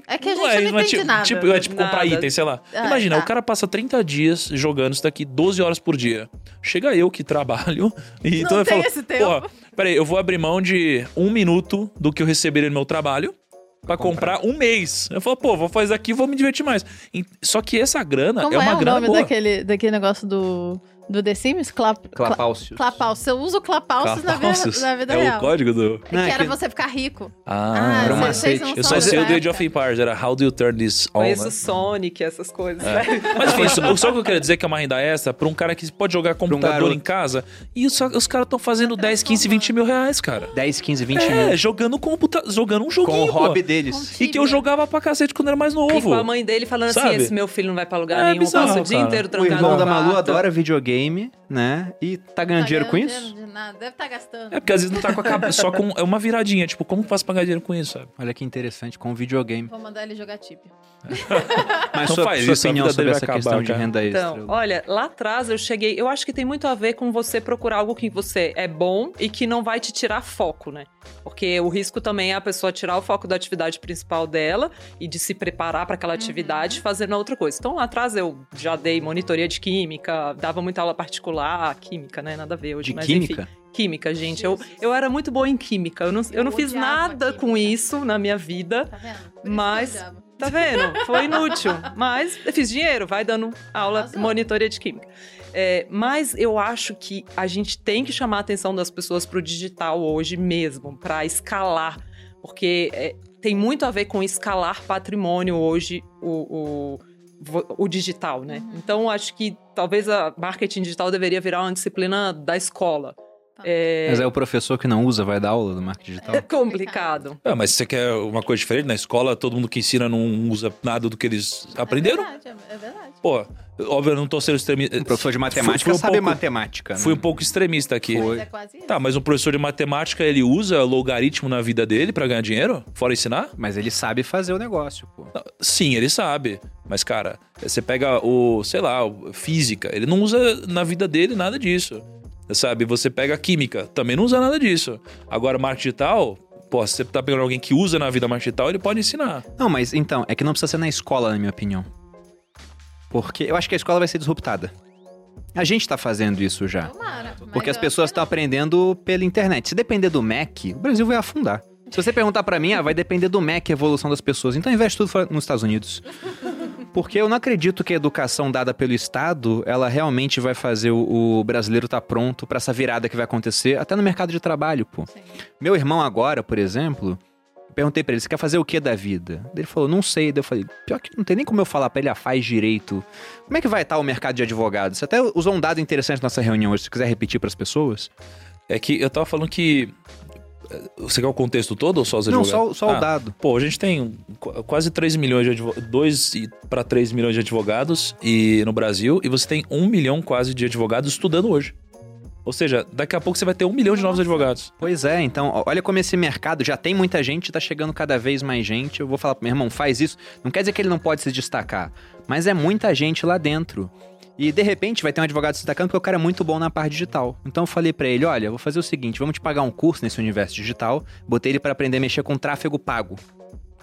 É que a gente Não não, é, não é entende tipo, nada. tipo, é tipo comprar Nada. item, sei lá. Ah, Imagina, tá. o cara passa 30 dias jogando isso daqui 12 horas por dia. Chega eu que trabalho e Não então eu tem falo, esse tempo. Peraí, eu vou abrir mão de um minuto do que eu receberia no meu trabalho pra comprar. um mês. Eu falo, pô, vou fazer aqui e vou me divertir mais. E- Só que essa grana Como é uma é, o grana nome boa. daquele, daquele negócio do, do The Sims? Clap, Clapalcios. Clapalcios. Você usa o Clapalcios na vida, Clapalcios. na vida é real. o código do... É Não, que é era que- você ficar rico. Ah, era um macete. eu só sei o do Age of. Empires, era How do you turn this on, Conheço né? o Sonic, essas coisas. É. né? Mas enfim, só, só o que eu queria dizer que é uma renda extra pra um cara que pode jogar computador garoto. em casa. E os, os caras estão fazendo 10, 15, 20 mil reais, cara. 10, 15, 20 É, mil. jogando computa jogando um Com joguinho, o hobby pô. deles. E que eu jogava pra cacete quando era mais E com novo. a mãe dele falando Sabe? assim: esse meu filho não vai pra lugar É nenhum, bizarro, passa o dia cara. inteiro O trancado irmão no da Malu adora videogame. Videogame, né? E tá ganhando Tá dinheiro com ganhando isso? dinheiro de nada. Deve estar gastando. É porque às vezes não tá com a cabeça, só com é uma viradinha, tipo, como que faz pra ganhar dinheiro com isso, sabe? Olha que interessante, com videogame. Vou mandar ele jogar Tibia. Mas Não sua, faz sua isso, opinião sobre essa vai questão acabar, de cara. renda extra? Então, olha, lá atrás eu cheguei. Eu acho que tem muito a ver com você procurar algo que você é bom e que não vai te tirar foco, né? Porque o risco também é a pessoa tirar o foco da atividade principal dela e de se preparar para aquela atividade fazendo outra coisa. Então lá atrás eu já dei monitoria de química, dava muita aula particular, química, né? Nada a ver hoje. De mas química? Enfim, química, gente. Eu, eu era muito boa em química. Eu não, eu não fiz nada com isso na minha vida. Tá vendo? Por eu Mas-. Tá vendo? Foi inútil. Mas eu fiz dinheiro, vai dando aula, Arrasou. monitoria de química. É, mas eu acho que a gente tem que chamar a atenção das pessoas pro digital hoje mesmo, para escalar. Porque é, tem muito a ver com escalar patrimônio hoje, o, o, o digital, né? Então, acho que talvez a marketing digital deveria virar uma disciplina da escola. Tá. É, Mas é o professor que não usa, vai dar aula do marketing digital? é complicado. Ah, mas você quer uma coisa diferente? Na escola, todo mundo que ensina não usa nada do que eles aprenderam? É verdade, é, é verdade. Pô, óbvio, eu não tô sendo extremista. O professor de matemática Fui- fui um sabe pouco- matemática, né? Fui um pouco extremista aqui. Foi. Mas é. Tá, mas um professor de matemática, ele usa logaritmo na vida dele pra ganhar dinheiro? Fora ensinar? Mas ele sabe fazer o negócio, pô. Sim, ele sabe. Mas, cara, você pega o, sei lá, o- física, ele não usa na vida dele nada disso. Sabe? Você pega a química, também não usa nada disso. Agora, marketing digital, pô, se você tá pegando alguém que usa na vida marketing digital, ele pode ensinar. Não, mas então, é que não precisa ser na escola, na minha opinião. Porque eu acho que a escola vai ser disruptada. A gente tá fazendo isso já. Tomara. Porque as pessoas estão aprendendo pela internet. Se depender do Mac, o Brasil vai afundar. Se você perguntar pra mim, ah, vai depender do Mac a evolução das pessoas. Então investe tudo nos Estados Unidos. Porque eu não acredito que a educação dada pelo Estado, ela realmente vai fazer o, o brasileiro estar pronto pra essa virada que vai acontecer, até no mercado de trabalho, pô. Sim. Meu irmão agora, por exemplo, perguntei pra ele, você quer fazer o que da vida? Ele falou, não sei. Daí eu falei, pior que não tem nem como eu falar pra ele, ah, faz direito. Como é que vai estar o mercado de advogados? Você até usou um dado interessante na nossa reunião hoje, se quiser repetir pras pessoas. É que eu tava falando que. eh, Você quer o contexto todo ou só os Não, advogados? só, só Ah, o dado. Pô, a gente tem qu- quase 3 milhões de advogados, 2 para 3 milhões de advogados e, no Brasil, e você tem 1 milhão quase de advogados estudando hoje. Ou seja, daqui a pouco você vai ter 1 milhão de novos advogados. Pois é, então, olha como esse mercado já tem muita gente, tá chegando cada vez mais gente. Eu vou falar pro meu irmão, faz isso. Não quer dizer que ele não pode se destacar, mas é muita gente lá dentro. E de repente vai ter um advogado se destacando porque o cara é muito bom na parte digital. Então eu falei pra ele, olha, vou fazer o seguinte, vamos te pagar um curso nesse universo digital. Botei ele pra aprender a mexer com tráfego pago.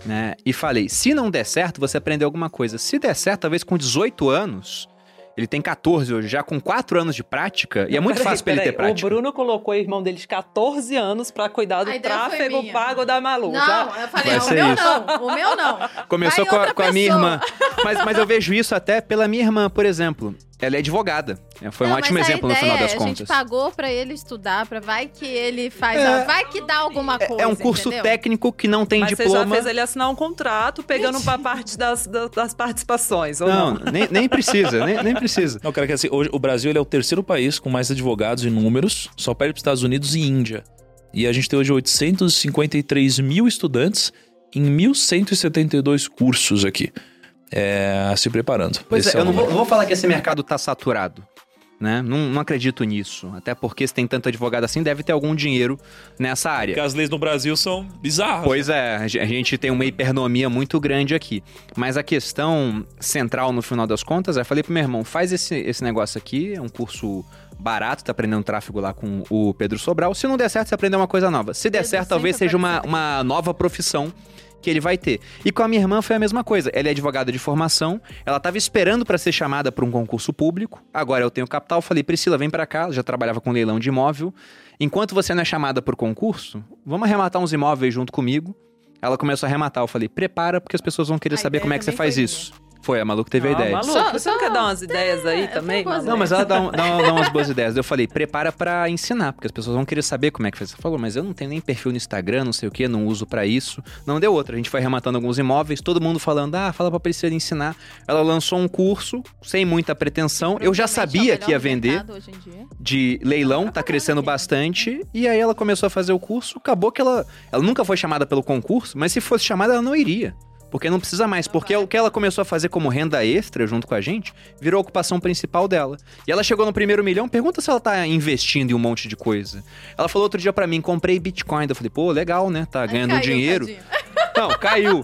Né? E falei, se não der certo, você aprendeu alguma coisa. Se der certo, talvez com 18 anos, ele tem 14 hoje, já com 4 anos de prática, e é muito Peraí, fácil pra ele ter prática. O Bruno colocou o irmão dele de 14 anos pra cuidar do tráfego pago da Malu. Não, Já- eu falei, o meu isso. não, o meu não. Começou com a, com a minha irmã. Mas, mas eu vejo isso até pela minha irmã, por exemplo. Ela é advogada. Foi um Não, ótimo mas a exemplo no final das é, A contas. gente pagou pra ele estudar, pra vai que ele faz, É. vai que dá alguma coisa. É um curso entendeu? técnico que não tem Mas você diploma. já fez ele assinar um contrato pegando pra parte das, das, das participações, ou não? Não, nem, nem precisa, nem, nem precisa. Não, cara, que assim, hoje o Brasil ele é o terceiro país com mais advogados em números, só perde para os Estados Unidos e Índia. E a gente tem hoje 853 mil estudantes em 1.172 cursos aqui, é, se preparando. Pois Esse é, eu o não vou, vou falar que esse mercado tá saturado. Né? Não, não acredito nisso. Até porque se tem tanto advogado assim, deve ter algum dinheiro nessa área. Porque as leis no Brasil são bizarras. Pois é, a ge- a gente tem uma hipernomia muito grande aqui. Mas a questão central, no final das contas, é, falei pro meu irmão, faz esse, esse negócio aqui, é um curso barato, tá aprendendo tráfego lá com o Pedro Sobral. Se não der certo, você aprender uma coisa nova. Se der Pedro certo, talvez seja uma, aparece. uma nova profissão que ele vai ter. E com a minha irmã foi a mesma coisa. Ela é advogada de formação, ela tava esperando para ser chamada para um concurso público. Agora eu tenho capital, falei: "Priscila, vem para cá". Ela já trabalhava com leilão de imóvel. Enquanto você não é chamada por concurso, vamos arrematar uns imóveis junto comigo. Ela começou a arrematar, eu falei: "Prepara, porque as pessoas vão querer A saber como é que você faz isso". Foi a Malu que teve a Ah, ideia. Malu, Só- você não quer dar umas ideias aí é, também? Não, mas ela dá, um- dá, um- dá umas boas ideias. Eu falei, prepara pra ensinar, porque as pessoas vão querer saber como é que faz. Você falou, mas eu não tenho nem perfil no Instagram, não sei o que, não uso pra isso. Não deu outra. A gente foi rematando alguns imóveis, todo mundo falando, ah, fala pra Priscila ensinar. Ela lançou um curso, sem muita pretensão. Eu já é sabia que ia vender mercado hoje em dia. de leilão, tá crescendo bastante. E aí ela começou a fazer o curso. Acabou que ela, ela nunca foi chamada pelo concurso, mas se fosse chamada, ela não iria. Porque não precisa mais, porque o que ela começou a fazer como renda extra junto com a gente, virou a ocupação principal dela. E ela chegou no primeiro milhão, pergunta se ela tá investindo em um monte de coisa. Ela falou outro dia pra mim, comprei Bitcoin. Eu falei, pô, legal, né? Tá ganhando caiu, dinheiro. tadinho. Não, caiu.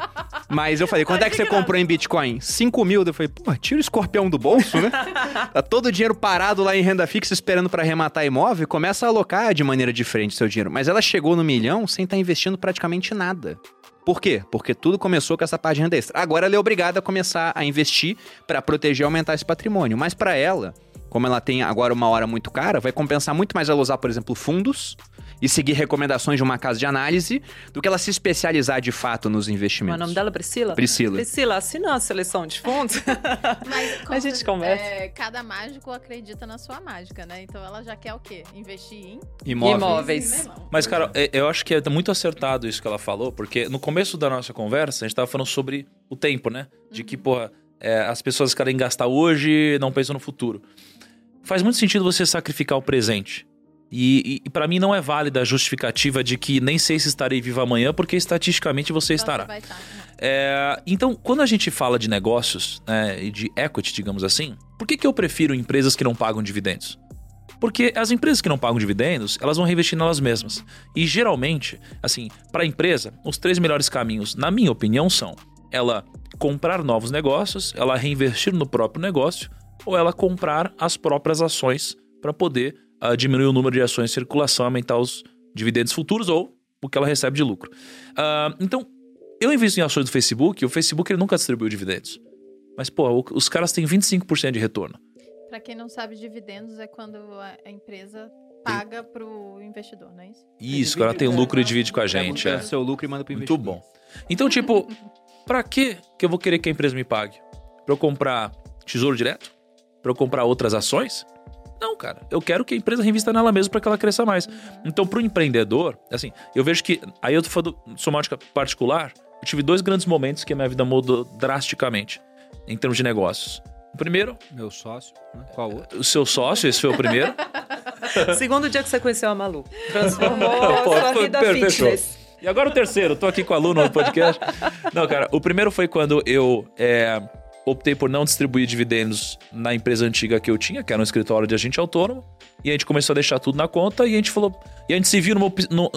Mas eu falei, quanto é que você comprou em Bitcoin? 5 mil. Eu falei, pô, tira o escorpião do bolso, né? Tá todo o dinheiro parado lá em renda fixa esperando pra arrematar imóvel e começa a alocar de maneira diferente seu dinheiro. Mas ela chegou no milhão sem estar investindo praticamente nada. Por quê? Porque tudo começou com essa parte de extra. Agora ela é obrigada a começar a investir pra proteger e aumentar esse patrimônio. Mas pra ela, como ela tem agora uma hora muito cara, vai compensar muito mais ela usar, por exemplo, fundos e seguir recomendações de uma casa de análise do que ela se especializar de fato nos investimentos. o nome dela é Priscila? Priscila. Priscila, assina a seleção de fundos. Mas A gente conversa. é, cada mágico acredita na sua mágica, né? Então ela já quer o quê? Investir em Imóveis. Imóveis. Mas, cara, é- eu acho que é muito acertado isso que ela falou, porque no começo da nossa conversa, a gente tava falando sobre o tempo, né? De que, porra, é, as pessoas querem gastar hoje não pensam no futuro. Faz muito sentido você sacrificar o presente. E, e, para mim não é válida a justificativa de que nem sei se estarei vivo amanhã, porque estatisticamente você estará. Você vai estar, né? É, então, quando a gente fala de negócios né, e de equity, digamos assim, por que, que eu prefiro empresas que não pagam dividendos? Porque as empresas que não pagam dividendos, elas vão reinvestir nelas mesmas. E geralmente, assim, para a empresa, os três melhores caminhos, na minha opinião, são ela comprar novos negócios, ela reinvestir no próprio negócio, ou ela comprar as próprias ações para poder ah, diminuir o número de ações em circulação, aumentar os dividendos futuros ou o que ela recebe de lucro. Ah, então, eu invisto em ações do Facebook, e o Facebook ele nunca distribuiu dividendos. Mas, pô, o- os caras têm 25% de retorno. Pra quem não sabe, dividendos é quando a, a empresa paga pro investidor, não é isso? Isso, o cara tem lucro e divide com a gente. É. o seu lucro e manda pro Muito investimento. bom. Então, tipo, pra que que eu vou querer que a empresa me pague? Pra eu comprar tesouro direto? Pra eu comprar outras ações? Não, cara. Eu quero que a empresa reinvista nela mesma para que ela cresça mais. Então, pro empreendedor, assim, eu vejo que. Aí eu tô falando ótica particular. Eu tive dois grandes momentos que a minha vida mudou drasticamente em termos de negócios. O primeiro, Meu sócio, né? Qual outro? o seu sócio, esse foi o primeiro. Segundo dia que você conheceu a Malu. Transformou Pô, a sua foi- vida per- fechou. fitness. E agora o terceiro, tô aqui com a Luna no podcast. Não, cara, o primeiro foi quando eu é, optei por não distribuir dividendos na empresa antiga que eu tinha, que era um escritório de agente autônomo. E a gente começou a deixar tudo na conta e a gente falou. E a gente se viu numa num,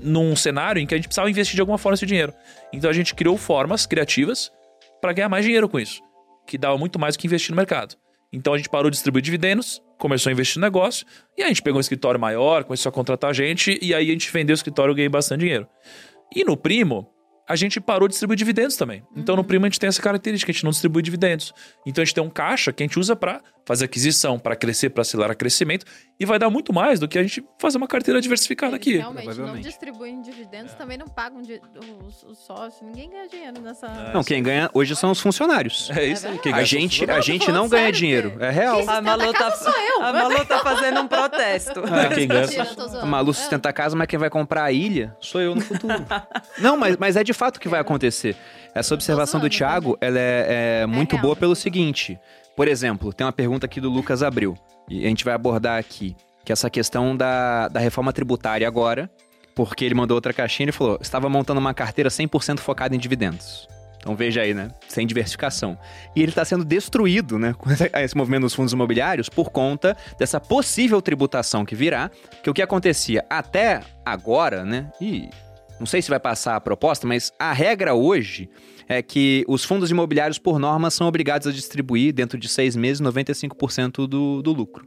num cenário em que a gente precisava investir de alguma forma esse dinheiro. Então a gente criou formas criativas para ganhar mais dinheiro com isso, que dava muito mais do que investir no mercado. Então a gente parou de distribuir dividendos, começou a investir no negócio, e a gente pegou um escritório maior, começou a contratar gente, e aí a gente vendeu o escritório e ganhei bastante dinheiro. E no Primo, a gente parou de distribuir dividendos também. Então no Primo a gente tem essa característica, a gente não distribui dividendos. Então a gente tem um caixa que a gente usa para fazer aquisição, para crescer, para acelerar crescimento, e vai dar muito mais do que a gente fazer uma carteira diversificada Eles aqui. realmente não distribuem dividendos, também não pagam di- os, os sócios. Ninguém ganha dinheiro nessa. Não, quem ganha hoje são os funcionários. É isso aí. Quem A gente, a gente não ganha sério, dinheiro. É real. A Malu tá, a casa sou eu. a Malu tá fazendo um protesto. É, quem ganha. A Malu É. sustenta a casa, mas quem vai comprar a ilha sou eu no futuro. não, mas, mas é de fato que vai acontecer. Essa observação do Thiago, ela é, é muito real. boa pelo seguinte. Por exemplo, tem uma pergunta aqui do Lucas Abreu. E a gente vai abordar aqui. Que é essa questão da, da reforma tributária agora. Porque ele mandou outra caixinha e falou: estava montando uma carteira 100% focada em dividendos. Então veja aí, né? Sem diversificação. E ele está sendo destruído, né? Com esse movimento dos fundos imobiliários por conta dessa possível tributação que virá. Que o que acontecia até agora, né? E não sei se vai passar a proposta, mas a regra hoje é que os fundos imobiliários, por norma, são obrigados a distribuir, dentro de seis meses, 95% do, do lucro.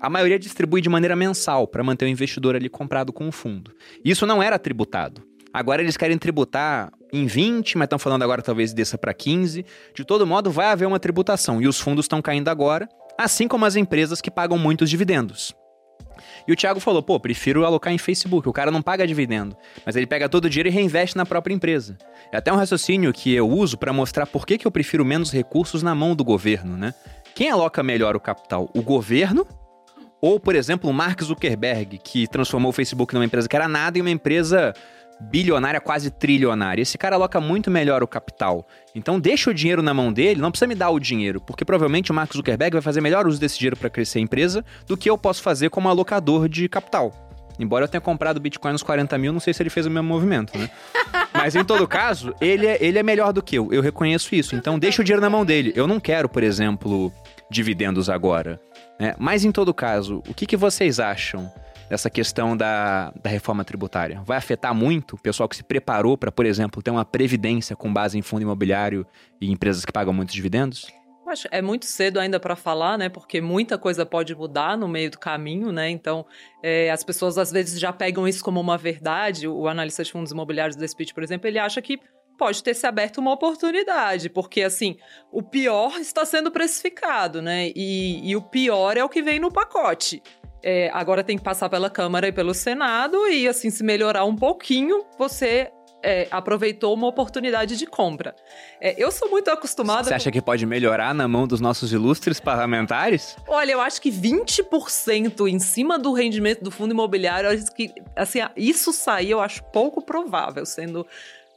A maioria distribui de maneira mensal para manter o investidor ali comprado com o fundo. Isso não era tributado. Agora eles querem tributar em 20, mas estão falando agora talvez desça para 15. De todo modo, vai haver uma tributação e os fundos estão caindo agora, assim como as empresas que pagam muitos dividendos. E o Thiago falou: pô, prefiro alocar em Facebook. O cara não paga dividendo, mas ele pega todo o dinheiro e reinveste na própria empresa. É até um raciocínio que eu uso para mostrar por que, que eu prefiro menos recursos na mão do governo, né? Quem aloca melhor o capital? O governo ou, por exemplo, o Mark Zuckerberg, que transformou o Facebook numa empresa que era nada em uma empresa bilionária, quase trilionária. Esse cara aloca muito melhor o capital. Então deixa o dinheiro na mão dele, não precisa me dar o dinheiro, porque provavelmente o Mark Zuckerberg vai fazer melhor uso desse dinheiro para crescer a empresa do que eu posso fazer como alocador de capital. Embora eu tenha comprado Bitcoin nos 40 mil, não sei se ele fez o mesmo movimento, né? Mas em todo caso, ele é, ele é melhor do que eu. Eu reconheço isso. Então deixa o dinheiro na mão dele. Eu não quero, por exemplo, dividendos agora. Né? Mas em todo caso, o que, que vocês acham dessa questão da, da reforma tributária? Vai afetar muito o pessoal que se preparou para, por exemplo, ter uma previdência com base em fundo imobiliário e empresas que pagam muitos dividendos? Acho é muito cedo ainda para falar, né? Porque muita coisa pode mudar no meio do caminho, né? Então, é, as pessoas às vezes já pegam isso como uma verdade. O analista de fundos imobiliários do Speech, por exemplo, ele acha que pode ter se aberto uma oportunidade, porque assim, o pior está sendo precificado, né? E, e o pior é o que vem no pacote. É, agora tem que passar pela Câmara e pelo Senado, e assim, se melhorar um pouquinho, você é, aproveitou uma oportunidade de compra. É, eu sou muito acostumada. Você acha que pode melhorar na mão dos nossos ilustres parlamentares? Olha, eu acho que 20% em cima do rendimento do fundo imobiliário, que, assim, isso sair eu acho pouco provável, sendo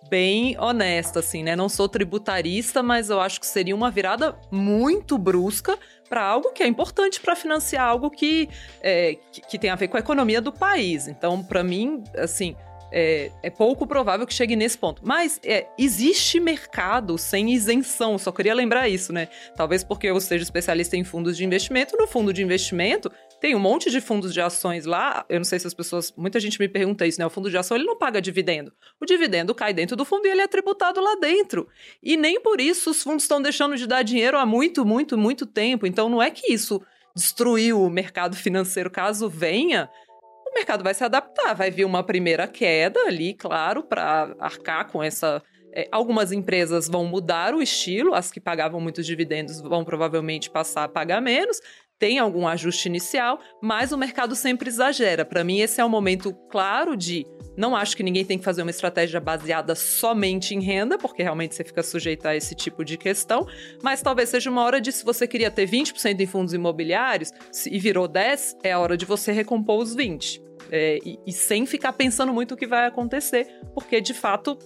bem honesta, assim, né? Não sou tributarista, mas eu acho que seria uma virada muito brusca para algo que é importante para financiar algo que, é, que, que, tem a ver com a economia do país. Então, para mim, assim, é, é, pouco provável que chegue nesse ponto. Mas é, existe mercado sem isenção, só queria lembrar isso, né? Talvez porque eu seja especialista em fundos de investimento. No fundo de investimento, tem um monte de fundos de ações lá. Eu não sei se as pessoas. Muita gente me pergunta isso, né? O fundo de ação ele não paga dividendo. O dividendo cai dentro do fundo e ele é tributado lá dentro. E nem por isso os fundos estão deixando de dar dinheiro há muito, muito, muito tempo. Então não é que isso destruiu o mercado financeiro caso venha mercado vai se adaptar, vai vir uma primeira queda ali, claro, para arcar com essa. É, algumas empresas vão mudar o estilo, as que pagavam muitos dividendos vão provavelmente passar a pagar menos, tem algum ajuste inicial, mas o mercado sempre exagera. Para mim, esse é o momento claro de. Não acho que ninguém tem que fazer uma estratégia baseada somente em renda, porque realmente você fica sujeito a esse tipo de questão, mas talvez seja uma hora de, se você queria ter 20% em fundos imobiliários e virou 10%, é a hora de você recompor os 20%. É, e, e sem ficar pensando muito o que vai acontecer, porque de fato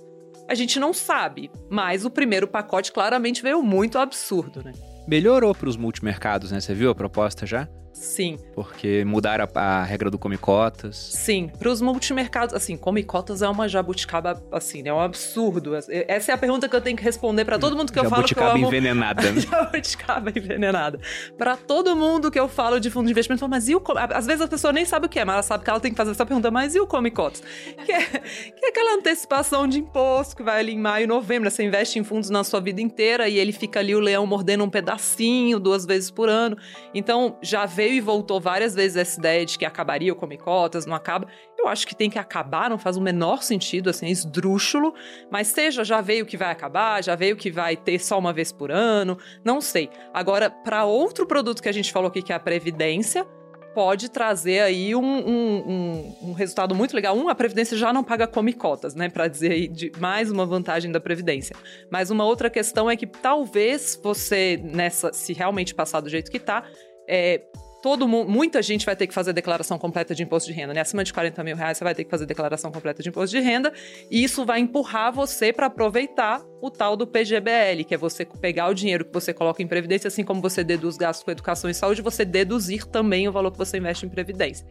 a gente não sabe. Mas o primeiro pacote claramente veio muito absurdo, né? Melhorou para os multimercados, né? Você viu a proposta já? Sim. Porque mudaram a, a regra do come cotas. Sim, para os multimercados, assim, come cotas é uma jabuticaba, assim, é um absurdo. Essa é a pergunta que eu tenho que responder para todo mundo que eu falo que eu amo. envenenada. Né? jabuticaba envenenada. Para todo mundo que eu falo de fundo de investimento, mas e o Às vezes a pessoa nem sabe o que é, mas ela sabe que ela tem que fazer essa pergunta, mas e o come cotas? Que é, que é aquela antecipação de imposto que vai ali em maio, novembro, você investe em fundos na sua vida inteira e ele fica ali o leão mordendo um pedacinho duas vezes por ano. Então, já veio veio e voltou várias vezes essa ideia de que acabaria o Come Cotas, não acaba. Eu acho que tem que acabar, não faz o menor sentido, assim, é esdrúxulo. Mas seja, já veio que vai acabar, já veio que vai ter só uma vez por ano, não sei. Agora, para outro produto que a gente falou aqui, que é a Previdência, pode trazer aí um, um, um, um, resultado muito legal. Um, a Previdência já não paga come cotas, né? Para dizer aí de mais uma vantagem da Previdência. Mas uma outra questão é que talvez você, nessa, se realmente passar do jeito que tá, é, todo mundo, muita gente vai ter que fazer declaração completa de imposto de renda, né? Acima de 40 mil reais você vai ter que fazer declaração completa de imposto de renda, e isso vai empurrar você para aproveitar o tal do PGBL, que é você pegar o dinheiro que você coloca em previdência, assim como você deduz gastos com educação e saúde, você deduzir também o valor que você investe em previdência.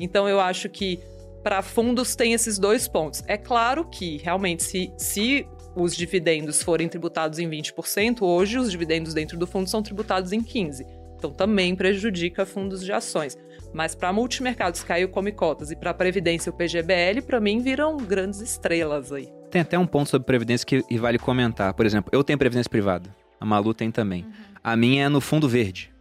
Então eu acho que para fundos tem esses dois pontos. É claro que realmente se, se os dividendos forem tributados em 20%, hoje os dividendos dentro do fundo são tributados em 15%. Então também prejudica fundos de ações. Mas para multimercados caiu come cotas e para previdência o PGBL, para mim viram grandes estrelas aí. Tem até um ponto sobre previdência que vale comentar. Por exemplo, eu tenho previdência privada. A Malu tem também. Uhum. A minha é no fundo verde.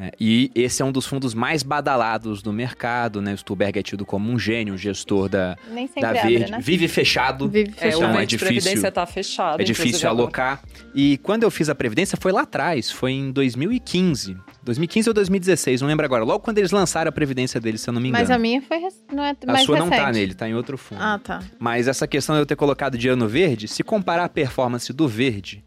É, e esse é um dos fundos mais badalados do mercado, né? O Stuberg é tido como um gênio, um gestor da, da Verde. né? Vive fechado. Vive fechado. É, o é difícil, Previdência tá fechado. É difícil alocar. E quando eu fiz a Previdência foi lá atrás, foi em 2015. 2015 ou 2016, não lembro agora. Logo quando eles lançaram a Previdência deles, se eu não me engano. Mas a minha foi não é A sua recente. não tá nele, tá em outro fundo. Ah, tá. Mas essa questão de eu ter colocado dinheiro no verde, se comparar a performance do verde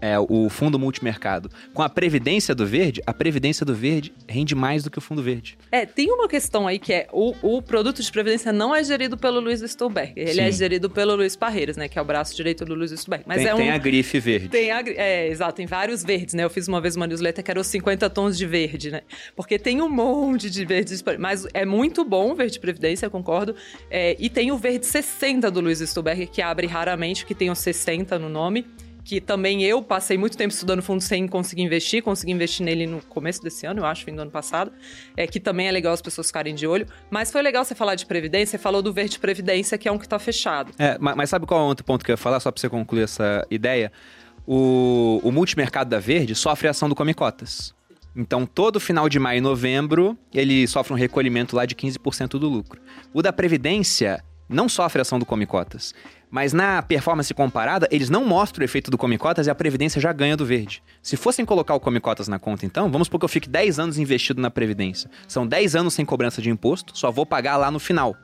é, o fundo multimercado, com a previdência do verde, a previdência do verde rende mais do que o fundo verde. É, tem uma questão aí que é o, o produto de previdência não é gerido pelo Luiz Stolberg. Ele Sim. é gerido pelo Luiz Parreiras, né? Que é o braço direito do Luiz Stolberg. Mas tem, é um. tem a grife verde. Tem a, é, exato, tem vários verdes, né? Eu fiz uma vez uma newsletter que era os 50 tons de verde, né? Porque tem um monte de verdes, mas é muito bom o verde previdência, eu concordo. É, e tem o verde 60 do Luiz Stolberg, que abre raramente, que tem o 60 no nome. Que também eu passei muito tempo estudando fundo sem conseguir investir, consegui investir nele no começo desse ano, eu acho, fim do ano passado. É que também é legal as pessoas ficarem de olho. Mas foi legal você falar de previdência, você falou do verde previdência, que é um que tá fechado. É, ma- mas sabe qual é o outro ponto que eu ia falar, só pra você concluir essa ideia? O, o multimercado da Verde sofre a ação do Come Cotas. Então, todo final de maio e novembro, ele sofre um recolhimento lá de 15% do lucro. O da Previdência não sofre a ação do Come Cotas. Mas na performance comparada, eles não mostram o efeito do Come Cotas e a Previdência já ganha do verde. Se fossem colocar o Come Cotas na conta, então, vamos supor que eu fique 10 anos investido na Previdência. São 10 anos sem cobrança de imposto, só vou pagar lá no final.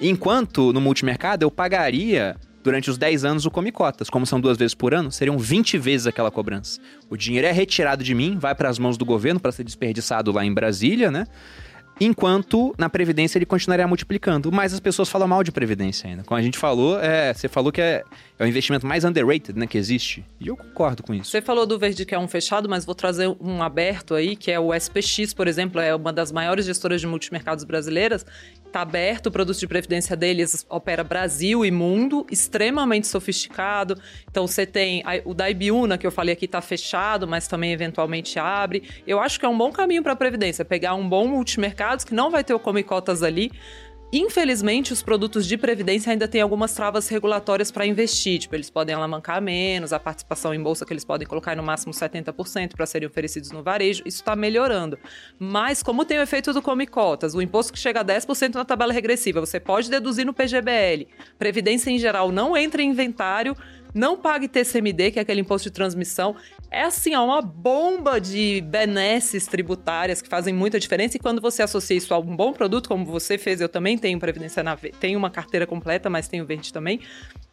Enquanto no multimercado eu pagaria durante os 10 anos o Come Cotas. Como são duas vezes por ano, seriam 20 vezes aquela cobrança. O dinheiro é retirado de mim, vai para as mãos do governo para ser desperdiçado lá em Brasília, né? Enquanto na Previdência ele continuaria multiplicando. Mas as pessoas falam mal de Previdência ainda. Como a gente falou, é, você falou que é, é o investimento mais underrated né, que existe. E eu concordo com isso. Você falou do verde que é um fechado, mas vou trazer um aberto aí, que é o SPX, por exemplo, é uma das maiores gestoras de multimercados brasileiras. Está aberto, o produto de previdência deles opera Brasil e mundo, extremamente sofisticado. Então você tem o da Ibiúna, que eu falei aqui, está fechado, mas também eventualmente abre. Eu acho que é um bom caminho para a previdência, pegar um bom multimercados que não vai ter o come cotas ali. Infelizmente, os produtos de previdência ainda têm algumas travas regulatórias para investir. Tipo, eles podem alamancar menos, a participação em bolsa que eles podem colocar é no máximo 70% para serem oferecidos no varejo. Isso está melhorando. Mas, como tem o efeito do Come Cotas, o imposto que chega a 10% na tabela regressiva, você pode deduzir no PGBL. Previdência em geral não entra em inventário. Não pague TCMD, que é aquele imposto de transmissão. É assim, uma bomba de benesses tributárias que fazem muita diferença. E quando você associa isso a um bom produto, como você fez, eu também tenho Previdência na Verde. Tenho uma carteira completa, mas tenho verde também.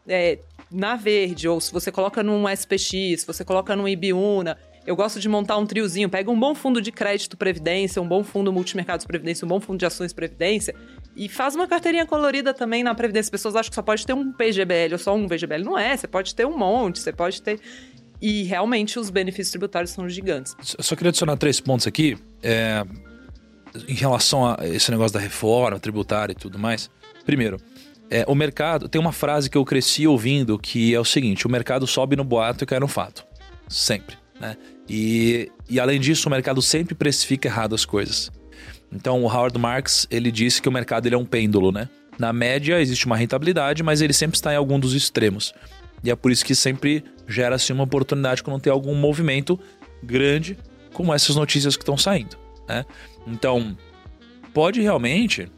É, na Verde, ou se você coloca num SPX, se você coloca num Ibiúna. Eu gosto de montar um triozinho. Pega um bom fundo de crédito Previdência, um bom fundo multimercados Previdência, um bom fundo de ações Previdência. E faz uma carteirinha colorida também na Previdência. As pessoas acham que só pode ter um PGBL ou só um VGBL. Não é, você pode ter um monte, você pode ter. E realmente os benefícios tributários são gigantes. Só só queria adicionar três pontos aqui. É, em relação a esse negócio da reforma tributária e tudo mais. Primeiro, é, o mercado. Tem uma frase que eu cresci ouvindo que é o seguinte: o mercado sobe no boato e cai no fato. Sempre. Né? E, e além disso, o mercado sempre precifica errado as coisas. Então, o Howard Marks ele disse que o mercado ele é um pêndulo, né? Na média existe uma rentabilidade, mas ele sempre está em algum dos extremos. E é por isso que sempre gera-se uma oportunidade quando tem algum movimento grande, como essas notícias que estão saindo. Né? Então, pode realmente,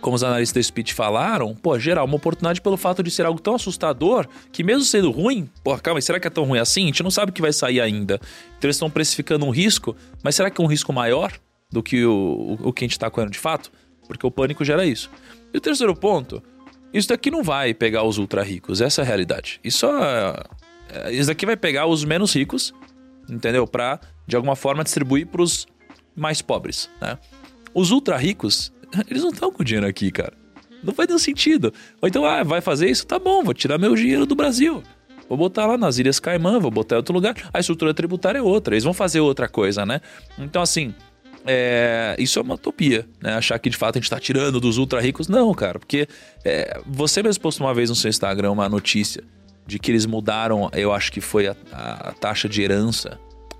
como os analistas da Speed falaram, pô, gerar uma oportunidade pelo fato de ser algo tão assustador que, mesmo sendo ruim, pô, calma, será que é tão ruim assim? A gente não sabe o que vai sair ainda. Então, eles estão precificando um risco, mas será que é um risco maior do que o, o, o que a gente está correndo de fato? Porque o pânico gera isso. E o terceiro ponto, isso daqui não vai pegar os ultra ricos, essa é a realidade. Isso, é, é, isso daqui vai pegar os menos ricos, entendeu? Pra, de alguma forma, distribuir pros mais pobres, né? Os ultra ricos, eles não estão com dinheiro aqui, cara. Não faz nenhum sentido. Ou então, ah, vai fazer isso? Tá bom, vou tirar meu dinheiro do Brasil. Vou botar lá nas Ilhas Caimã, vou botar em outro lugar. A estrutura tributária é outra, eles vão fazer outra coisa, né? Então, assim, é, isso é uma utopia, né? Achar que de fato a gente tá tirando dos ultra ricos. Não, cara, porque é, você mesmo postou uma vez no seu Instagram uma notícia de que eles mudaram, eu acho que foi a, a- taxa de herança,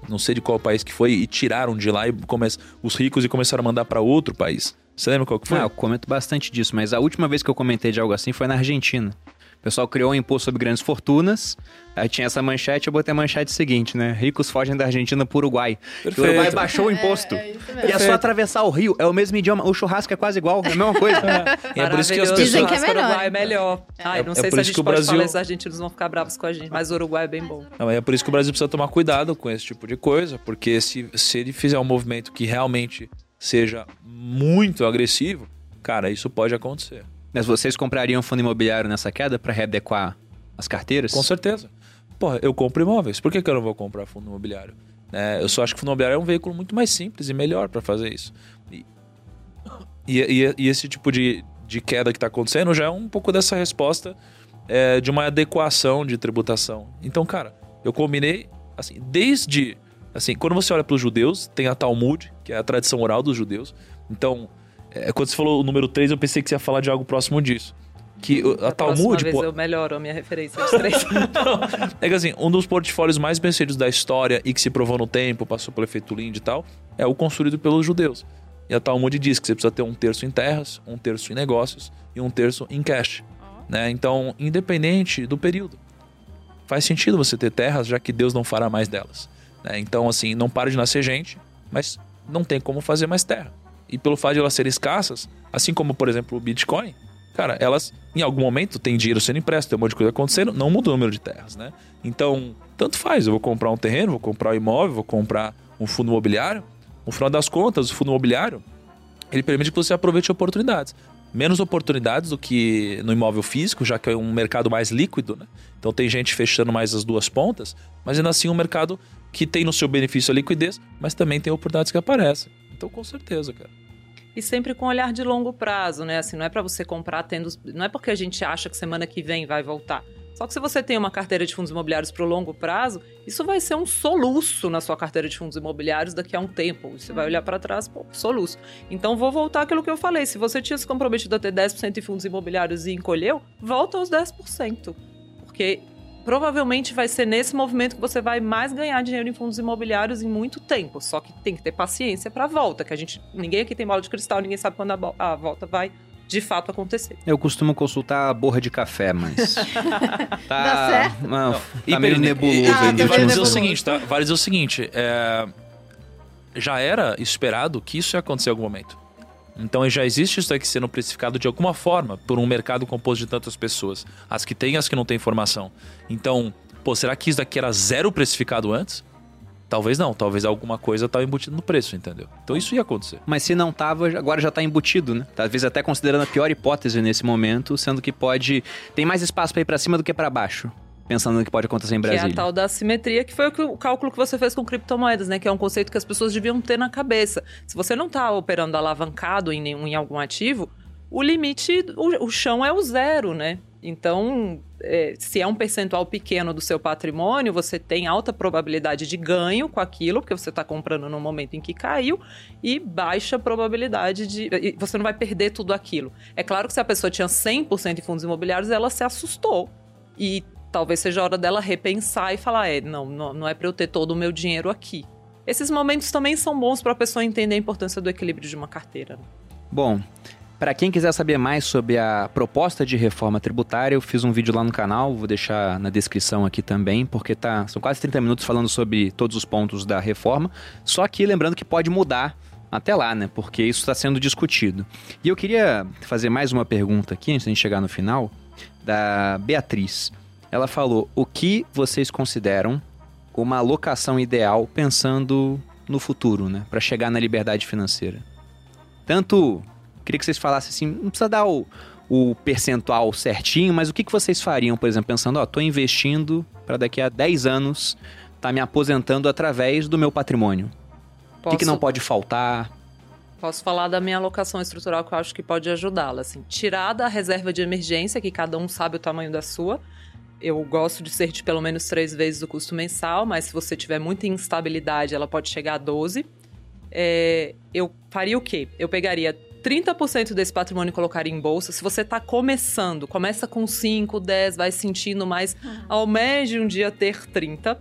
não sei de qual país que foi, e tiraram de lá e come, os ricos e começaram a mandar para outro país. Você lembra qual que foi? Ah, eu comento bastante disso, mas a última vez que eu comentei de algo assim foi na Argentina. O pessoal criou um imposto sobre grandes fortunas, aí tinha essa manchete, eu botei a manchete seguinte, né? Ricos fogem da Argentina pro Uruguai. E O Uruguai Perfeito. baixou o imposto. É, é e é só atravessar o rio, é o mesmo idioma, o churrasco é quase igual, é a mesma coisa. E é por isso que as pessoas- Dizem que é melhor. Uruguai é melhor. Ai, não É sei por se a gente pode Brasil- falar, os argentinos vão ficar bravos com a gente, mas o Uruguai é bem bom. Não, é por isso que o Brasil precisa tomar cuidado com esse tipo de coisa, porque se, se ele fizer um movimento que realmente seja muito agressivo, cara, isso pode acontecer. Mas vocês comprariam fundo imobiliário nessa queda para readequar as carteiras? Com certeza. Porra, eu compro imóveis. Por que, que eu não vou comprar fundo imobiliário? É, eu só acho que fundo imobiliário é um veículo muito mais simples e melhor para fazer isso. E, e, e, esse tipo de, de queda que está acontecendo já é um pouco dessa resposta é, de uma adequação de tributação. Então, cara, eu combinei, assim, desde. Assim, quando você olha para os judeus, tem a Talmud, que é a tradição oral dos judeus. Então, é, quando você falou o número 3, eu pensei que você ia falar de algo próximo disso. Que a da Talmud. Vez pô, eu melhoro a minha referência de três. é que assim, um dos portfólios mais bem sucedidos da história e que se provou no tempo, passou pelo efeito Lind e tal, é o construído pelos judeus. E a Talmud diz que você precisa ter um terço em terras, um terço em negócios e um terço em cash. Né? Então, independente do período, faz sentido você ter terras, já que Deus não fará mais delas. Né? Então, assim, não para de nascer gente, mas não tem como fazer mais terra. E pelo fato de elas serem escassas, assim como, por exemplo, o Bitcoin, cara, elas em algum momento tem dinheiro sendo emprestado, tem um monte de coisa acontecendo, não muda o número de terras, né? Então, tanto faz, eu vou comprar um terreno, vou comprar um imóvel, vou comprar um fundo imobiliário. No final das contas, o fundo imobiliário, ele permite que você aproveite oportunidades. Menos oportunidades do que no imóvel físico, já que é um mercado mais líquido, né? Então tem gente fechando mais as duas pontas, mas ainda assim um mercado que tem no seu benefício a liquidez, mas também tem oportunidades que aparecem. Então, com certeza, cara. E sempre com olhar de longo prazo, né? Assim, não é para você comprar tendo. Não é porque a gente acha que semana que vem vai voltar. Só que se você tem uma carteira de fundos imobiliários para o longo prazo, isso vai ser um soluço na sua carteira de fundos imobiliários daqui a um tempo. Você vai olhar para trás, pô, soluço. Então vou voltar àquilo que eu falei. Se você tinha se comprometido a ter 10% em fundos imobiliários e encolheu, volta aos 10%. Porque provavelmente vai ser nesse movimento que você vai mais ganhar dinheiro em fundos imobiliários em muito tempo. Só que tem que ter paciência para a volta, que a gente ninguém aqui tem bola de cristal, ninguém sabe quando a, a volta vai de fato acontecer. Eu costumo consultar a borra de café, mas. tá, Dá certo? Não, tá E meio nebuloso Ah, ainda. Tá vale dizer o seguinte, tá? Vale dizer o seguinte, é, já era esperado que isso ia acontecer em algum momento. Então já existe isso aqui sendo precificado de alguma forma por um mercado composto de tantas pessoas. As que têm e as que não têm informação. Então, pô, será que isso daqui era zero precificado antes? Talvez não, talvez alguma coisa estava embutida no preço, entendeu? Então isso ia acontecer. Mas se não tava, agora já tá embutido, né? Talvez até considerando a pior hipótese nesse momento, sendo que pode. Tem mais espaço pra ir pra cima do que pra baixo. Pensando no que pode acontecer em Que é a Brasília. tal da assimetria, que foi o, cálculo que você fez com criptomoedas, né? Que é um conceito que as pessoas deviam ter na cabeça. Se você não está operando alavancado em, nenhum, em algum ativo, o limite, o, o chão é o zero, né? Então, é, se é um percentual pequeno do seu patrimônio, você tem alta probabilidade de ganho com aquilo, porque você está comprando no momento em que caiu, e baixa probabilidade de. Você não vai perder tudo aquilo. É claro que se a pessoa tinha 100% em fundos imobiliários, ela se assustou. E talvez seja a hora dela repensar e falar: é, não, não, é para eu ter todo o meu dinheiro aqui. Esses momentos também são bons para a pessoa entender a importância do equilíbrio de uma carteira. né? Bom, para quem quiser saber mais sobre a proposta de reforma tributária, eu fiz um vídeo lá no canal, vou deixar na descrição aqui também, porque tá, são quase 30 minutos falando sobre todos os pontos da reforma. Só que lembrando que pode mudar até lá, né? Porque isso está sendo discutido. E eu queria fazer mais uma pergunta aqui, antes de a gente chegar no final, da Beatriz. Ela falou: o que vocês consideram uma alocação ideal pensando no futuro, né? Para chegar na liberdade financeira? Tanto Queria que vocês falassem assim, não precisa dar o, o percentual certinho, mas o que, que vocês fariam, por exemplo, pensando, ó, tô investindo para daqui a 10 anos tá me aposentando através do meu patrimônio. O que, que não pode faltar? Posso falar da minha alocação estrutural que eu acho que pode ajudá-la. Assim, tirar da reserva de emergência, que cada um sabe o tamanho da sua. Eu gosto de ser de pelo menos três vezes o custo mensal, mas se você tiver muita instabilidade, ela pode chegar a 12. É, eu faria o quê? Eu pegaria 30% desse patrimônio e colocaria em bolsa. Se você está começando, começa com 5, 10, vai sentindo mais, almeje um dia ter 30.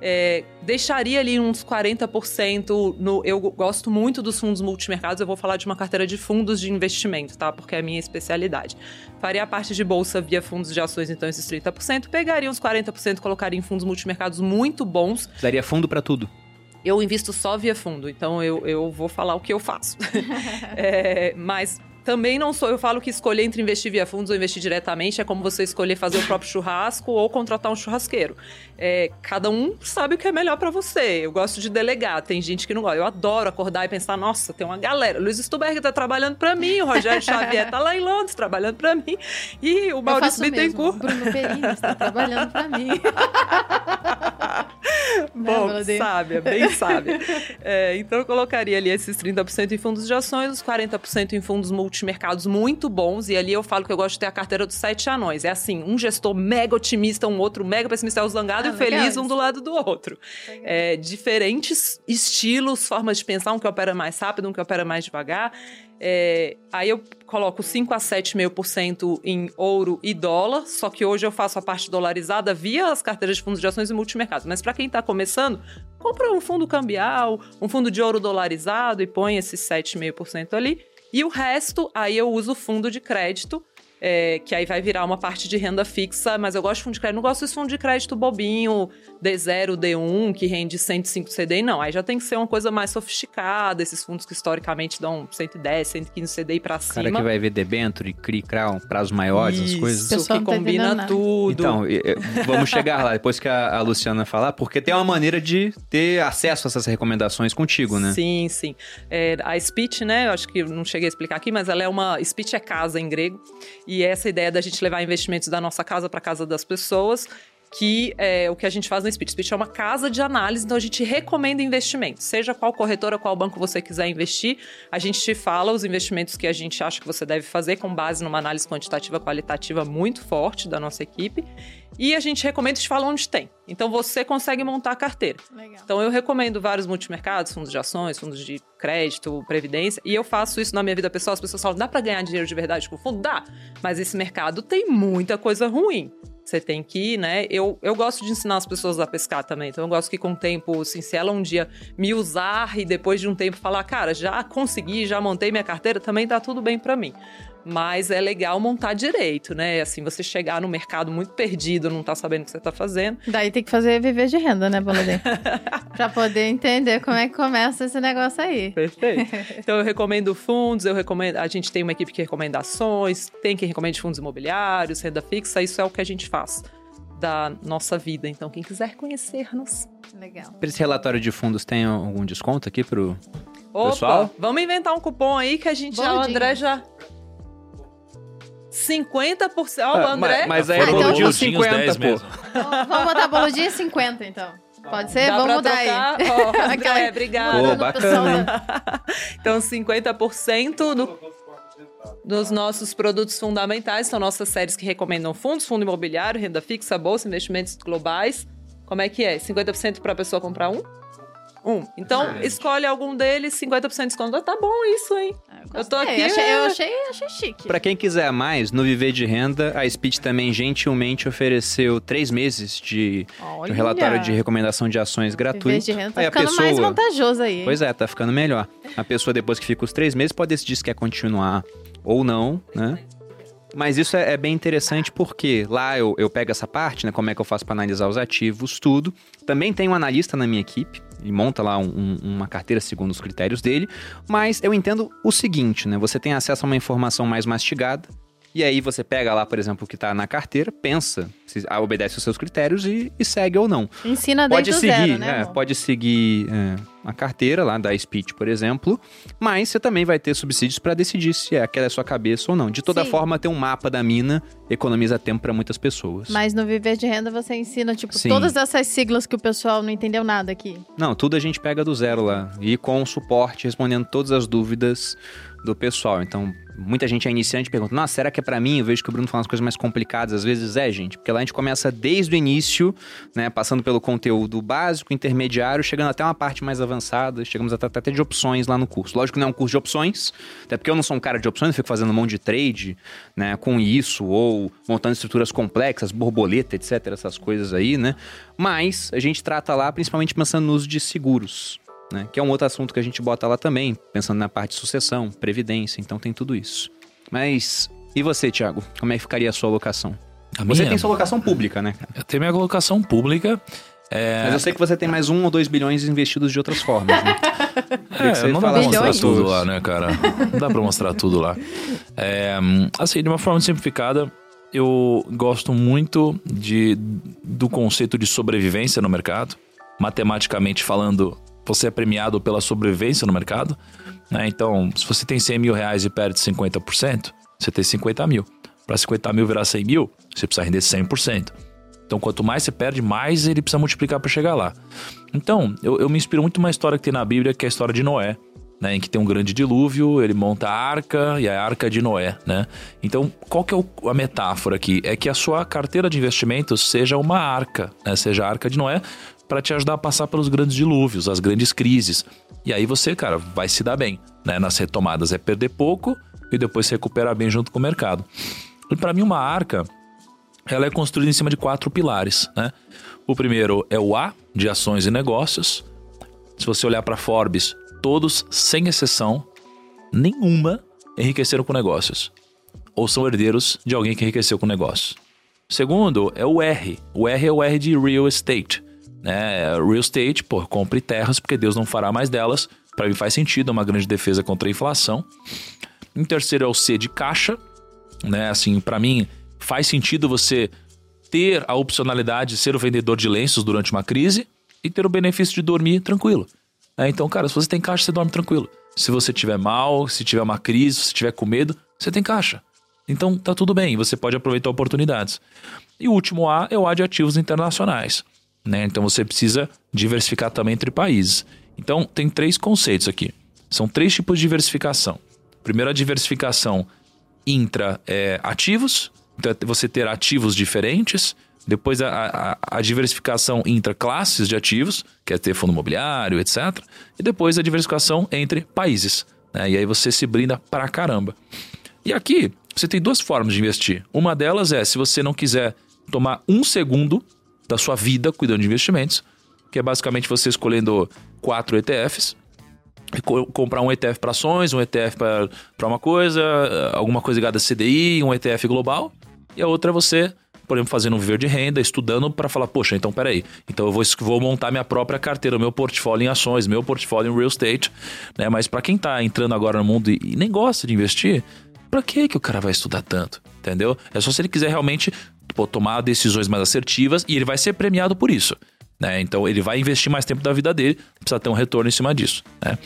É, deixaria ali uns 40% no. Eu gosto muito dos fundos multimercados, eu vou falar de uma carteira de fundos de investimento, tá? Porque é a minha especialidade. Faria a parte de bolsa via fundos de ações, então esses 30%, pegaria uns 40%, colocaria em fundos multimercados muito bons. Daria fundo para tudo. Eu invisto só via fundo, então eu, eu vou falar o que eu faço. É, mas também não sou. Eu falo que escolher entre investir via fundos ou investir diretamente é como você escolher fazer o próprio churrasco ou contratar um churrasqueiro. É, cada um sabe o que é melhor para você. Eu gosto de delegar. Tem gente que não gosta. Eu adoro acordar e pensar: nossa, tem uma galera. Luiz Stuberg tá trabalhando para mim, o Rogério Xavier tá lá em Londres trabalhando para mim e o Maurício Bittencourt. O Bruno Perini está trabalhando para mim. Bom, sábia, bem sábia. É, então eu colocaria ali esses 30% em fundos de ações, os 40% em fundos multimercados muito bons. E ali eu falo que eu gosto de ter a carteira dos sete anões. É assim, um gestor mega otimista, um outro mega pessimista, é o zangado ah, e o feliz, um do lado do outro. É, diferentes estilos, formas de pensar, um que opera mais rápido, um que opera mais devagar. É, aí eu coloco 5 a 7,5% em ouro e dólar, só que hoje eu faço a parte dolarizada via as carteiras de fundos de ações e multimercados. Mas para quem está começando, compra um fundo cambial, um fundo de ouro dolarizado e põe esses 7,5% ali. E o resto, aí eu uso fundo de crédito, é, que aí vai virar uma parte de renda fixa, mas eu gosto de fundo de crédito. Não gosto desse fundo de crédito bobinho, D0, D1, que rende 105 CDI, não. Aí já tem que ser uma coisa mais sofisticada, esses fundos que historicamente dão 110, 115 CDI pra cima. Cara que vai ver debênture, CRI, CRAL, prazos maiores, Isso, as coisas. Isso, que tá combina tudo. Então, vamos chegar lá, depois que a, a, Luciana falar, porque tem uma maneira de ter acesso a essas recomendações contigo, né? Sim, sim. É, a Speech, né, eu acho que não cheguei a explicar aqui, mas ela é uma... Speech é casa em grego. E essa ideia da gente levar investimentos da nossa casa para casa das pessoas, que é o que a gente faz no Speech. Speech é uma casa de análise, então a gente recomenda investimentos. Seja qual corretora, qual banco você quiser investir, a gente te fala os investimentos que a gente acha que você deve fazer com base numa análise quantitativa qualitativa muito forte da nossa equipe. E a gente recomenda e te fala onde tem. Então você consegue montar a carteira. Legal. Então eu recomendo vários multimercados, fundos de ações, fundos de crédito, previdência, e eu faço isso na minha vida pessoal. As pessoas falam: dá para ganhar dinheiro de verdade com fundo? Dá. Mas esse mercado tem muita coisa ruim. Você tem que ir, né? Eu, eu gosto de ensinar as pessoas a pescar também. Então eu gosto que com o tempo, assim, se ela um dia me usar e depois de um tempo falar, cara, já consegui, já montei minha carteira, também tá tudo bem para mim. Mas é legal montar direito, né? Assim, você chegar no mercado muito perdido, não tá sabendo o que você tá fazendo. Daí tem que fazer viver de renda, né, Boladeiro? pra poder entender como é que começa esse negócio aí. Perfeito. Então eu recomendo fundos, eu recomendo. A gente tem uma equipe que recomenda ações, tem que recomenda fundos imobiliários, renda fixa, isso é o que a gente faz da nossa vida. Então, quem quiser conhecer-nos. Legal. Para esse relatório de fundos, tem algum desconto aqui pro Opa, pessoal? Vamos inventar um cupom aí que a gente já, o André já 50%. Ó, o André. Mas, mas aí é boludinho 50, pô. Mesmo. Vamos botar boludinho 50, então. Pode ser? Dá Vamos mudar trocar? aí. Oh, André, obrigada. Pô, bacana. então, 50% do, dos nossos produtos fundamentais são nossas séries que recomendam fundos, fundo imobiliário, renda fixa, bolsa, investimentos globais. Como é que é? 50% para a pessoa comprar um? Um. Então, escolhe algum deles, 50% de desconto. Tá bom isso, hein? Ah, eu, eu tô aqui. Achei, é... Eu achei, achei chique. Pra quem quiser mais, no Viver de Renda, a Speed também gentilmente ofereceu três meses de, de relatório de recomendação de ações gratuito. Viver de Renda tá aí ficando pessoa... mais vantajoso aí. Hein? Pois é, tá ficando melhor. A pessoa, depois que fica os três meses, pode decidir se quer continuar ou não, né? Mas isso é, é, bem interessante porque lá eu, eu pego essa parte, né? Como é que eu faço para analisar os ativos, tudo. Também tem um analista na minha equipe, ele monta lá um, uma carteira segundo os critérios dele. Mas eu entendo o seguinte, né? Você tem acesso a uma informação mais mastigada. E aí você pega lá, por exemplo, o que está na carteira, pensa se obedece os seus critérios e, e segue ou não. Ensina desde pode seguir, zero, né? É, pode seguir é, a carteira lá da Speech, por exemplo, mas você também vai ter subsídios para decidir se é aquela é sua cabeça ou não. De toda Sim. forma, ter um mapa da mina economiza tempo para muitas pessoas. Mas no Viver de Renda você ensina, tipo, Sim. todas essas siglas que o pessoal não entendeu nada aqui. Não, tudo a gente pega do zero lá. E com suporte, respondendo todas as dúvidas do pessoal. Então, muita gente é iniciante e pergunta: Nossa, será que é para mim? Eu vejo que o Bruno fala as coisas mais complicadas. Às vezes é, gente, porque lá a gente começa desde o início, né? Passando pelo conteúdo básico, intermediário, chegando até uma parte mais avançada. Chegamos até, até de opções lá no curso. Lógico que não é um curso de opções, até porque eu não sou um cara de opções, eu fico fazendo monte de trade, né? Com isso, ou montando estruturas complexas, borboleta, etc. Essas coisas aí, né? Mas a gente trata lá principalmente pensando no uso de seguros né? Que é um outro assunto que a gente bota lá também, pensando na parte de sucessão, previdência, então tem tudo isso. Mas e você, Thiago? Como é que ficaria a sua alocação? A você minha... tem sua alocação pública, né? Eu tenho minha alocação pública É, Mas eu sei que você tem mais um ou dois bilhões investidos de outras formas, né? É, não dá pra mostrar tudo lá, né, cara? Não dá pra mostrar tudo lá. É, assim, de uma forma simplificada, eu gosto muito de, do conceito de sobrevivência no mercado. Matematicamente falando, você é premiado pela sobrevivência no mercado. né? Então, se você tem 100 mil reais e perde 50%, você tem 50 mil. Para 50 mil virar 100 mil, você precisa render 100%. Então, quanto mais você perde, mais ele precisa multiplicar para chegar lá. Então, eu, eu me inspiro muito numa história que tem na Bíblia, que é a história de Noé. Né, em que tem um grande dilúvio, ele monta a arca e a arca de Noé, né? Então, qual que é o- a metáfora aqui? É que a sua carteira de investimentos seja uma arca, né? Seja a arca de Noé para te ajudar a passar pelos grandes dilúvios, as grandes crises. E aí você, cara, vai se dar bem, né? Nas retomadas é perder pouco e depois se recuperar bem junto com o mercado. E para mim uma arca ela é construída em cima de quatro pilares, né? O primeiro é o A de ações e negócios. Se você olhar para Forbes, todos, sem exceção, nenhuma enriqueceram com negócios ou são herdeiros de alguém que enriqueceu com negócios. Segundo é o R. O R é o R de real estate. Né? Real estate, pô, compre terras porque Deus não fará mais delas. Para mim faz sentido, é uma grande defesa contra a inflação. Em terceiro é o C de caixa, né? Assim, para mim faz sentido você ter a opcionalidade de ser o vendedor de lenços durante uma crise e ter o benefício de dormir tranquilo. É, então, cara, se você tem caixa, você dorme tranquilo. Se você tiver mal, se tiver uma crise, se tiver com medo, você tem caixa. Então tá tudo bem, você pode aproveitar oportunidades. E o último A é o A de ativos internacionais. Né? Então você precisa diversificar também entre países. Então tem três conceitos aqui. São três tipos de diversificação. Primeiro, a diversificação intra é, ativos, então é você ter ativos diferentes. Depois, a, a, a diversificação intra classes de ativos, que é ter fundo imobiliário, etc. E depois, a diversificação entre países. Né? E aí você se brinda pra caramba. E aqui, você tem duas formas de investir. Uma delas é se você não quiser tomar um segundo da sua vida cuidando de investimentos, que é basicamente você escolhendo quatro ETFs, co- comprar um ETF para ações, um ETF para uma coisa, alguma coisa ligada a CDI, um ETF global, e a outra é você, por exemplo, fazendo um viver de renda, estudando para falar, poxa, então peraí, então eu vou, vou montar minha própria carteira, meu portfólio em ações, meu portfólio em real estate, né? Mas para quem tá entrando agora no mundo e, e nem gosta de investir, para que que o cara vai estudar tanto? Entendeu? É só se ele quiser realmente pô, tomar decisões mais assertivas e ele vai ser premiado por isso. Né? Então ele vai investir mais tempo da vida dele, precisa ter um retorno em cima disso. Né?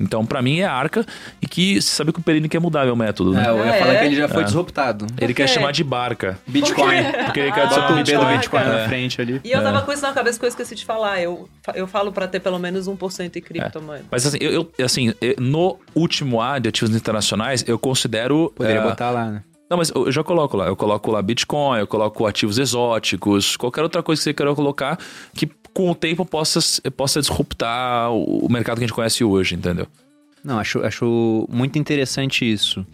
Então, para mim, é arca e que você sabe que o Perini quer mudar meu método, né? É, eu ia Ah, falar é? que ele já foi disruptado. Ele quer chamar de barca. Bitcoin. Porque ele quer Ah, adicionar Bota um o B do Bitcoin. Bitcoin na É. frente ali. E eu tava com isso na cabeça que eu esqueci de falar. Eu, eu falo pra ter pelo menos 1% em cripto, mano. Mas assim, eu, eu- assim, eu- no último A de ativos internacionais, eu considero. Poderia é, botar lá, né? Não, mas eu já coloco lá. Eu coloco lá Bitcoin, eu coloco ativos exóticos, qualquer outra coisa que você queira colocar que com o tempo possa, possa disruptar o mercado que a gente conhece hoje, entendeu? Não, acho, acho muito interessante isso.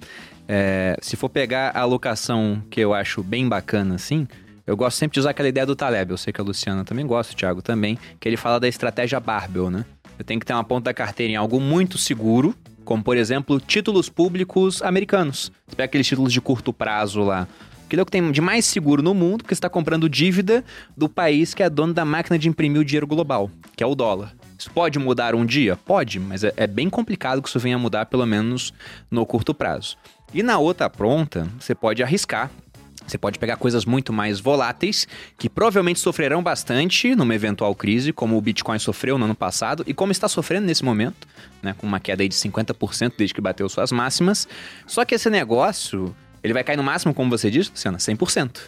É, se for pegar a alocação que eu acho bem bacana, assim, eu gosto sempre de usar aquela ideia do Taleb. Eu sei que a Luciana também gosta, o Thiago também, que ele fala da estratégia Barbell, né? Eu tenho que ter uma ponta da carteira em algo muito seguro, como por exemplo, títulos públicos americanos. Você pega aqueles títulos de curto prazo lá. Aquilo é o que tem de mais seguro no mundo, porque você está comprando dívida do país que é dono da máquina de imprimir o dinheiro global, que é o dólar. Isso pode mudar um dia? Pode, mas é, é bem complicado que isso venha a mudar, pelo menos no curto prazo. E na outra pronta, você pode arriscar. Você pode pegar coisas muito mais voláteis, que provavelmente sofrerão bastante numa eventual crise, como o Bitcoin sofreu no ano passado e como está sofrendo nesse momento, né, com uma queda de 50% desde que bateu suas máximas. Só que esse negócio, ele vai cair no máximo, como você disse, Luciana, 100%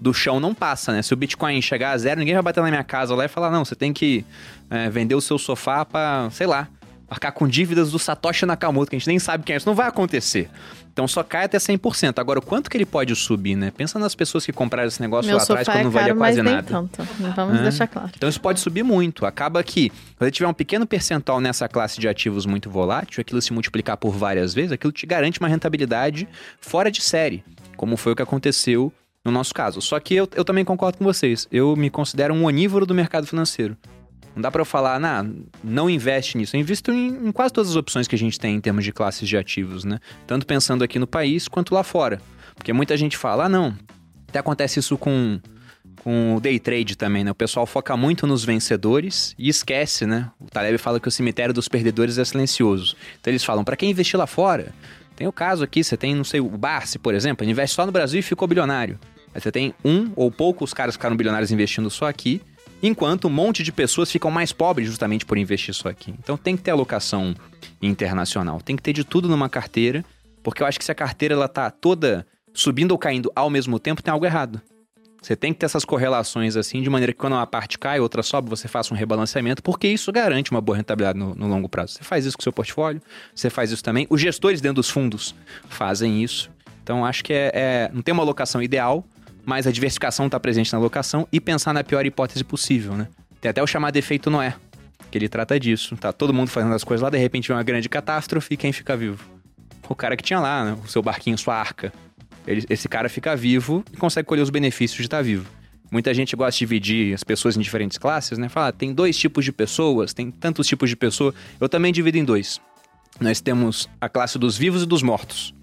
do chão não passa, né? Se o Bitcoin chegar a zero, ninguém vai bater na minha casa lá e falar, não, você tem que é, vender o seu sofá pra, sei lá, arcar com dívidas do Satoshi Nakamoto, que a gente nem sabe quem é. Isso não vai acontecer. Então só cai até 100%. Agora, o quanto que ele pode subir, né? Pensa nas pessoas que compraram esse negócio Meu lá atrás quando é não valia quase nada. tanto. Vamos É. deixar claro. Então isso pode subir muito. Acaba que, quando ele tiver um pequeno percentual nessa classe de ativos muito volátil, aquilo se multiplicar por várias vezes, aquilo te garante uma rentabilidade fora de série, como foi o que aconteceu no nosso caso. Só que eu, eu também concordo com vocês. Eu me considero um onívoro do mercado financeiro. Não dá pra eu falar, nah, não investe nisso. Eu invisto em, em quase todas as opções que a gente tem em termos de classes de ativos, né? Tanto pensando aqui no país quanto lá fora. Porque muita gente fala, ah, não, até acontece isso com com o day trade também, né? O pessoal foca muito nos vencedores e esquece, né? O Taleb fala que o cemitério dos perdedores é silencioso. Então eles falam, para quem investir lá fora, tem o caso aqui, você tem, não sei, o Barsi, por exemplo, ele investe só no Brasil e ficou bilionário. Aí você tem um ou poucos caras que ficaram bilionários investindo só aqui, enquanto um monte de pessoas ficam mais pobres justamente por investir só aqui. Então tem que ter alocação internacional, tem que ter de tudo numa carteira, porque eu acho que se a carteira ela tá toda subindo ou caindo ao mesmo tempo, tem algo errado. Você tem que ter essas correlações assim, de maneira que quando uma parte cai, outra sobe, você faça um rebalanceamento, porque isso garante uma boa rentabilidade no, no longo prazo. Você faz isso com o seu portfólio, você faz isso também. Os gestores dentro dos fundos fazem isso. Então, acho que é, é não tem uma alocação ideal, mas a diversificação está presente na alocação e pensar na pior hipótese possível, né? Tem até o chamado efeito Noé, que ele trata disso. Tá todo mundo fazendo as coisas lá, de repente vem uma grande catástrofe e quem fica vivo? O cara que tinha lá, né? O seu barquinho, sua arca. Ele, esse cara fica vivo e consegue colher os benefícios de estar vivo. Muita gente gosta de dividir as pessoas em diferentes classes, né? Fala, tem dois tipos de pessoas, tem tantos tipos de pessoa. Eu também divido em dois. Nós temos a classe dos vivos e dos mortos.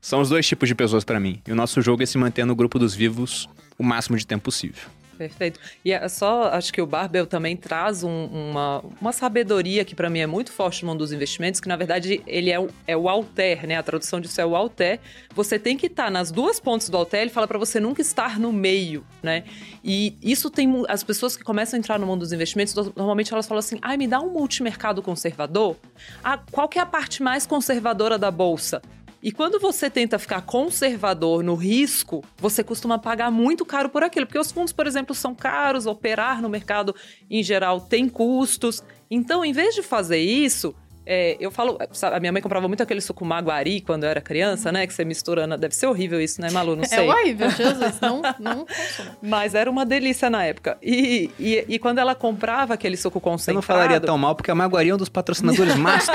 São os dois tipos de pessoas para mim. E o nosso jogo é se manter no grupo dos vivos o máximo de tempo possível. Perfeito. E é só, acho que o Barbel também traz um, uma, uma sabedoria que para mim é muito forte no mundo dos investimentos, que na verdade ele é o, é o alter, né? A tradução disso é o alter. Você tem que estar tá nas duas pontas do alter, ele fala para você nunca estar no meio, né? E isso tem as pessoas que começam a entrar no mundo dos investimentos, normalmente elas falam assim: "Ai, me dá um multimercado conservador". Ah, qual que é a parte mais conservadora da bolsa? E quando você tenta ficar conservador no risco, você costuma pagar muito caro por aquilo, porque os fundos, por exemplo, são caros, operar no mercado em geral tem custos. Então, em vez de fazer isso, é, eu falo, sabe, a minha mãe comprava muito aquele suco maguari quando eu era criança, né? Que você misturando. Deve ser horrível isso, né, Malu? Não é sei. É horrível, Jesus. Não, não consumo. Mas era uma delícia na época. E, e, e, quando ela comprava aquele suco concentrado. Eu não falaria tão mal, porque a maguari é um dos patrocinadores master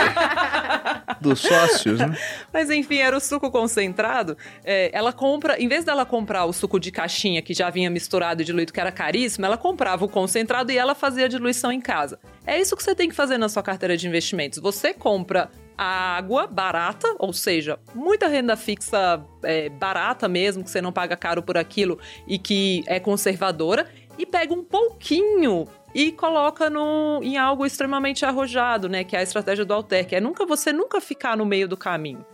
dos sócios, né? Mas enfim, era o suco concentrado. É, ela compra, em vez dela comprar o suco de caixinha que já vinha misturado e diluído, que era caríssimo, ela comprava o concentrado e ela fazia a diluição em casa. É isso que você tem que fazer na sua carteira de investimentos. Você compra a água barata, ou seja, muita renda fixa é, barata mesmo, que você não paga caro por aquilo e que é conservadora, e pega um pouquinho e coloca no, em algo extremamente arrojado, né? Que é a estratégia do Alter, que é nunca você nunca ficar no meio do caminho.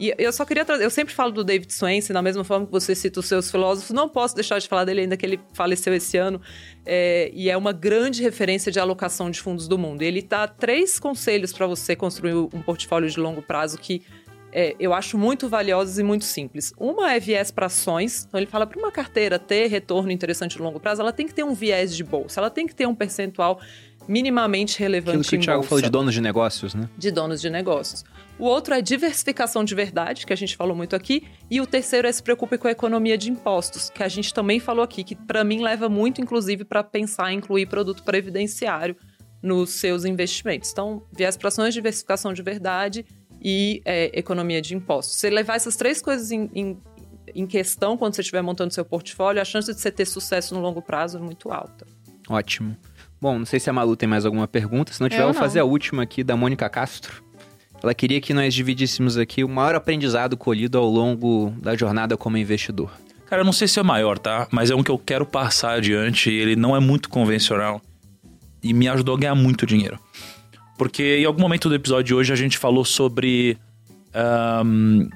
E eu só queria trazer, eu sempre falo do David Swensen, da mesma forma que você cita os seus filósofos, não posso deixar de falar dele ainda que ele faleceu esse ano, é, e é uma grande referência de alocação de fundos do mundo. ele dá três conselhos para você construir um portfólio de longo prazo que é, eu acho muito valiosos e muito simples. Uma é viés para ações. Então, ele fala para uma carteira ter retorno interessante de longo prazo, ela tem que ter um viés de bolsa, ela tem que ter um percentual minimamente relevante Aquilo que o Thiago falou de donos de negócios, né? De donos de negócios. O outro é diversificação de verdade, que a gente falou muito aqui. E o terceiro é se preocupe com a economia de impostos, que a gente também falou aqui, que para mim leva muito, inclusive, para pensar em incluir produto previdenciário nos seus investimentos. Então, viés para ações, diversificação de verdade e é, economia de impostos. Se levar essas três coisas em, em, em questão quando você estiver montando seu portfólio, a chance de você ter sucesso no longo prazo é muito alta. Ótimo. Bom, não sei se a Malu tem mais alguma pergunta. Se não tiver, eu, eu vou fazer a última aqui da Mônica Castro. Ela queria que nós dividíssemos aqui o maior aprendizado colhido ao longo da jornada como investidor. Cara, eu não sei se é maior, tá? Mas é um que eu quero passar adiante. Ele não é muito convencional e me ajudou a ganhar muito dinheiro. Porque em algum momento do episódio de hoje a gente falou sobre um,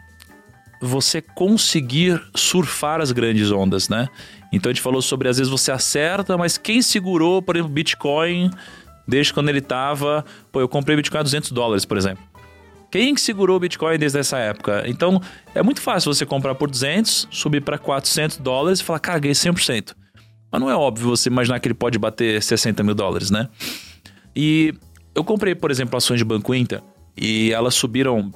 você conseguir surfar as grandes ondas, né? Então a gente falou sobre às vezes você acerta, mas quem segurou, por exemplo, Bitcoin desde quando ele tava. Pô, eu comprei Bitcoin a 200 dólares, por exemplo. Quem segurou o Bitcoin desde essa época? Então é muito fácil você comprar por 200, subir para 400 dólares e falar, cara, ganhei 100%. Mas não é óbvio você imaginar que ele pode bater 60 mil dólares, né? E eu comprei, por exemplo, ações de Banco Inter e elas subiram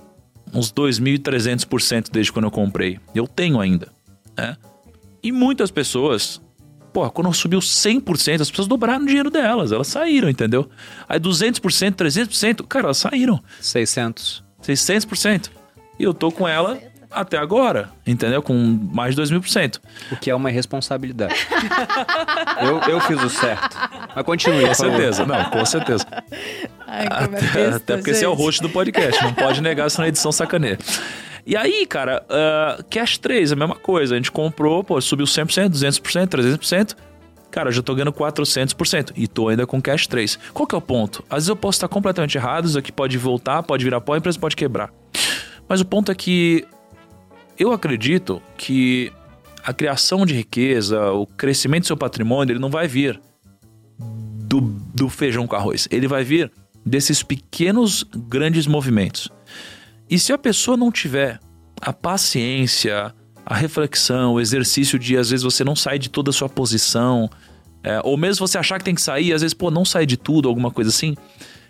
uns 2.300% desde quando eu comprei. Eu tenho ainda, né? E muitas pessoas, pô, quando subiu 100%, as pessoas dobraram o dinheiro delas, elas saíram, entendeu? Aí 200%, 300%, cara, elas saíram. 600. 600%. E eu tô com ela até agora, entendeu? Com mais de 2 mil por cento. O que é uma responsabilidade. eu, eu fiz o certo. Mas continue, Com certeza, não, com certeza. Ai, até, besta, até porque gente. você é o host do podcast, não pode negar isso na edição sacaneia. E aí, cara, uh, Cash 3, a mesma coisa. A gente comprou, pô, subiu 100%, 200%, 300%. cara, eu já tô ganhando 400% e tô ainda com cash 3. Qual que é o ponto? Às vezes eu posso estar completamente errado, isso aqui pode voltar, pode virar pó, a empresa pode quebrar. Mas o ponto é que eu acredito que a criação de riqueza, o crescimento do seu patrimônio, ele não vai vir do, do feijão com arroz. Ele vai vir desses pequenos, grandes movimentos. E se a pessoa não tiver a paciência, a reflexão, o exercício de às vezes você não sair de toda a sua posição, é, ou mesmo você achar que tem que sair, às vezes, pô, não sair de tudo, alguma coisa assim.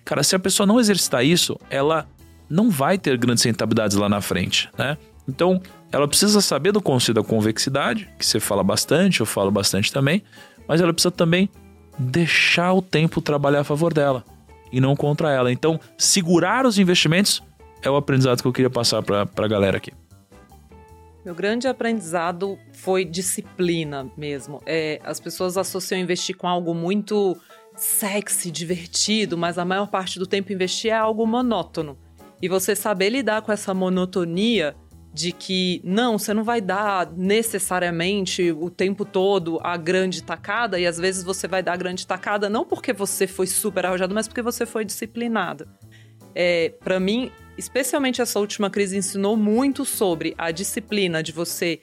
Cara, se a pessoa não exercitar isso, ela não vai ter grandes rentabilidades lá na frente, né? Então, ela precisa saber do conceito da convexidade, que você fala bastante, eu falo bastante também, mas ela precisa também deixar o tempo trabalhar a favor dela e não contra ela. Então, segurar os investimentos é o aprendizado que eu queria passar para a galera aqui. Meu grande aprendizado foi disciplina mesmo. É, as pessoas associam investir com algo muito sexy, divertido, mas a maior parte do tempo investir é algo monótono. E você saber lidar com essa monotonia de que não, você não vai dar necessariamente o tempo todo a grande tacada, e às vezes você vai dar a grande tacada não porque você foi super arrojado, mas porque você foi disciplinado. É, para mim, especialmente essa última crise ensinou muito sobre a disciplina de você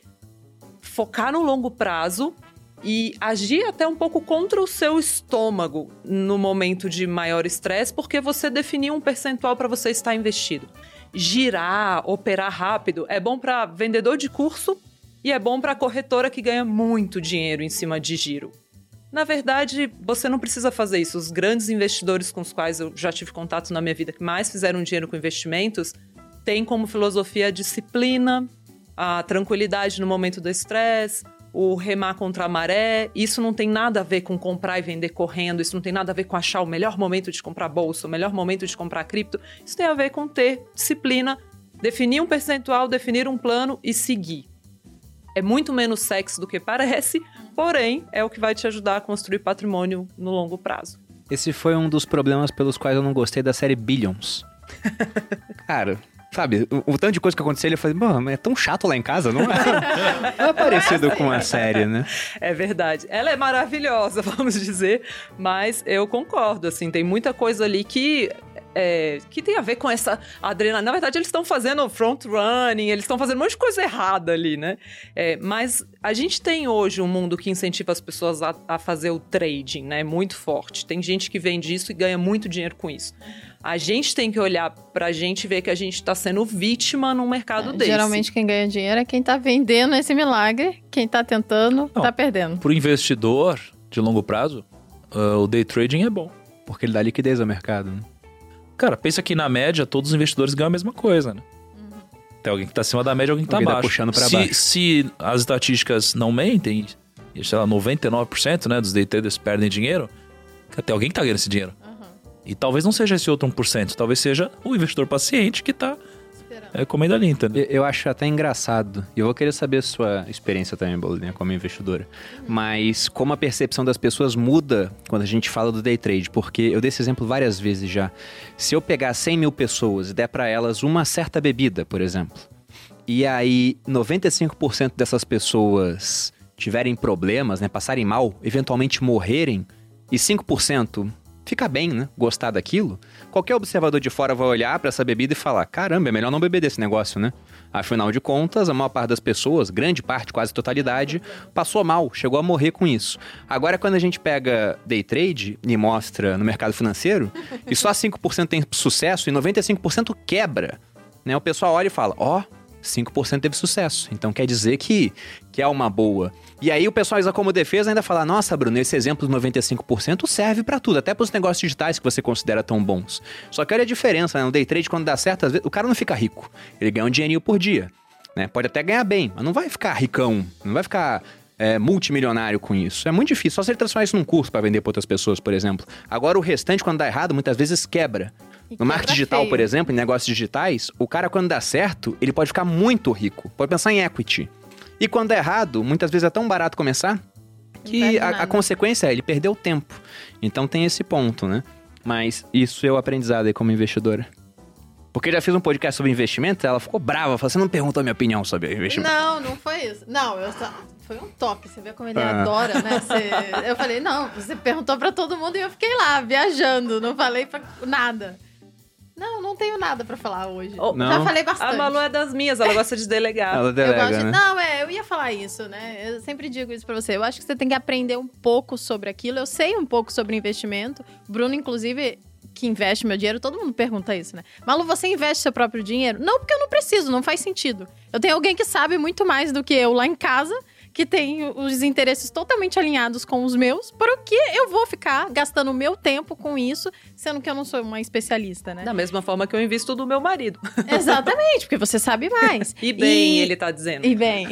focar no longo prazo e agir até um pouco contra o seu estômago no momento de maior estresse, porque você definiu um percentual para você estar investido girar, operar rápido, é bom para vendedor de curso e é bom para corretora que ganha muito dinheiro em cima de giro. Na verdade, você não precisa fazer isso. Os grandes investidores com os quais eu já tive contato na minha vida, que mais fizeram dinheiro com investimentos, têm como filosofia a disciplina, a tranquilidade no momento do estresse, o remar contra a maré. Isso não tem nada a ver com comprar e vender correndo, isso não tem nada a ver com achar o melhor momento de comprar bolsa, o melhor momento de comprar cripto. Isso tem a ver com ter disciplina, definir um percentual, definir um plano e seguir. É muito menos sexy do que parece, porém é o que vai te ajudar a construir patrimônio no longo prazo. Esse foi um dos problemas pelos quais eu não gostei da série Billions. Cara, Sabe, o, o, tanto de coisa que aconteceu, ele falei, mano, é tão chato lá em casa, não é? não é parecido com a série, né? É verdade. Ela é maravilhosa, vamos dizer, mas eu concordo, assim, tem muita coisa ali que é, que tem a ver com essa adrenalina. Na verdade, eles estão fazendo front running, eles estão fazendo um monte de coisa errada ali, né? É, mas a gente tem hoje um mundo que incentiva as pessoas a, a, fazer o trading, né? Muito forte. Tem gente que vende isso e ganha muito dinheiro com isso. A gente tem que olhar pra gente e ver que a gente tá sendo vítima num mercado é, desse. Geralmente quem ganha dinheiro é quem tá vendendo esse milagre, quem tá tentando Não, tá perdendo. Pro investidor de longo prazo, uh, o day trading é bom. Porque ele dá liquidez ao mercado, né? Cara, pensa que na média todos os investidores ganham a mesma coisa, né? Uhum. Tem alguém que tá acima da média e alguém que tá alguém tá abaixo. Tá puxando pra se, baixo. Se as estatísticas não mentem, sei lá, 99% né, dos day traders perdem dinheiro, tem alguém que tá ganhando esse dinheiro. E talvez não seja esse outro 1%, talvez seja o investidor paciente que está é, comendo ali, entendeu? Eu, eu acho até engraçado. E eu vou querer saber a sua experiência também, Bolinha, como investidora. Mas como a percepção das pessoas muda quando a gente fala do day trade. Porque eu dei esse exemplo várias vezes já. Se eu pegar 100 mil pessoas e der para elas uma certa bebida, por exemplo, e aí 95% dessas pessoas tiverem problemas, né, passarem mal, eventualmente morrerem, e 5% ficar bem, né? Gostar daquilo. Qualquer observador de fora vai olhar para essa bebida e falar: caramba, é melhor não beber desse negócio, né? Afinal de contas, a maior parte das pessoas, grande parte, quase totalidade, passou mal, chegou a morrer com isso. Agora, quando a gente pega day trade e mostra no mercado financeiro, e só 5% tem sucesso e 95% quebra, né? O pessoal olha e fala: ó. Oh, 5% teve sucesso. Então quer dizer que, que é uma boa. E aí o pessoal usa como defesa ainda fala: nossa, Bruno, esse exemplo do 95% serve para tudo, até para os negócios digitais que você considera tão bons. Só que olha a diferença, né? No day trade, quando dá certo, às vezes, o cara não fica rico. Ele ganha um dinheirinho por dia. Né? Pode até ganhar bem, mas não vai ficar ricão, não vai ficar é, multimilionário com isso. É muito difícil. Só se ele transformar isso num curso para vender para outras pessoas, por exemplo. Agora, o restante, quando dá errado, muitas vezes quebra. E no marketing digital, feio. por exemplo, em negócios digitais, o cara, quando dá certo, ele pode ficar muito rico. Pode pensar em equity. E quando dá errado, muitas vezes é tão barato começar que a, a, consequência é ele perdeu tempo. Então tem esse ponto, né? Mas isso é o aprendizado aí como investidora. Porque eu já fiz um podcast sobre investimento, ela ficou brava, falou: você não perguntou a minha opinião sobre investimento. Não, não foi isso. Não, eu só. Foi um toque, você vê como ele Ah. adora, né? Você- Eu falei, não, você perguntou pra todo mundo e eu fiquei lá, viajando, não falei pra nada. Não, não tenho nada pra falar hoje. Oh, Não? Já falei A bastante. Malu é das minhas, ela gosta de delegar. Ela Eu delega, gosto de... né? Não, é, eu ia falar isso, né? Eu sempre digo isso pra você. Eu acho que você tem que aprender um pouco sobre aquilo. Eu sei um pouco sobre investimento. Bruno, inclusive, que investe meu dinheiro, todo mundo pergunta isso, né? Malu, você investe seu próprio dinheiro? Não, porque eu não preciso, não faz sentido. Eu tenho alguém que sabe muito mais do que eu lá em casa, que tem os interesses totalmente alinhados com os meus. Por que eu vou ficar gastando o meu tempo com isso, sendo que eu não sou uma especialista, né? Da mesma forma que eu invisto do meu marido. Exatamente, porque você sabe mais. E bem, ele tá dizendo. E bem.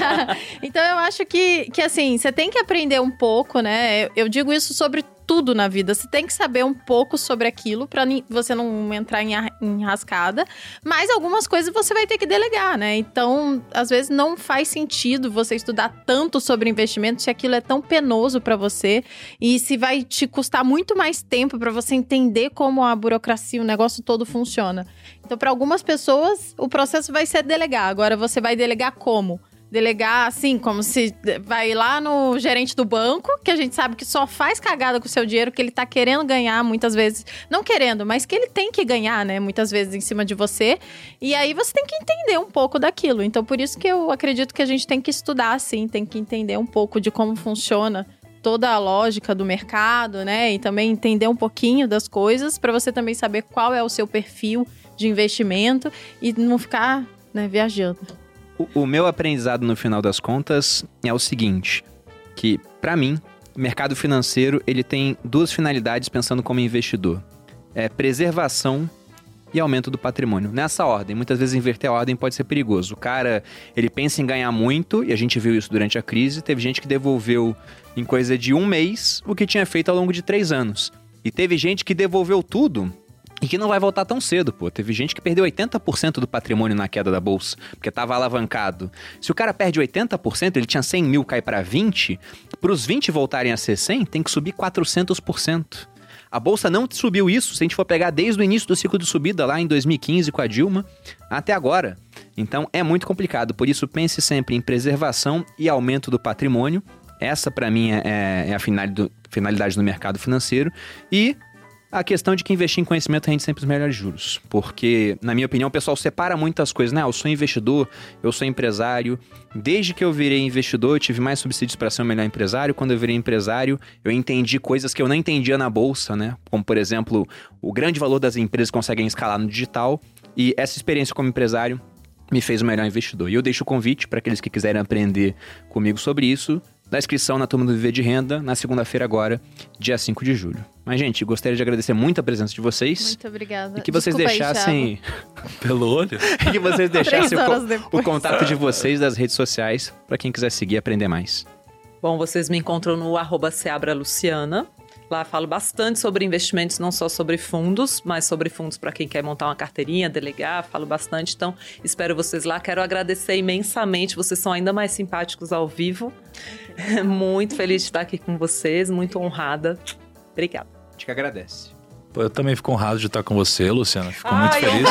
então eu acho que, que assim, você tem que aprender um pouco, né? Eu, eu digo isso sobre tudo na vida. Você tem que saber um pouco sobre aquilo ni- você não entrar em, em rascada. Mas algumas coisas você vai ter que delegar, né? Então, às vezes não faz sentido você estudar tanto sobre investimento se aquilo é tão penoso pra você e se vai te custar muito mais tempo pra você entender como a burocracia, o negócio todo funciona. Então, para algumas pessoas, o processo vai ser delegar. Agora, você vai delegar como? Delegar assim, como se vai lá no gerente do banco, que a gente sabe que só faz cagada com o seu dinheiro, que ele tá querendo ganhar muitas vezes. Não querendo, mas que ele tem que ganhar, né? Muitas vezes em cima de você. E aí você tem que entender um pouco daquilo. Então, por isso que eu acredito que a gente tem que estudar, sim, tem que entender um pouco de como funciona toda a lógica do mercado, né? E também entender um pouquinho das coisas para você também saber qual é o seu perfil de investimento e não ficar, né, viajando. O, meu aprendizado no final das contas é o seguinte, que pra mim, o mercado financeiro, ele tem duas finalidades pensando como investidor. É preservação e aumento do patrimônio. Nessa ordem, muitas vezes inverter a ordem pode ser perigoso. O cara, ele pensa em ganhar muito, e a gente viu isso durante a crise, teve gente que devolveu em coisa de um mês o que tinha feito ao longo de três anos. E teve gente que devolveu tudo e que não vai voltar tão cedo, pô. Teve gente que perdeu 80% do patrimônio na queda da bolsa, porque tava alavancado. Se o cara perde 80%, ele tinha 100 mil, cai para 20, pros 20 voltarem a ser 100, tem que subir 400%. A bolsa não subiu isso, se a gente for pegar desde o início do ciclo de subida, lá em 2015 com a Dilma, até agora. Então é muito complicado, por isso pense sempre em preservação e aumento do patrimônio. Essa, para mim, é, é a finalidade do mercado financeiro. E a questão de que investir em conhecimento rende sempre os melhores juros. Porque, na minha opinião, o pessoal separa muitas coisas, né? Eu sou investidor, eu sou empresário. Desde que eu virei investidor, eu tive mais subsídios para ser um melhor empresário. Quando eu virei empresário, eu entendi coisas que eu não entendia na bolsa, né? Como, por exemplo, o grande valor das empresas conseguem escalar no digital. E essa experiência como empresário me fez o melhor investidor. E eu deixo o convite para aqueles que quiserem aprender comigo sobre isso, da inscrição na turma do Viver de Renda, na segunda-feira agora, dia 5 de julho. Mas, gente, gostaria de agradecer muito a presença de vocês. Muito obrigada. E que vocês Desculpa aí, deixassem. Pelo olho. e que vocês deixassem o, o contato de vocês das redes sociais para quem quiser seguir e aprender mais. Bom, vocês me encontram no arroba Seabra Luciana. Lá falo bastante sobre investimentos, não só sobre fundos, mas sobre fundos para quem quer montar uma carteirinha, delegar, falo bastante. Então, espero vocês lá. Quero agradecer imensamente, vocês são ainda mais simpáticos ao vivo. Muito feliz de estar aqui com vocês, muito honrada. Obrigada. A gente que agradece. Pô, eu também fico honrado de estar com você, Luciana. Fico muito Ai, feliz.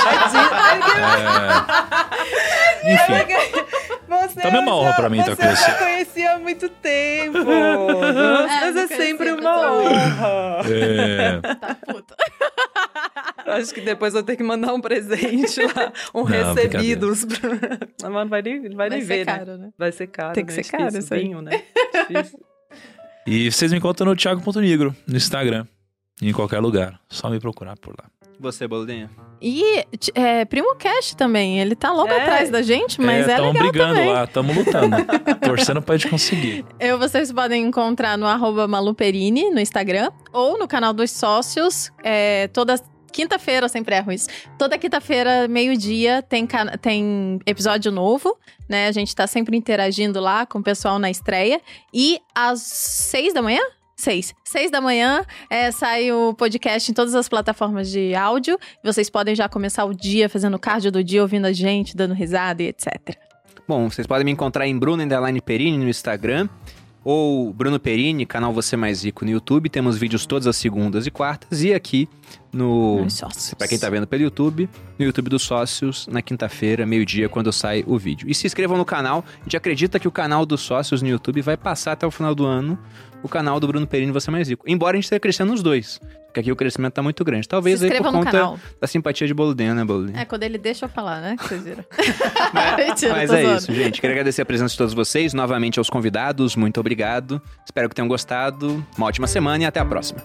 É... Enfim, Você Também é uma honra pra mim estar com eu você. já conhecia há muito tempo. Mas não é sempre uma honra. é... Tá puta. Acho que depois eu tenho que mandar um presente lá, um Não, recebidos. pra- Mas não vai nem, vai Vai nem ser ver, né? caro, né? Vai ser caro, Tem que né? ser caro aí. vinho, né? Difícil. E vocês me encontram no Thiago.negro, no Instagram. Em qualquer lugar. Só me procurar por lá. Você, Boludinha? E é, Primo Cash também, ele tá logo É. atrás da gente, mas é, tamo legal brigando também. lá, tamo lutando. torcendo pra gente conseguir. Eu, vocês podem encontrar no arroba Maluperini no Instagram ou no canal dos sócios. É, toda quinta-feira, eu sempre erro isso. Toda quinta-feira, meio-dia, tem, tem episódio novo, né? A gente tá sempre interagindo lá com o pessoal na estreia. E às seis da manhã? Seis. Seis da manhã é, sai o podcast em todas as plataformas de áudio. Vocês podem já começar o dia fazendo cardio do dia, ouvindo a gente, dando risada e etc. Bom, vocês podem me encontrar em Bruno Perini no Instagram. Ou Bruno Perini, canal Você Mais Rico no YouTube. Temos vídeos todas as segundas e quartas. E aqui no. Pra quem tá vendo pelo YouTube, no YouTube dos sócios, na quinta-feira, meio-dia, quando sai o vídeo. E se inscrevam no canal. A gente acredita que o canal dos sócios no YouTube vai passar até o final do ano o canal do Bruno Perini Você é Mais Rico. Embora a gente esteja crescendo nos dois. Porque aqui o crescimento tá muito grande. Talvez aí por conta canal. da simpatia de Boludinha, né, Boludinha? É, quando ele deixa eu falar, né? Que vocês viram. Mas, Mentira, mas é zoando. isso, gente. Quero agradecer a presença de todos vocês, novamente aos convidados. Muito obrigado. Espero que tenham gostado. Uma ótima semana e até a próxima.